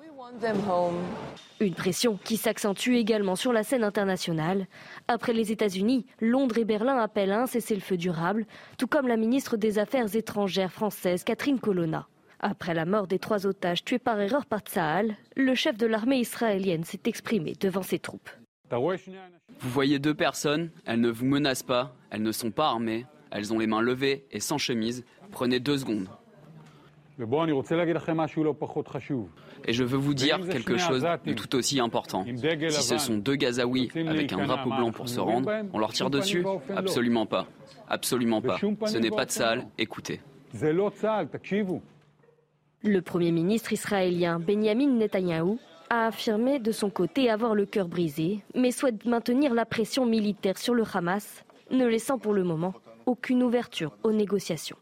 Une pression qui s'accentue également sur la scène internationale. Après les États-Unis, Londres et Berlin appellent un cessez-le-feu durable, tout comme la ministre des Affaires étrangères française Catherine Colonna. Après la mort des trois otages tués par erreur par Tsahal, le chef de l'armée israélienne s'est exprimé devant ses troupes. Vous voyez deux personnes, elles ne vous menacent pas, elles ne sont pas armées, elles ont les mains levées et sans chemise. Prenez deux secondes. Et je veux vous dire quelque chose de tout aussi important. Si ce sont deux Gazaouis avec un drapeau blanc pour se rendre, on leur tire dessus? Absolument pas. Absolument pas. Ce n'est pas de salle. Écoutez. Le Premier ministre israélien Benjamin Netanyahou a affirmé de son côté avoir le cœur brisé, mais souhaite maintenir la pression militaire sur le Hamas, ne laissant pour le moment aucune ouverture aux négociations.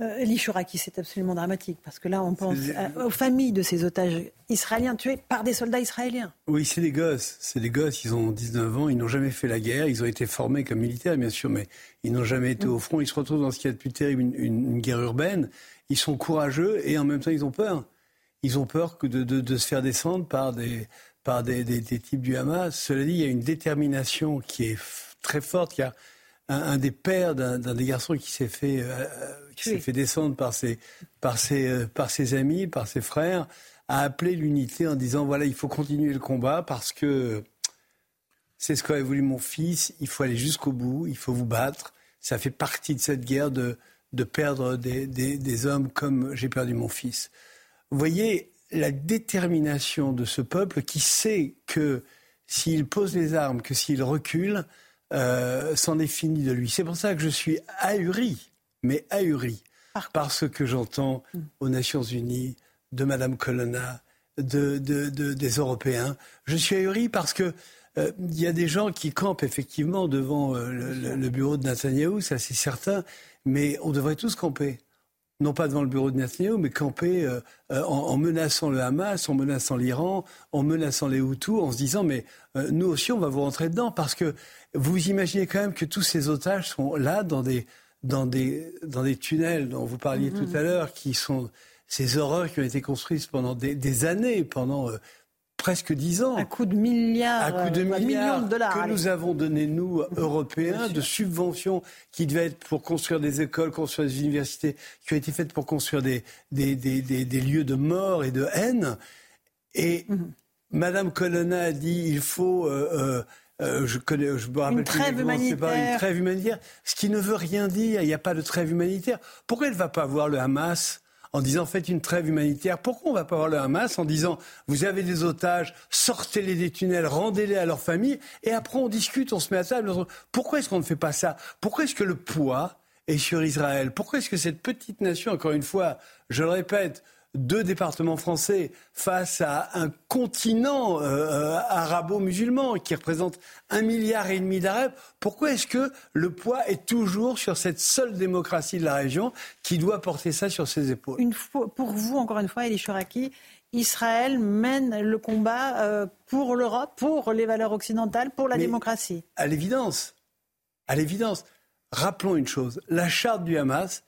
Euh, Elie c'est absolument dramatique parce que là, on pense aux familles de ces otages israéliens tués par des soldats israéliens. Oui, c'est des gosses. C'est des gosses, ils ont 19 ans, ils n'ont jamais fait la guerre, ils ont été formés comme militaires, bien sûr, mais ils n'ont jamais été mm. au front. Ils se retrouvent dans ce qu'il y a de plus terrible, une, guerre urbaine. Ils sont courageux et en même temps, ils ont peur. Ils ont peur que de, se faire descendre par des, par des, types du Hamas. Cela dit, il y a une détermination qui est très forte. Il y a un, des pères d'un des garçons qui s'est fait, euh, qui s'est fait descendre par ses, par, ses, euh, par ses amis, par ses frères, a appelé l'unité en disant voilà, il faut continuer le combat parce que c'est ce qu'avait voulu mon fils, il faut aller jusqu'au bout, il faut vous battre. Ça fait partie de cette guerre de, de perdre des, des, des hommes comme j'ai perdu mon fils. Vous voyez la détermination de ce peuple qui sait que s'il pose les armes, que s'il recule, euh, s'en est fini de lui. C'est pour ça que je suis ahuri, mais ahuri, par ce que j'entends hmm. aux Nations Unies, de Madame Colonna, de, des Européens. Je suis ahuri parce que euh, il y a des gens qui campent effectivement devant euh, le, bureau de Netanyahu, ça c'est certain, mais on devrait tous camper non pas devant le bureau de Netanyahu, mais camper euh, euh, en, menaçant le Hamas, en menaçant l'Iran, en menaçant les Hutus, en se disant mais nous aussi on va vous rentrer dedans parce que vous imaginez quand même que tous ces otages sont là dans des dans des dans des tunnels dont vous parliez tout à l'heure, qui sont ces horreurs qui ont été construites pendant des, des années, pendant presque dix ans. À coup de milliards, à coup de euh, millions de dollars que nous avons donné nous Européens de subventions qui devaient être pour construire des écoles, construire des universités, qui ont été faites pour construire des des, des, des, lieux de mort et de haine. Et mhm. Madame Colonna a dit il faut euh, euh, je connais, je me rappelle une trêve humanitaire. Pas, une trêve humanitaire, ce qui ne veut rien dire. Il n'y a pas de trêve humanitaire. Pourquoi elle ne va pas voir le Hamas en disant faites une trêve humanitaire? Pourquoi on ne va pas voir le Hamas en disant vous avez des otages, sortez-les des tunnels, rendez-les à leur famille et après on discute, on se met à table. Pourquoi est-ce qu'on ne fait pas ça? Pourquoi est-ce que le poids est sur Israël? Pourquoi est-ce que cette petite nation, encore une fois, je le répète, deux départements français face à un continent euh, euh, arabo-musulman qui représente un milliard et demi d'Arabes, pourquoi est-ce que le poids est toujours sur cette seule démocratie de la région qui doit porter ça sur ses épaules? Une fois, Pour vous, encore une fois, Elie Chouraki, Israël mène le combat euh, pour l'Europe, pour les valeurs occidentales, pour la démocratie. À l'évidence, à l'évidence. Rappelons une chose, la charte du Hamas,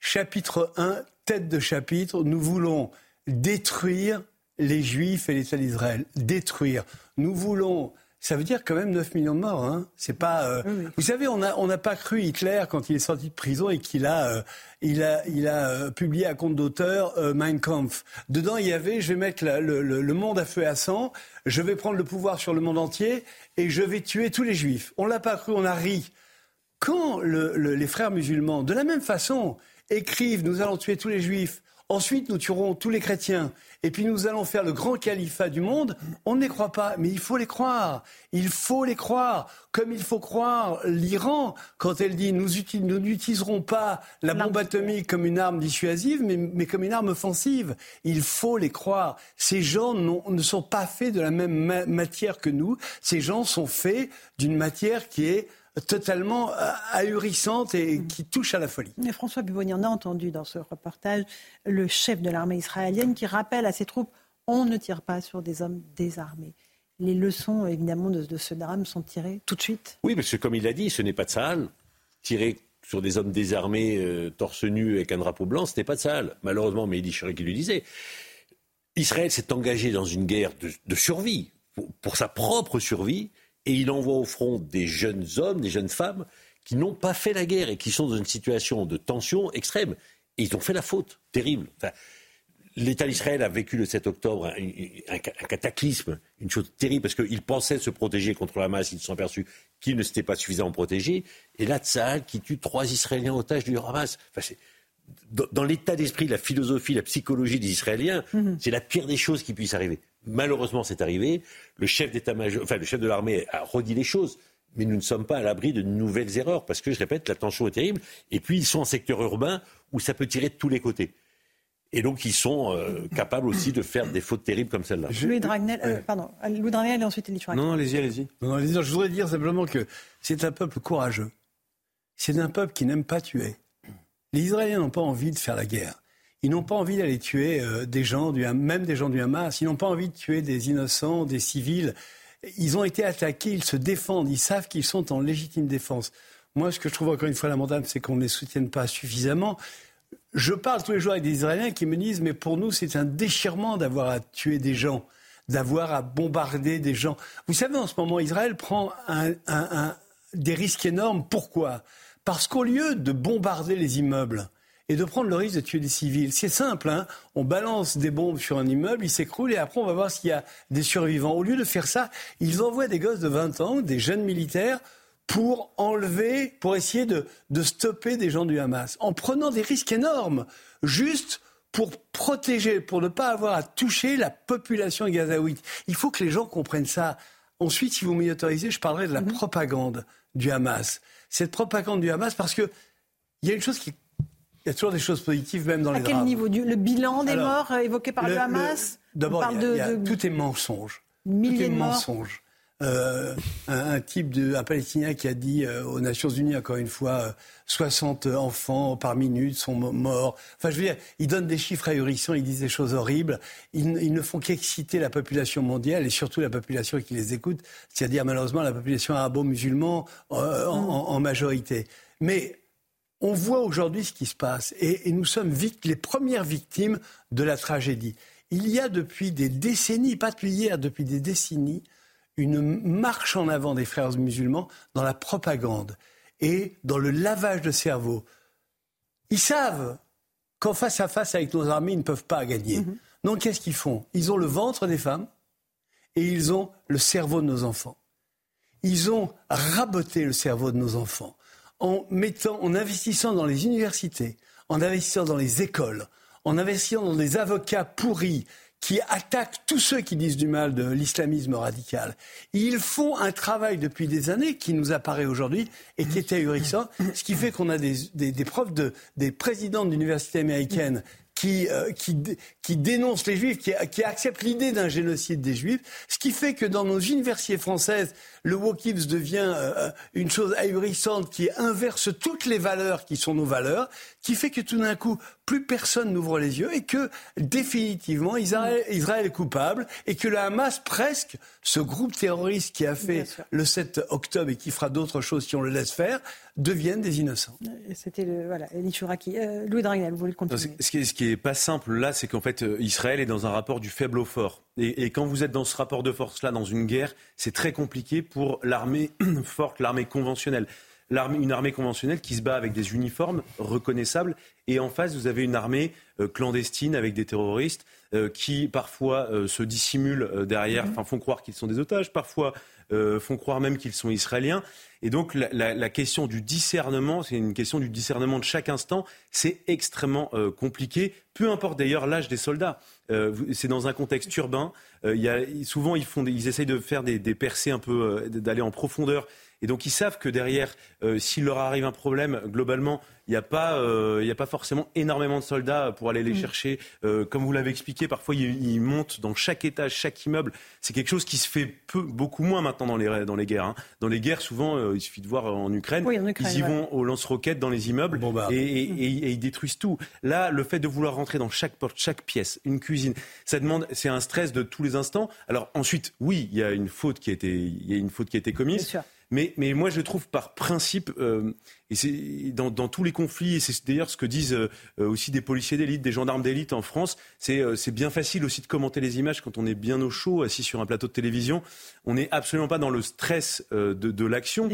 chapitre 1, tête de chapitre, nous voulons détruire les Juifs et l'État d'Israël. Détruire. Nous voulons. Ça veut dire quand même 9 millions de morts. Hein. C'est pas. Euh, vous savez, on n'a on pas cru Hitler quand il est sorti de prison et qu'il a, euh, il a, il a euh, publié à compte d'auteur Mein Kampf. Dedans, il y avait, je vais mettre le, le, monde à feu et à sang, je vais prendre le pouvoir sur le monde entier et je vais tuer tous les Juifs. On l'a pas cru, on a ri. Quand les frères musulmans, de la même façon, écrivent nous allons tuer tous les juifs, ensuite nous tuerons tous les chrétiens, et puis nous allons faire le grand califat du monde, on ne les croit pas, mais il faut les croire. Il faut les croire, comme il faut croire l'Iran quand elle dit nous n'utiliserons pas la bombe atomique comme une arme dissuasive, mais, comme une arme offensive. Il faut les croire. Ces gens ne sont pas faits de la même matière que nous. Ces gens sont faits d'une matière qui est totalement euh, ahurissante et qui touche à la folie. Mais François Buboni, on a entendu dans ce reportage le chef de l'armée israélienne qui rappelle à ses troupes on ne tire pas sur des hommes désarmés. Les leçons, évidemment, de, ce drame sont tirées tout de suite Oui, parce que comme il l'a dit, ce n'est pas de Sahel. Tirer sur des hommes désarmés, euh, torse nu, avec un drapeau blanc, ce n'est pas de Sahel. Malheureusement, mais il qui lui disait. Israël s'est engagé dans une guerre de, survie, pour sa propre survie, et il envoie au front des jeunes hommes, des jeunes femmes qui n'ont pas fait la guerre et qui sont dans une situation de tension extrême. Et ils ont fait la faute terrible. L'État d'Israël a vécu le 7 octobre un, cataclysme, une chose terrible, parce qu'ils pensaient se protéger contre la masse, ils se sont aperçus qu'ils ne s'étaient pas suffisamment protégés. Et là, Tsahal qui tue trois Israéliens otages du Hamas. Enfin, dans, l'état d'esprit, la philosophie, la psychologie des Israéliens, mhm. c'est la pire des choses qui puissent arriver. Malheureusement, c'est arrivé. Le chef d'état-major, enfin, le chef de l'armée a redit les choses. Mais nous ne sommes pas à l'abri de nouvelles erreurs parce que, je répète, la tension est terrible. Et puis, ils sont en secteur urbain où ça peut tirer de tous les côtés. Et donc, ils sont euh, capables aussi de faire des fautes terribles comme celle-là. Louis Dragnel, euh, pardon, Louis Dragnel et ensuite Elie Non, allez-y, allez-y. Non, allez je voudrais dire simplement que c'est un peuple courageux. C'est un peuple qui n'aime pas tuer. Les Israéliens n'ont pas envie de faire la guerre. Ils n'ont pas envie d'aller tuer euh, des gens, du, même des gens du Hamas. Ils n'ont pas envie de tuer des innocents, des civils. Ils ont été attaqués, ils se défendent, ils savent qu'ils sont en légitime défense. Moi, ce que je trouve encore une fois lamentable, c'est qu'on ne les soutienne pas suffisamment. Je parle tous les jours avec des Israéliens qui me disent, mais pour nous, c'est un déchirement d'avoir à tuer des gens, d'avoir à bombarder des gens. Vous savez, en ce moment, Israël prend des risques énormes. Pourquoi? Parce qu'au lieu de bombarder les immeubles, et de prendre le risque de tuer des civils. C'est simple, hein on balance des bombes sur un immeuble, il s'écroule et après on va voir s'il y a des survivants. Au lieu de faire ça, ils envoient des gosses de 20 ans, des jeunes militaires, pour enlever, pour essayer de, de stopper des gens du Hamas, en prenant des risques énormes, juste pour protéger, pour ne pas avoir à toucher la population gazaouite. Il faut que les gens comprennent ça. Ensuite, si vous m'y autorisez, je parlerai de la mhm. propagande du Hamas. Cette propagande du Hamas, parce que il y a une chose qui il y a toujours des choses positives, même dans les drames. À quel niveau Le bilan des morts euh, évoqué par le, Hamas D'abord, tout est mensonge. Milliers tout est de mensonge. Euh, un, type de, un Palestinien qui a dit euh, aux Nations Unies, encore une fois, 60 enfants par minute sont morts. Enfin, je veux dire, ils donnent des chiffres ahurissants, ils disent des choses horribles. Ils, ne font qu'exciter la population mondiale et surtout la population qui les écoute, c'est-à-dire malheureusement la population arabo-musulmane en, en majorité. Mais on voit aujourd'hui ce qui se passe et, nous sommes les premières victimes de la tragédie. Il y a depuis des décennies, pas depuis hier, depuis des décennies, une marche en avant des frères musulmans dans la propagande et dans le lavage de cerveau. Ils savent qu'en face à face avec nos armées, ils ne peuvent pas gagner. Mhm. Donc qu'est-ce qu'ils font? Ils ont le ventre des femmes et ils ont le cerveau de nos enfants. Ils ont raboté le cerveau de nos enfants en mettant, en investissant dans les universités, en investissant dans les écoles, en investissant dans des avocats pourris qui attaquent tous ceux qui disent du mal de l'islamisme radical. Ils font un travail depuis des années qui nous apparaît aujourd'hui et qui est ahurissant, ce qui fait qu'on a des, des, des profs de, des présidents d'universités américaines qui, euh, qui, dénonce les juifs, qui, qui accepte l'idée d'un génocide des juifs, ce qui fait que dans nos universités françaises, le wokisme devient euh, euh, une chose ahurissante qui inverse toutes les valeurs qui sont nos valeurs, qui fait que tout d'un coup, plus personne n'ouvre les yeux et que définitivement Israël, Israël, est coupable et que le Hamas, presque, ce groupe terroriste qui a fait le 7 octobre et qui fera d'autres choses si on le laisse faire, deviennent des innocents. C'était le voilà, Elie euh, Louis Dragnel, vous voulez continuer Ce qui, est, ce qui est pas simple là, c'est qu'en fait Israël est dans un rapport du faible au fort. Et, et, quand vous êtes dans ce rapport de force là, dans une guerre, c'est très compliqué pour l'armée forte, l'armée conventionnelle une armée conventionnelle qui se bat avec des uniformes reconnaissables. Et en face, vous avez une armée euh, clandestine avec des terroristes euh, qui parfois euh, se dissimulent derrière, mhm. enfin font croire qu'ils sont des otages, parfois font croire même qu'ils sont israéliens. Et donc la, question du discernement, c'est une question du discernement de chaque instant, c'est extrêmement compliqué, peu importe d'ailleurs l'âge des soldats. c'est dans un contexte urbain. Y a, souvent, ils, font ils essayent de faire des, des percées un peu, d'aller en profondeur et donc ils savent que derrière, euh, s'il leur arrive un problème, globalement, il n'y a, pas, euh, a pas forcément énormément de soldats pour aller les mm. chercher. Euh, comme vous l'avez expliqué, parfois ils, montent dans chaque étage, chaque immeuble. C'est quelque chose qui se fait peu, beaucoup moins maintenant dans les, dans les guerres. Hein. Dans les guerres, souvent, il suffit de voir en Ukraine, ils y vont au lance-roquettes dans les immeubles et, et, ils détruisent tout. Là, le fait de vouloir rentrer dans chaque porte, chaque pièce, une cuisine, ça demande, c'est un stress de tous les instants. Alors ensuite, oui, il y a une faute qui a été, il y a une faute qui a été commise. Mais, mais moi, je trouve par principe, euh, et c'est dans, dans, tous les conflits, et c'est d'ailleurs ce que disent euh, aussi des policiers d'élite, des gendarmes d'élite en France, c'est euh, bien facile aussi de commenter les images quand on est bien au chaud, assis sur un plateau de télévision. On n'est absolument pas dans le stress de, de l'action.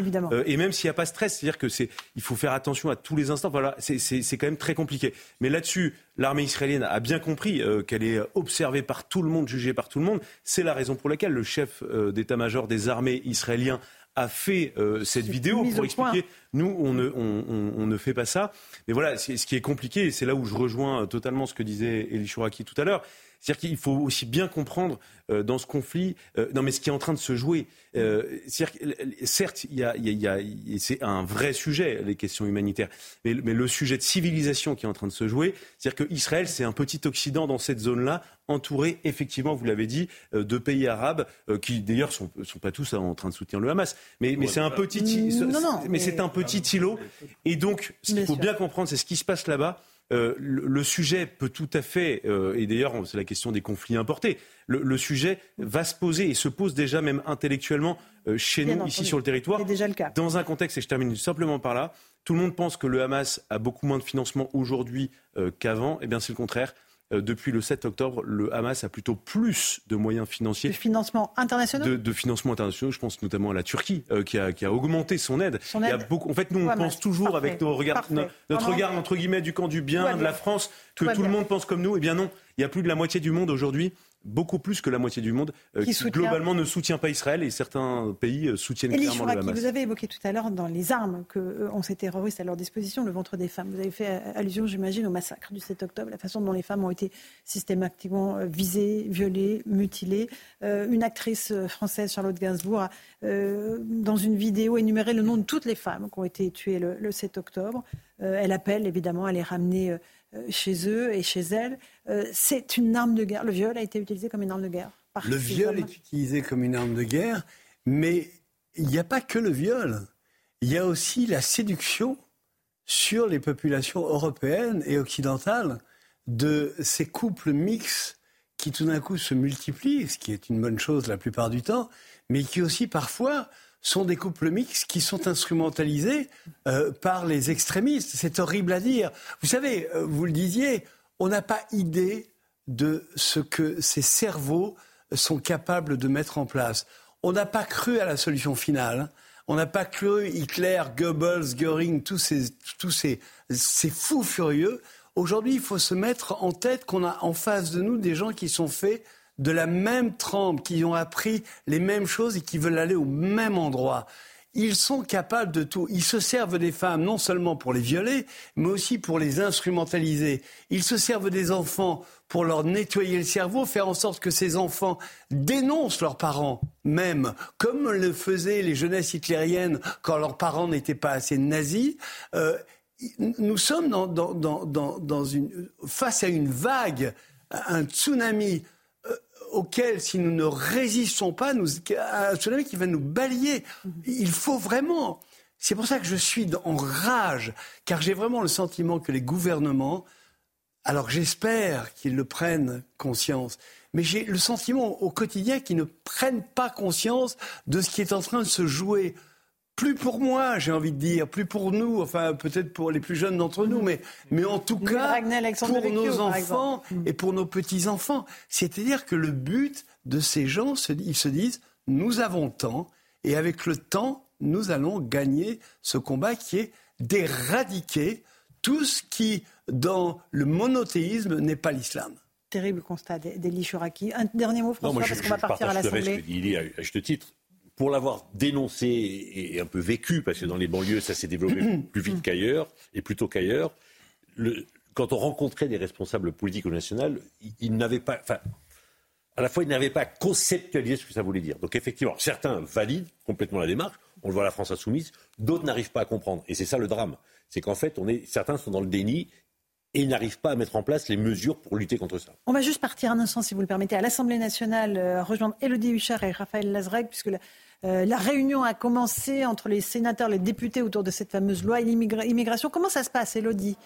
et même s'il n'y a pas de stress, c'est-à-dire que c'est, il faut faire attention à tous les instants. Voilà, c'est quand même très compliqué. Mais là-dessus, l'armée israélienne a bien compris qu'elle est observée par tout le monde, jugée par tout le monde. C'est la raison pour laquelle le chef d'état-major des armées israéliens a fait euh, cette vidéo pour expliquer nous on ne, on, ne, fait pas ça. Mais voilà, ce qui est compliqué, et c'est là où je rejoins totalement ce que disait Elie Chouraki tout à l'heure, C'est-à-dire qu'il faut aussi bien comprendre euh, dans ce conflit, euh, non mais ce qui est en train de se jouer. Euh, certes, il y a, y a, c'est un vrai sujet, les questions humanitaires, mais, mais, le sujet de civilisation qui est en train de se jouer, c'est-à-dire qu'Israël, c'est un petit Occident dans cette zone-là, entouré, effectivement, vous l'avez dit, de pays arabes qui, d'ailleurs, sont, sont pas tous en train de soutenir le Hamas. Mais, mais c'est un petit, non, non, mais, c'est un petit îlot. Et donc, ce qu'il faut bien comprendre, c'est ce qui se passe là-bas. Euh, le, sujet peut tout à fait, euh, et d'ailleurs c'est la question des conflits importés, le, sujet va se poser et se pose déjà même intellectuellement euh, chez nous, ici sur le territoire. C'est déjà le cas. Dans un contexte, et je termine simplement par là, tout le monde pense que le Hamas a beaucoup moins de financement aujourd'hui qu'avant. Eh bien c'est le contraire. Euh, depuis le 7 octobre, le Hamas a plutôt plus de moyens financiers. De financement international de, de financement international, je pense notamment à la Turquie, euh, qui, a, qui, a, augmenté son aide. Son aide. Il y a beaucoup, en fait, nous, on pense toujours avec nos regards, notre regard, entre guillemets, du camp du bien, de la France, que tout, tout le monde pense comme nous. Eh bien non, il y a plus de la moitié du monde aujourd'hui beaucoup plus que la moitié du monde, euh, qui, globalement ne soutient pas Israël et certains pays euh, soutiennent clairement le Hamas. Vous avez évoqué tout à l'heure dans les armes que euh, ont ces terroristes à leur disposition, le ventre des femmes. Vous avez fait allusion, j'imagine, au massacre du 7 octobre, la façon dont les femmes ont été systématiquement visées, violées, mutilées. une actrice française, Charlotte Gainsbourg, dans une vidéo énuméré le nom de toutes les femmes qui ont été tuées le, le 7 octobre. elle appelle évidemment à les ramener chez eux et chez elles. Euh, c'est une arme de guerre. Le viol a été utilisé comme une arme de guerre. le viol est utilisé comme une arme de guerre, mais il n'y a pas que le viol. Il y a aussi la séduction sur les populations européennes et occidentales de ces couples mixtes qui tout d'un coup se multiplient, ce qui est une bonne chose la plupart du temps, mais qui aussi parfois sont des couples mixtes qui sont instrumentalisés euh, par les extrémistes. C'est horrible à dire. Vous savez, euh, vous le disiez, on n'a pas idée de ce que ces cerveaux sont capables de mettre en place. On n'a pas cru à la solution finale. On n'a pas cru Hitler, Goebbels, Göring, tous ces, tous ces, ces fous furieux. Aujourd'hui, il faut se mettre en tête qu'on a en face de nous des gens qui sont faits de la même trempe, qui ont appris les mêmes choses et qui veulent aller au même endroit. Ils sont capables de tout. Ils se servent des femmes non seulement pour les violer, mais aussi pour les instrumentaliser. Ils se servent des enfants pour leur nettoyer le cerveau, faire en sorte que ces enfants dénoncent leurs parents, même comme le faisaient les jeunesses hitlériennes quand leurs parents n'étaient pas assez nazis. Euh, nous sommes dans, une, face à une vague, un tsunami auquel, si nous ne résistons pas, nous, un tsunami qui va nous balayer. Il faut vraiment. C'est pour ça que je suis en rage, car j'ai vraiment le sentiment que les gouvernements, alors j'espère qu'ils le prennent conscience, mais j'ai le sentiment au quotidien qu'ils ne prennent pas conscience de ce qui est en train de se jouer plus pour moi, j'ai envie de dire, plus pour nous, enfin peut-être pour les plus jeunes d'entre nous, mais, mais en tout cas pour nos enfants et pour nos petits-enfants. C'est-à-dire que le but de ces gens, ils se disent, nous avons temps, et avec le temps, nous allons gagner ce combat qui est d'éradiquer tout ce qui, dans le monothéisme, n'est pas l'islam terrible constat d'Elie Chouraki. Un dernier mot, François, parce qu'on va partir à l'Assemblée. Il est à juste titre pour l'avoir dénoncé et un peu vécu, parce que dans les banlieues, ça s'est développé plus vite qu'ailleurs, et plutôt qu'ailleurs, quand on rencontrait des responsables politiques au national, ils, n'avaient pas. Enfin, à la fois, ils n'avaient pas conceptualisé ce que ça voulait dire. Donc, effectivement, certains valident complètement la démarche, on le voit à la France insoumise, d'autres n'arrivent pas à comprendre. Et c'est ça le drame. C'est qu'en fait, on est, certains sont dans le déni et ils n'arrivent pas à mettre en place les mesures pour lutter contre ça. On va juste partir un instant, si vous le permettez, à l'Assemblée nationale, euh, rejoindre Elodie Huchard et Raphaël Lazreg, puisque euh, la réunion a commencé entre les sénateurs, les députés autour de cette fameuse loi immigration. Comment ça se passe, Elodie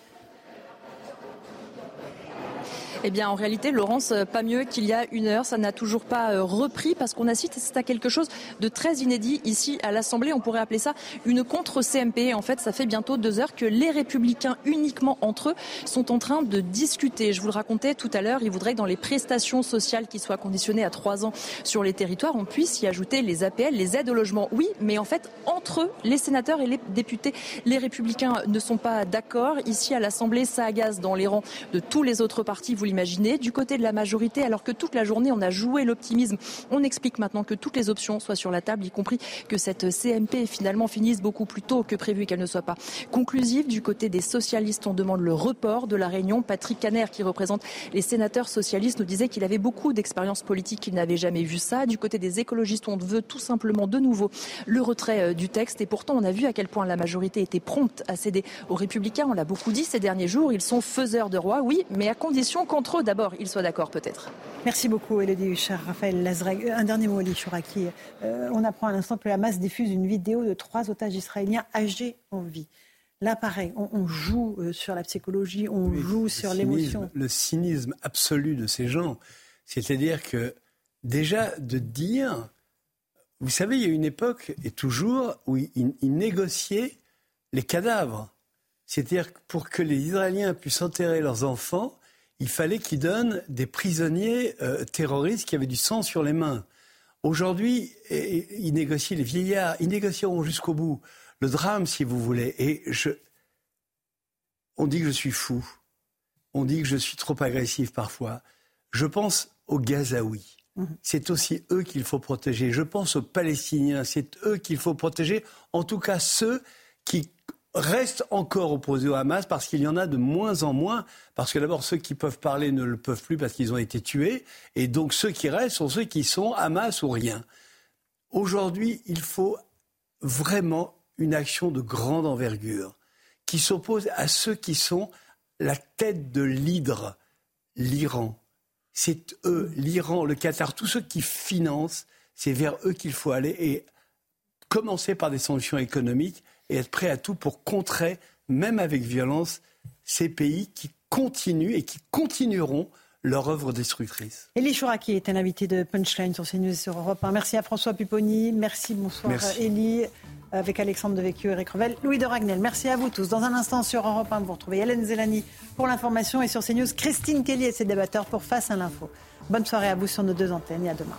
eh bien, en réalité, Laurence, euh, pas mieux qu'il y a une heure. Ça n'a toujours pas euh, repris parce qu'on assiste à quelque chose de très inédit ici à l'Assemblée. On pourrait appeler ça une contre-CMP. En fait, ça fait bientôt deux heures que les républicains, uniquement entre eux, sont en train de discuter. Je vous le racontais tout à l'heure, ils voudraient que dans les prestations sociales qui soient conditionnées à trois ans sur les territoires, on puisse y ajouter les APL, les aides au logement. Oui, mais en fait, entre eux, les sénateurs et les députés, les républicains ne sont pas d'accord. Ici à l'Assemblée, ça agace dans les rangs de tous les autres partis. L'imaginez. Du côté de la majorité, alors que toute la journée on a joué l'optimisme, on explique maintenant que toutes les options soient sur la table, y compris que cette CMP finalement finisse beaucoup plus tôt que prévu et qu'elle ne soit pas conclusive. Du côté des socialistes, on demande le report de la réunion. Patrick Caner, qui représente les sénateurs socialistes, nous disait qu'il avait beaucoup d'expérience politique, qu'il n'avait jamais vu ça. Du côté des écologistes, on veut tout simplement de nouveau le retrait euh, du texte. Et pourtant, on a vu à quel point la majorité était prompte à céder aux républicains. On l'a beaucoup dit ces derniers jours. Ils sont faiseurs de rois, oui, mais à condition qu'entre eux, d'abord, ils soient d'accord peut-être. Merci beaucoup, Elodie Huchard, Raphaël Lazreg. Un dernier mot, Ali Chouraki. Euh, on apprend à l'instant que la masse diffuse une vidéo de trois otages israéliens âgés en vie. Là, pareil, on, joue euh, sur la psychologie, on joue sur l'émotion. Le cynisme absolu de ces gens, c'est-à-dire que déjà de dire, vous savez, il y a une époque, et toujours, où ils, négociaient les cadavres. C'est-à-dire pour que les Israéliens puissent enterrer leurs enfants, il fallait qu'ils donnent des prisonniers euh, terroristes qui avaient du sang sur les mains. Aujourd'hui, ils négocient les vieillards, ils négocieront jusqu'au bout le drame, si vous voulez. Et je, on dit que je suis fou. On dit que je suis trop agressif parfois. Je pense aux Gazaouis. Mhm. C'est aussi eux qu'il faut protéger. Je pense aux Palestiniens. C'est eux qu'il faut protéger. En tout cas, ceux qui restent encore opposés au Hamas parce qu'il y en a de moins en moins. Parce que d'abord, ceux qui peuvent parler ne le peuvent plus parce qu'ils ont été tués. Et donc, ceux qui restent sont ceux qui sont Hamas ou rien. Aujourd'hui, il faut vraiment une action de grande envergure qui s'oppose à ceux qui sont la tête de l'hydre, l'Iran. C'est eux, l'Iran, le Qatar, tous ceux qui financent, c'est vers eux qu'il faut aller et commencer par des sanctions économiques et être prêt à tout pour contrer, même avec violence, ces pays qui continuent et qui continueront leur œuvre destructrice. Elie Chouraki est un invité de Punchline sur CNews et sur Europe 1. Merci à François Pupponi. Merci, bonsoir Elie avec Alexandre Devecchio, Eric Revel, Louis de Ragnel. Merci à vous tous. Dans un instant sur Europe 1, vous retrouvez Hélène Zelani pour l'information et sur CNews, Christine Kelly et ses débatteurs pour Face à l'info. Bonne soirée à vous sur nos deux antennes et à demain.